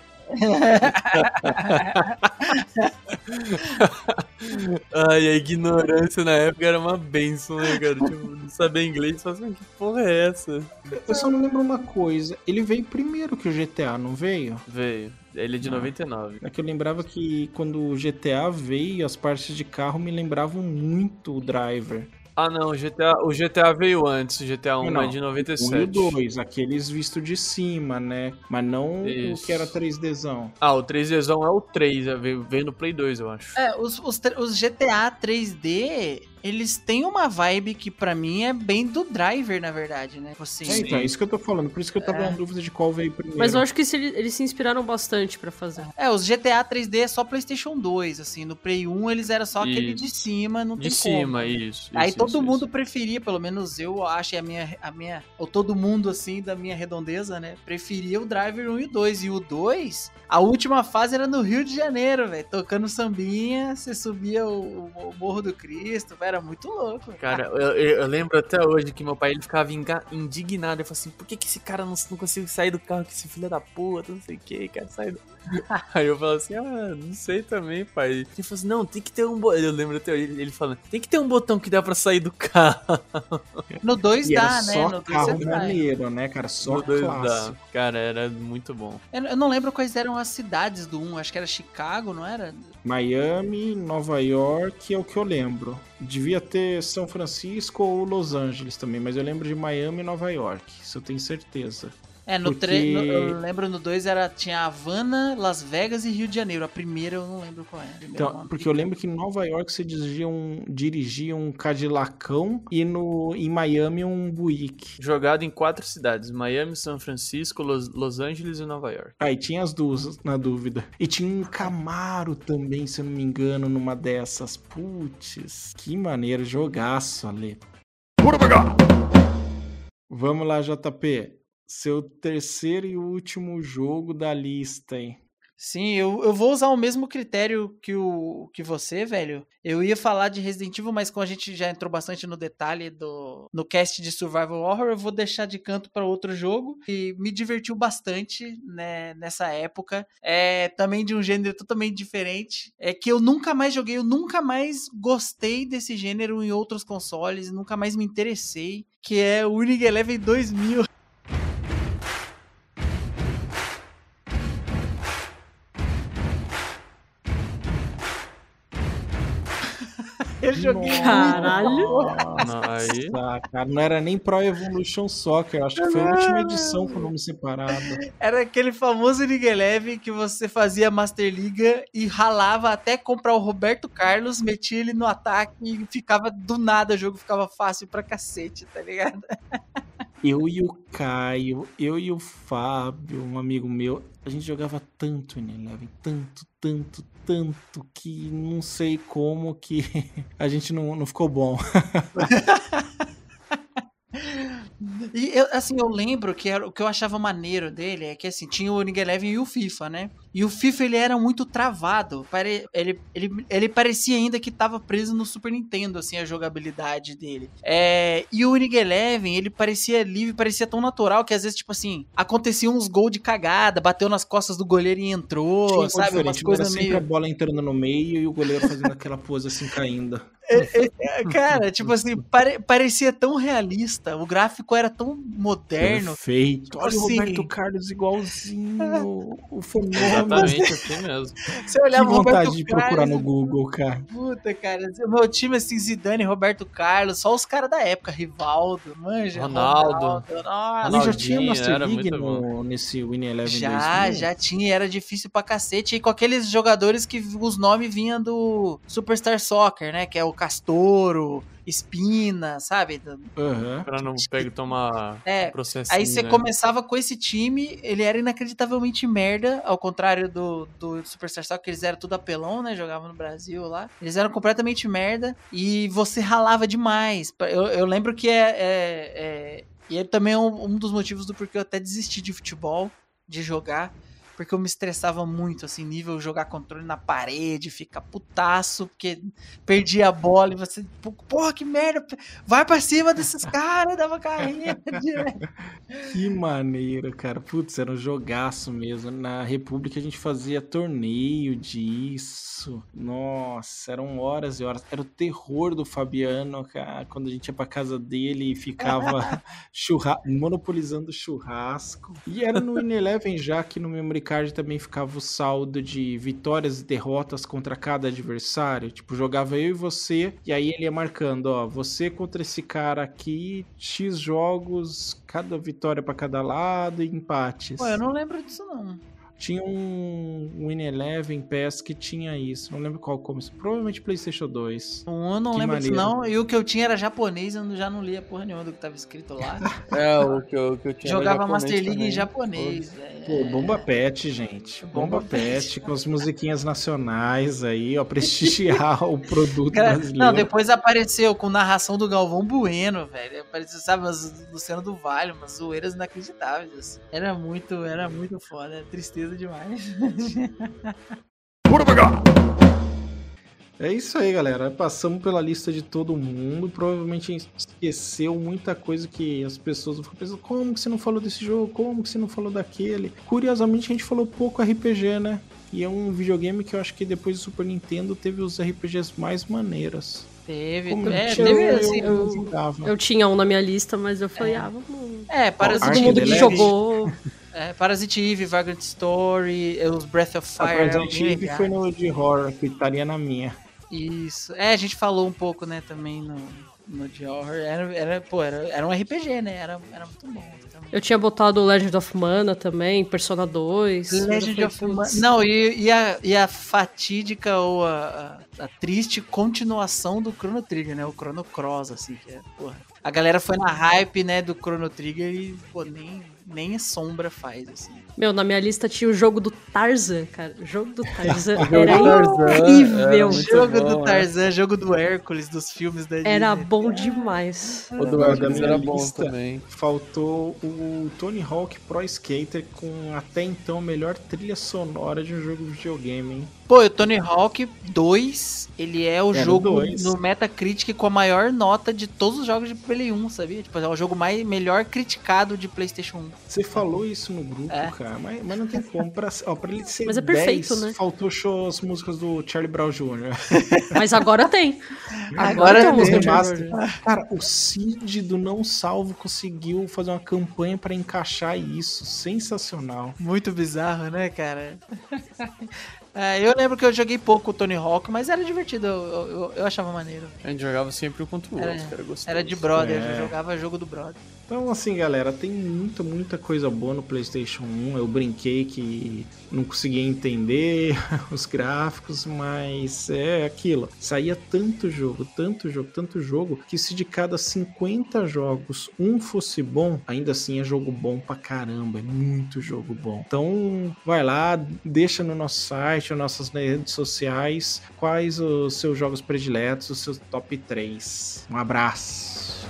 Ai, a ignorância na época era uma benção, né, cara? Tipo, não saber inglês, só assim, que porra é essa? Eu só não lembro uma coisa. Ele veio primeiro que o GTA, não veio? Veio. Ele é de Ah. 99. É que eu lembrava que quando o GTA veio, as partes de carro me lembravam muito o Driver. Ah, não, o GTA, o GTA veio antes, o GTA 1 Não, é de Um 97. e o 2, aqueles vistos de cima, né? Mas não Isso. o que era 3Dzão. Ah, o 3Dzão é o 3, é, veio, veio no Play 2, eu acho. É, os, os, os GTA 3D, eles têm uma vibe que pra mim é bem do driver, na verdade, né? Tipo Assim, É, então, é isso que eu tô falando. Por isso que eu tava É. na dúvida de qual veio primeiro. Mas eu acho que eles se inspiraram bastante pra fazer. É, os GTA 3D é só PlayStation 2, assim. No Play 1 eles eram só aquele Isso. de cima, não De tem cima, como. isso. Aí isso, todo isso, mundo isso. preferia, pelo menos eu acho, a minha, a minha. Ou todo mundo, assim, da minha redondeza, né? Preferia o Driver 1 e o 2. E o 2, a última fase era no Rio de Janeiro, velho. Tocando sambinha, você subia o, o Morro do Cristo, velho, era muito louco. Cara, eu, eu- eu lembro até hoje que meu pai ele ficava indignado. Ele falou assim: por que, que esse cara não, não consegue sair do carro, que esse filho da puta, não sei o que, quer sair do. <laughs> Aí eu falo assim: ah, não sei também, pai. Ele falou assim: não, tem que ter um botão. Eu lembro até ele ele falando: tem que ter um botão que dá pra sair do carro. <laughs> No 2 E era dá, né? só No 2 carro vai. maneiro, né, cara? Só No dá. Cara, era muito bom. Eu, eu não lembro quais eram as cidades do 1, acho que era Chicago, não era? Miami, Nova York é o que eu lembro. Devia ter São Francisco ou Los Angeles também, mas eu lembro de Miami e Nova York. Isso eu tenho certeza. É, no Porque- 3, eu lembro no 2 era, tinha Havana, Las Vegas e Rio de Janeiro. A primeira eu não lembro qual é. a primeira Então, uma- porque eu lembro que em Nova York você dirigia um, dirigia um Cadillacão e no, em Miami um Buick. Jogado em quatro cidades: Miami, São Francisco, Los, Los Angeles e Nova York. Aí tinha as duas, na dúvida. E tinha um Camaro também, se eu não me engano, numa dessas. Putz, que maneiro, jogaço ali. Vamos lá, JP. Seu terceiro e último jogo da lista, hein? Sim, eu, eu vou usar o mesmo critério que, o, que você, velho. Eu ia falar de Resident Evil, mas como a gente já entrou bastante no detalhe do no cast de Survival Horror, eu vou deixar de canto para outro jogo e me divertiu bastante né, nessa época. É também de um gênero totalmente diferente. É que eu nunca mais joguei, eu nunca mais gostei desse gênero em outros consoles, nunca mais me interessei, que é o Winning Eleven 2000. Eu joguei. Caralho. Não, aí. Ah, cara, não era nem Pro Evolution Soccer, acho que foi a última edição com o nome separado. Era aquele famoso League Eleven que você fazia Master Liga e ralava até comprar o Roberto Carlos, metia ele no ataque e ficava do nada, o jogo ficava fácil pra cacete, tá ligado? Eu e o Caio, eu e o Fábio, um amigo meu, a gente jogava tanto em Eleven, tanto, tanto, tanto, que não sei como que <laughs> a gente não, não ficou bom. <laughs> E eu, assim, eu lembro que era, o que eu achava maneiro dele é que assim, tinha o League Eleven e o FIFA, né? E o FIFA ele era muito travado. Pare, ele, ele, ele parecia ainda que tava preso no Super Nintendo, assim, a jogabilidade dele. É, e o League Eleven, ele parecia livre, parecia tão natural que às vezes, tipo assim, acontecia uns gols de cagada, bateu nas costas do goleiro e entrou, Tinha sabe? Umas coisas sempre meio. a bola entrando no meio e o goleiro fazendo aquela pose assim caindo. <laughs> É, Cara, tipo assim, pare- parecia tão realista, o gráfico era tão moderno. Perfeito. Olha o Assim. Roberto Carlos igualzinho, <laughs> o fenômeno. Exatamente assim mesmo. Você Que olhava o vontade Roberto de procurar Carlos, no Google, cara. Puta, cara. O meu time, assim, Zidane, Roberto Carlos, só os caras da época, Rivaldo, manja. Ronaldo. Nossa, Ele já tinha Master era League no, nesse Winning Eleven já, 2000? já tinha, era difícil pra cacete. E com aqueles jogadores que os nomes vinham do Superstar Soccer, né? Que é o Castoro, Espina, sabe? Aham. Pra não pegar e tomar É, processo. Aí você começava com esse time, ele era inacreditavelmente merda, ao contrário do, do Superstar Soccer, que eles eram tudo apelão, né? Jogavam no Brasil lá. Eles eram completamente merda e você ralava demais. Eu, eu lembro que é. é- é- e ele também é um, um dos motivos do porquê eu até desisti de futebol, de jogar. Porque eu me estressava muito, assim, nível jogar controle na parede, ficar putaço, porque perdia a bola e você, "Pô, porra, que merda, vai pra cima desses <laughs> caras, dava carreira direto. Que maneiro, cara. Putz, era um jogaço mesmo. Na República a gente fazia torneio disso. Nossa, eram horas e horas. Era o terror do Fabiano, cara, quando a gente ia pra casa dele e ficava <laughs> churra... monopolizando churrasco. E era no <laughs> Ineleven já que no Memory Card também ficava o saldo de vitórias e derrotas contra cada adversário. Tipo, jogava eu e você, e aí ele ia marcando, ó, você contra esse cara aqui, X jogos, cada vitória pra cada lado e empates. Pô, eu não lembro disso, não. Tinha um Win Eleven PES que tinha isso. Não lembro qual como. Provavelmente PlayStation 2. Um não Que lembro disso, não. E o que eu tinha era japonês, eu já não lia porra nenhuma do que tava escrito lá. <laughs> É, o que eu, o que eu tinha. Jogava Master League também. em japonês. é. Pô, Bomba Pet, gente. Bomba, Bomba Pet, com as musiquinhas nacionais aí, ó, prestigiar o produto Cara, brasileiro. não, depois apareceu com narração do Galvão Bueno, velho. Apareceu, sabe, as Luciano do Vale, umas zoeiras inacreditáveis. assim. Era muito, era muito foda, era demais. É isso aí, galera. Passamos pela lista de todo mundo. Provavelmente a gente esqueceu muita coisa que as pessoas vão pensando. Como que você não falou desse jogo? Como que você não falou daquele? Curiosamente, a gente falou pouco RPG, né? E é um videogame que eu acho que depois do Super Nintendo teve os RPGs mais maneiros. Teve, Como é, tinha, teve eu- assim. eu jogava. Eu tinha um na minha lista, mas eu falei, ah, vamos. É, Ark Todo mundo que jogou. <laughs> É, Parasite Eve, Vagrant Story, os Breath of A Fire. eram Resident bem Evil legais. foi no de horror, que estaria na minha. Isso. É, a gente falou um pouco, né, também no, no de horror. Era, era, pô, era, era um RPG, né? Era, era muito bom. também. Eu tinha botado o Legend of Mana também, Persona 2. mas eu Legend of Mana. Não, e, e, a, e a fatídica ou a, a, a triste continuação do Chrono Trigger, né? O Chrono Cross, assim, que é, porra. A galera foi na hype, né, do Chrono Trigger e, pô, nem, nem a sombra faz, assim. Meu, na minha lista tinha o jogo do Tarzan, cara. O jogo do Tarzan <laughs> era incrível. era jogo bom, do é. Tarzan, jogo do Hércules, dos filmes da Era Disney. bom demais. O do Hércules era bom lista, também. Faltou o Tony Hawk Pro Skater com até então a melhor trilha sonora de um jogo de videogame, hein? Pô, o Tony Hawk 2, ele é o Era jogo dois. no Metacritic com a maior nota de todos os jogos de Play 1, sabia? Tipo, é o jogo mais, melhor criticado de PlayStation 1. Você falou isso no grupo, É. cara, mas, mas não tem como. Pra, ó, pra ele ser Mas é 10, perfeito, né? faltou show as músicas do Charlie Brown Jr. <laughs> Mas agora tem. Agora tem a tem, música Remaster. Cara, o Cid do Não Salvo conseguiu fazer uma campanha pra encaixar isso. Sensacional. Muito bizarro, né, cara? <laughs> É, eu lembro que eu joguei pouco o Tony Hawk, mas era divertido, eu, eu- eu- achava maneiro. A gente jogava sempre um contra o outro, Era- era gostoso. Era de brother, É. eu jogava jogo do brother. Então, assim, galera, tem muita, muita coisa boa no PlayStation 1. Eu brinquei que não conseguia entender <laughs> os gráficos, mas é aquilo. Saía tanto jogo, tanto jogo, tanto jogo, que se de cada 50 jogos um fosse bom, ainda assim é jogo bom pra caramba. É muito jogo bom. Então, vai lá, deixa no nosso site, nas nossas redes sociais, quais os seus jogos prediletos, os seus top 3. Um abraço.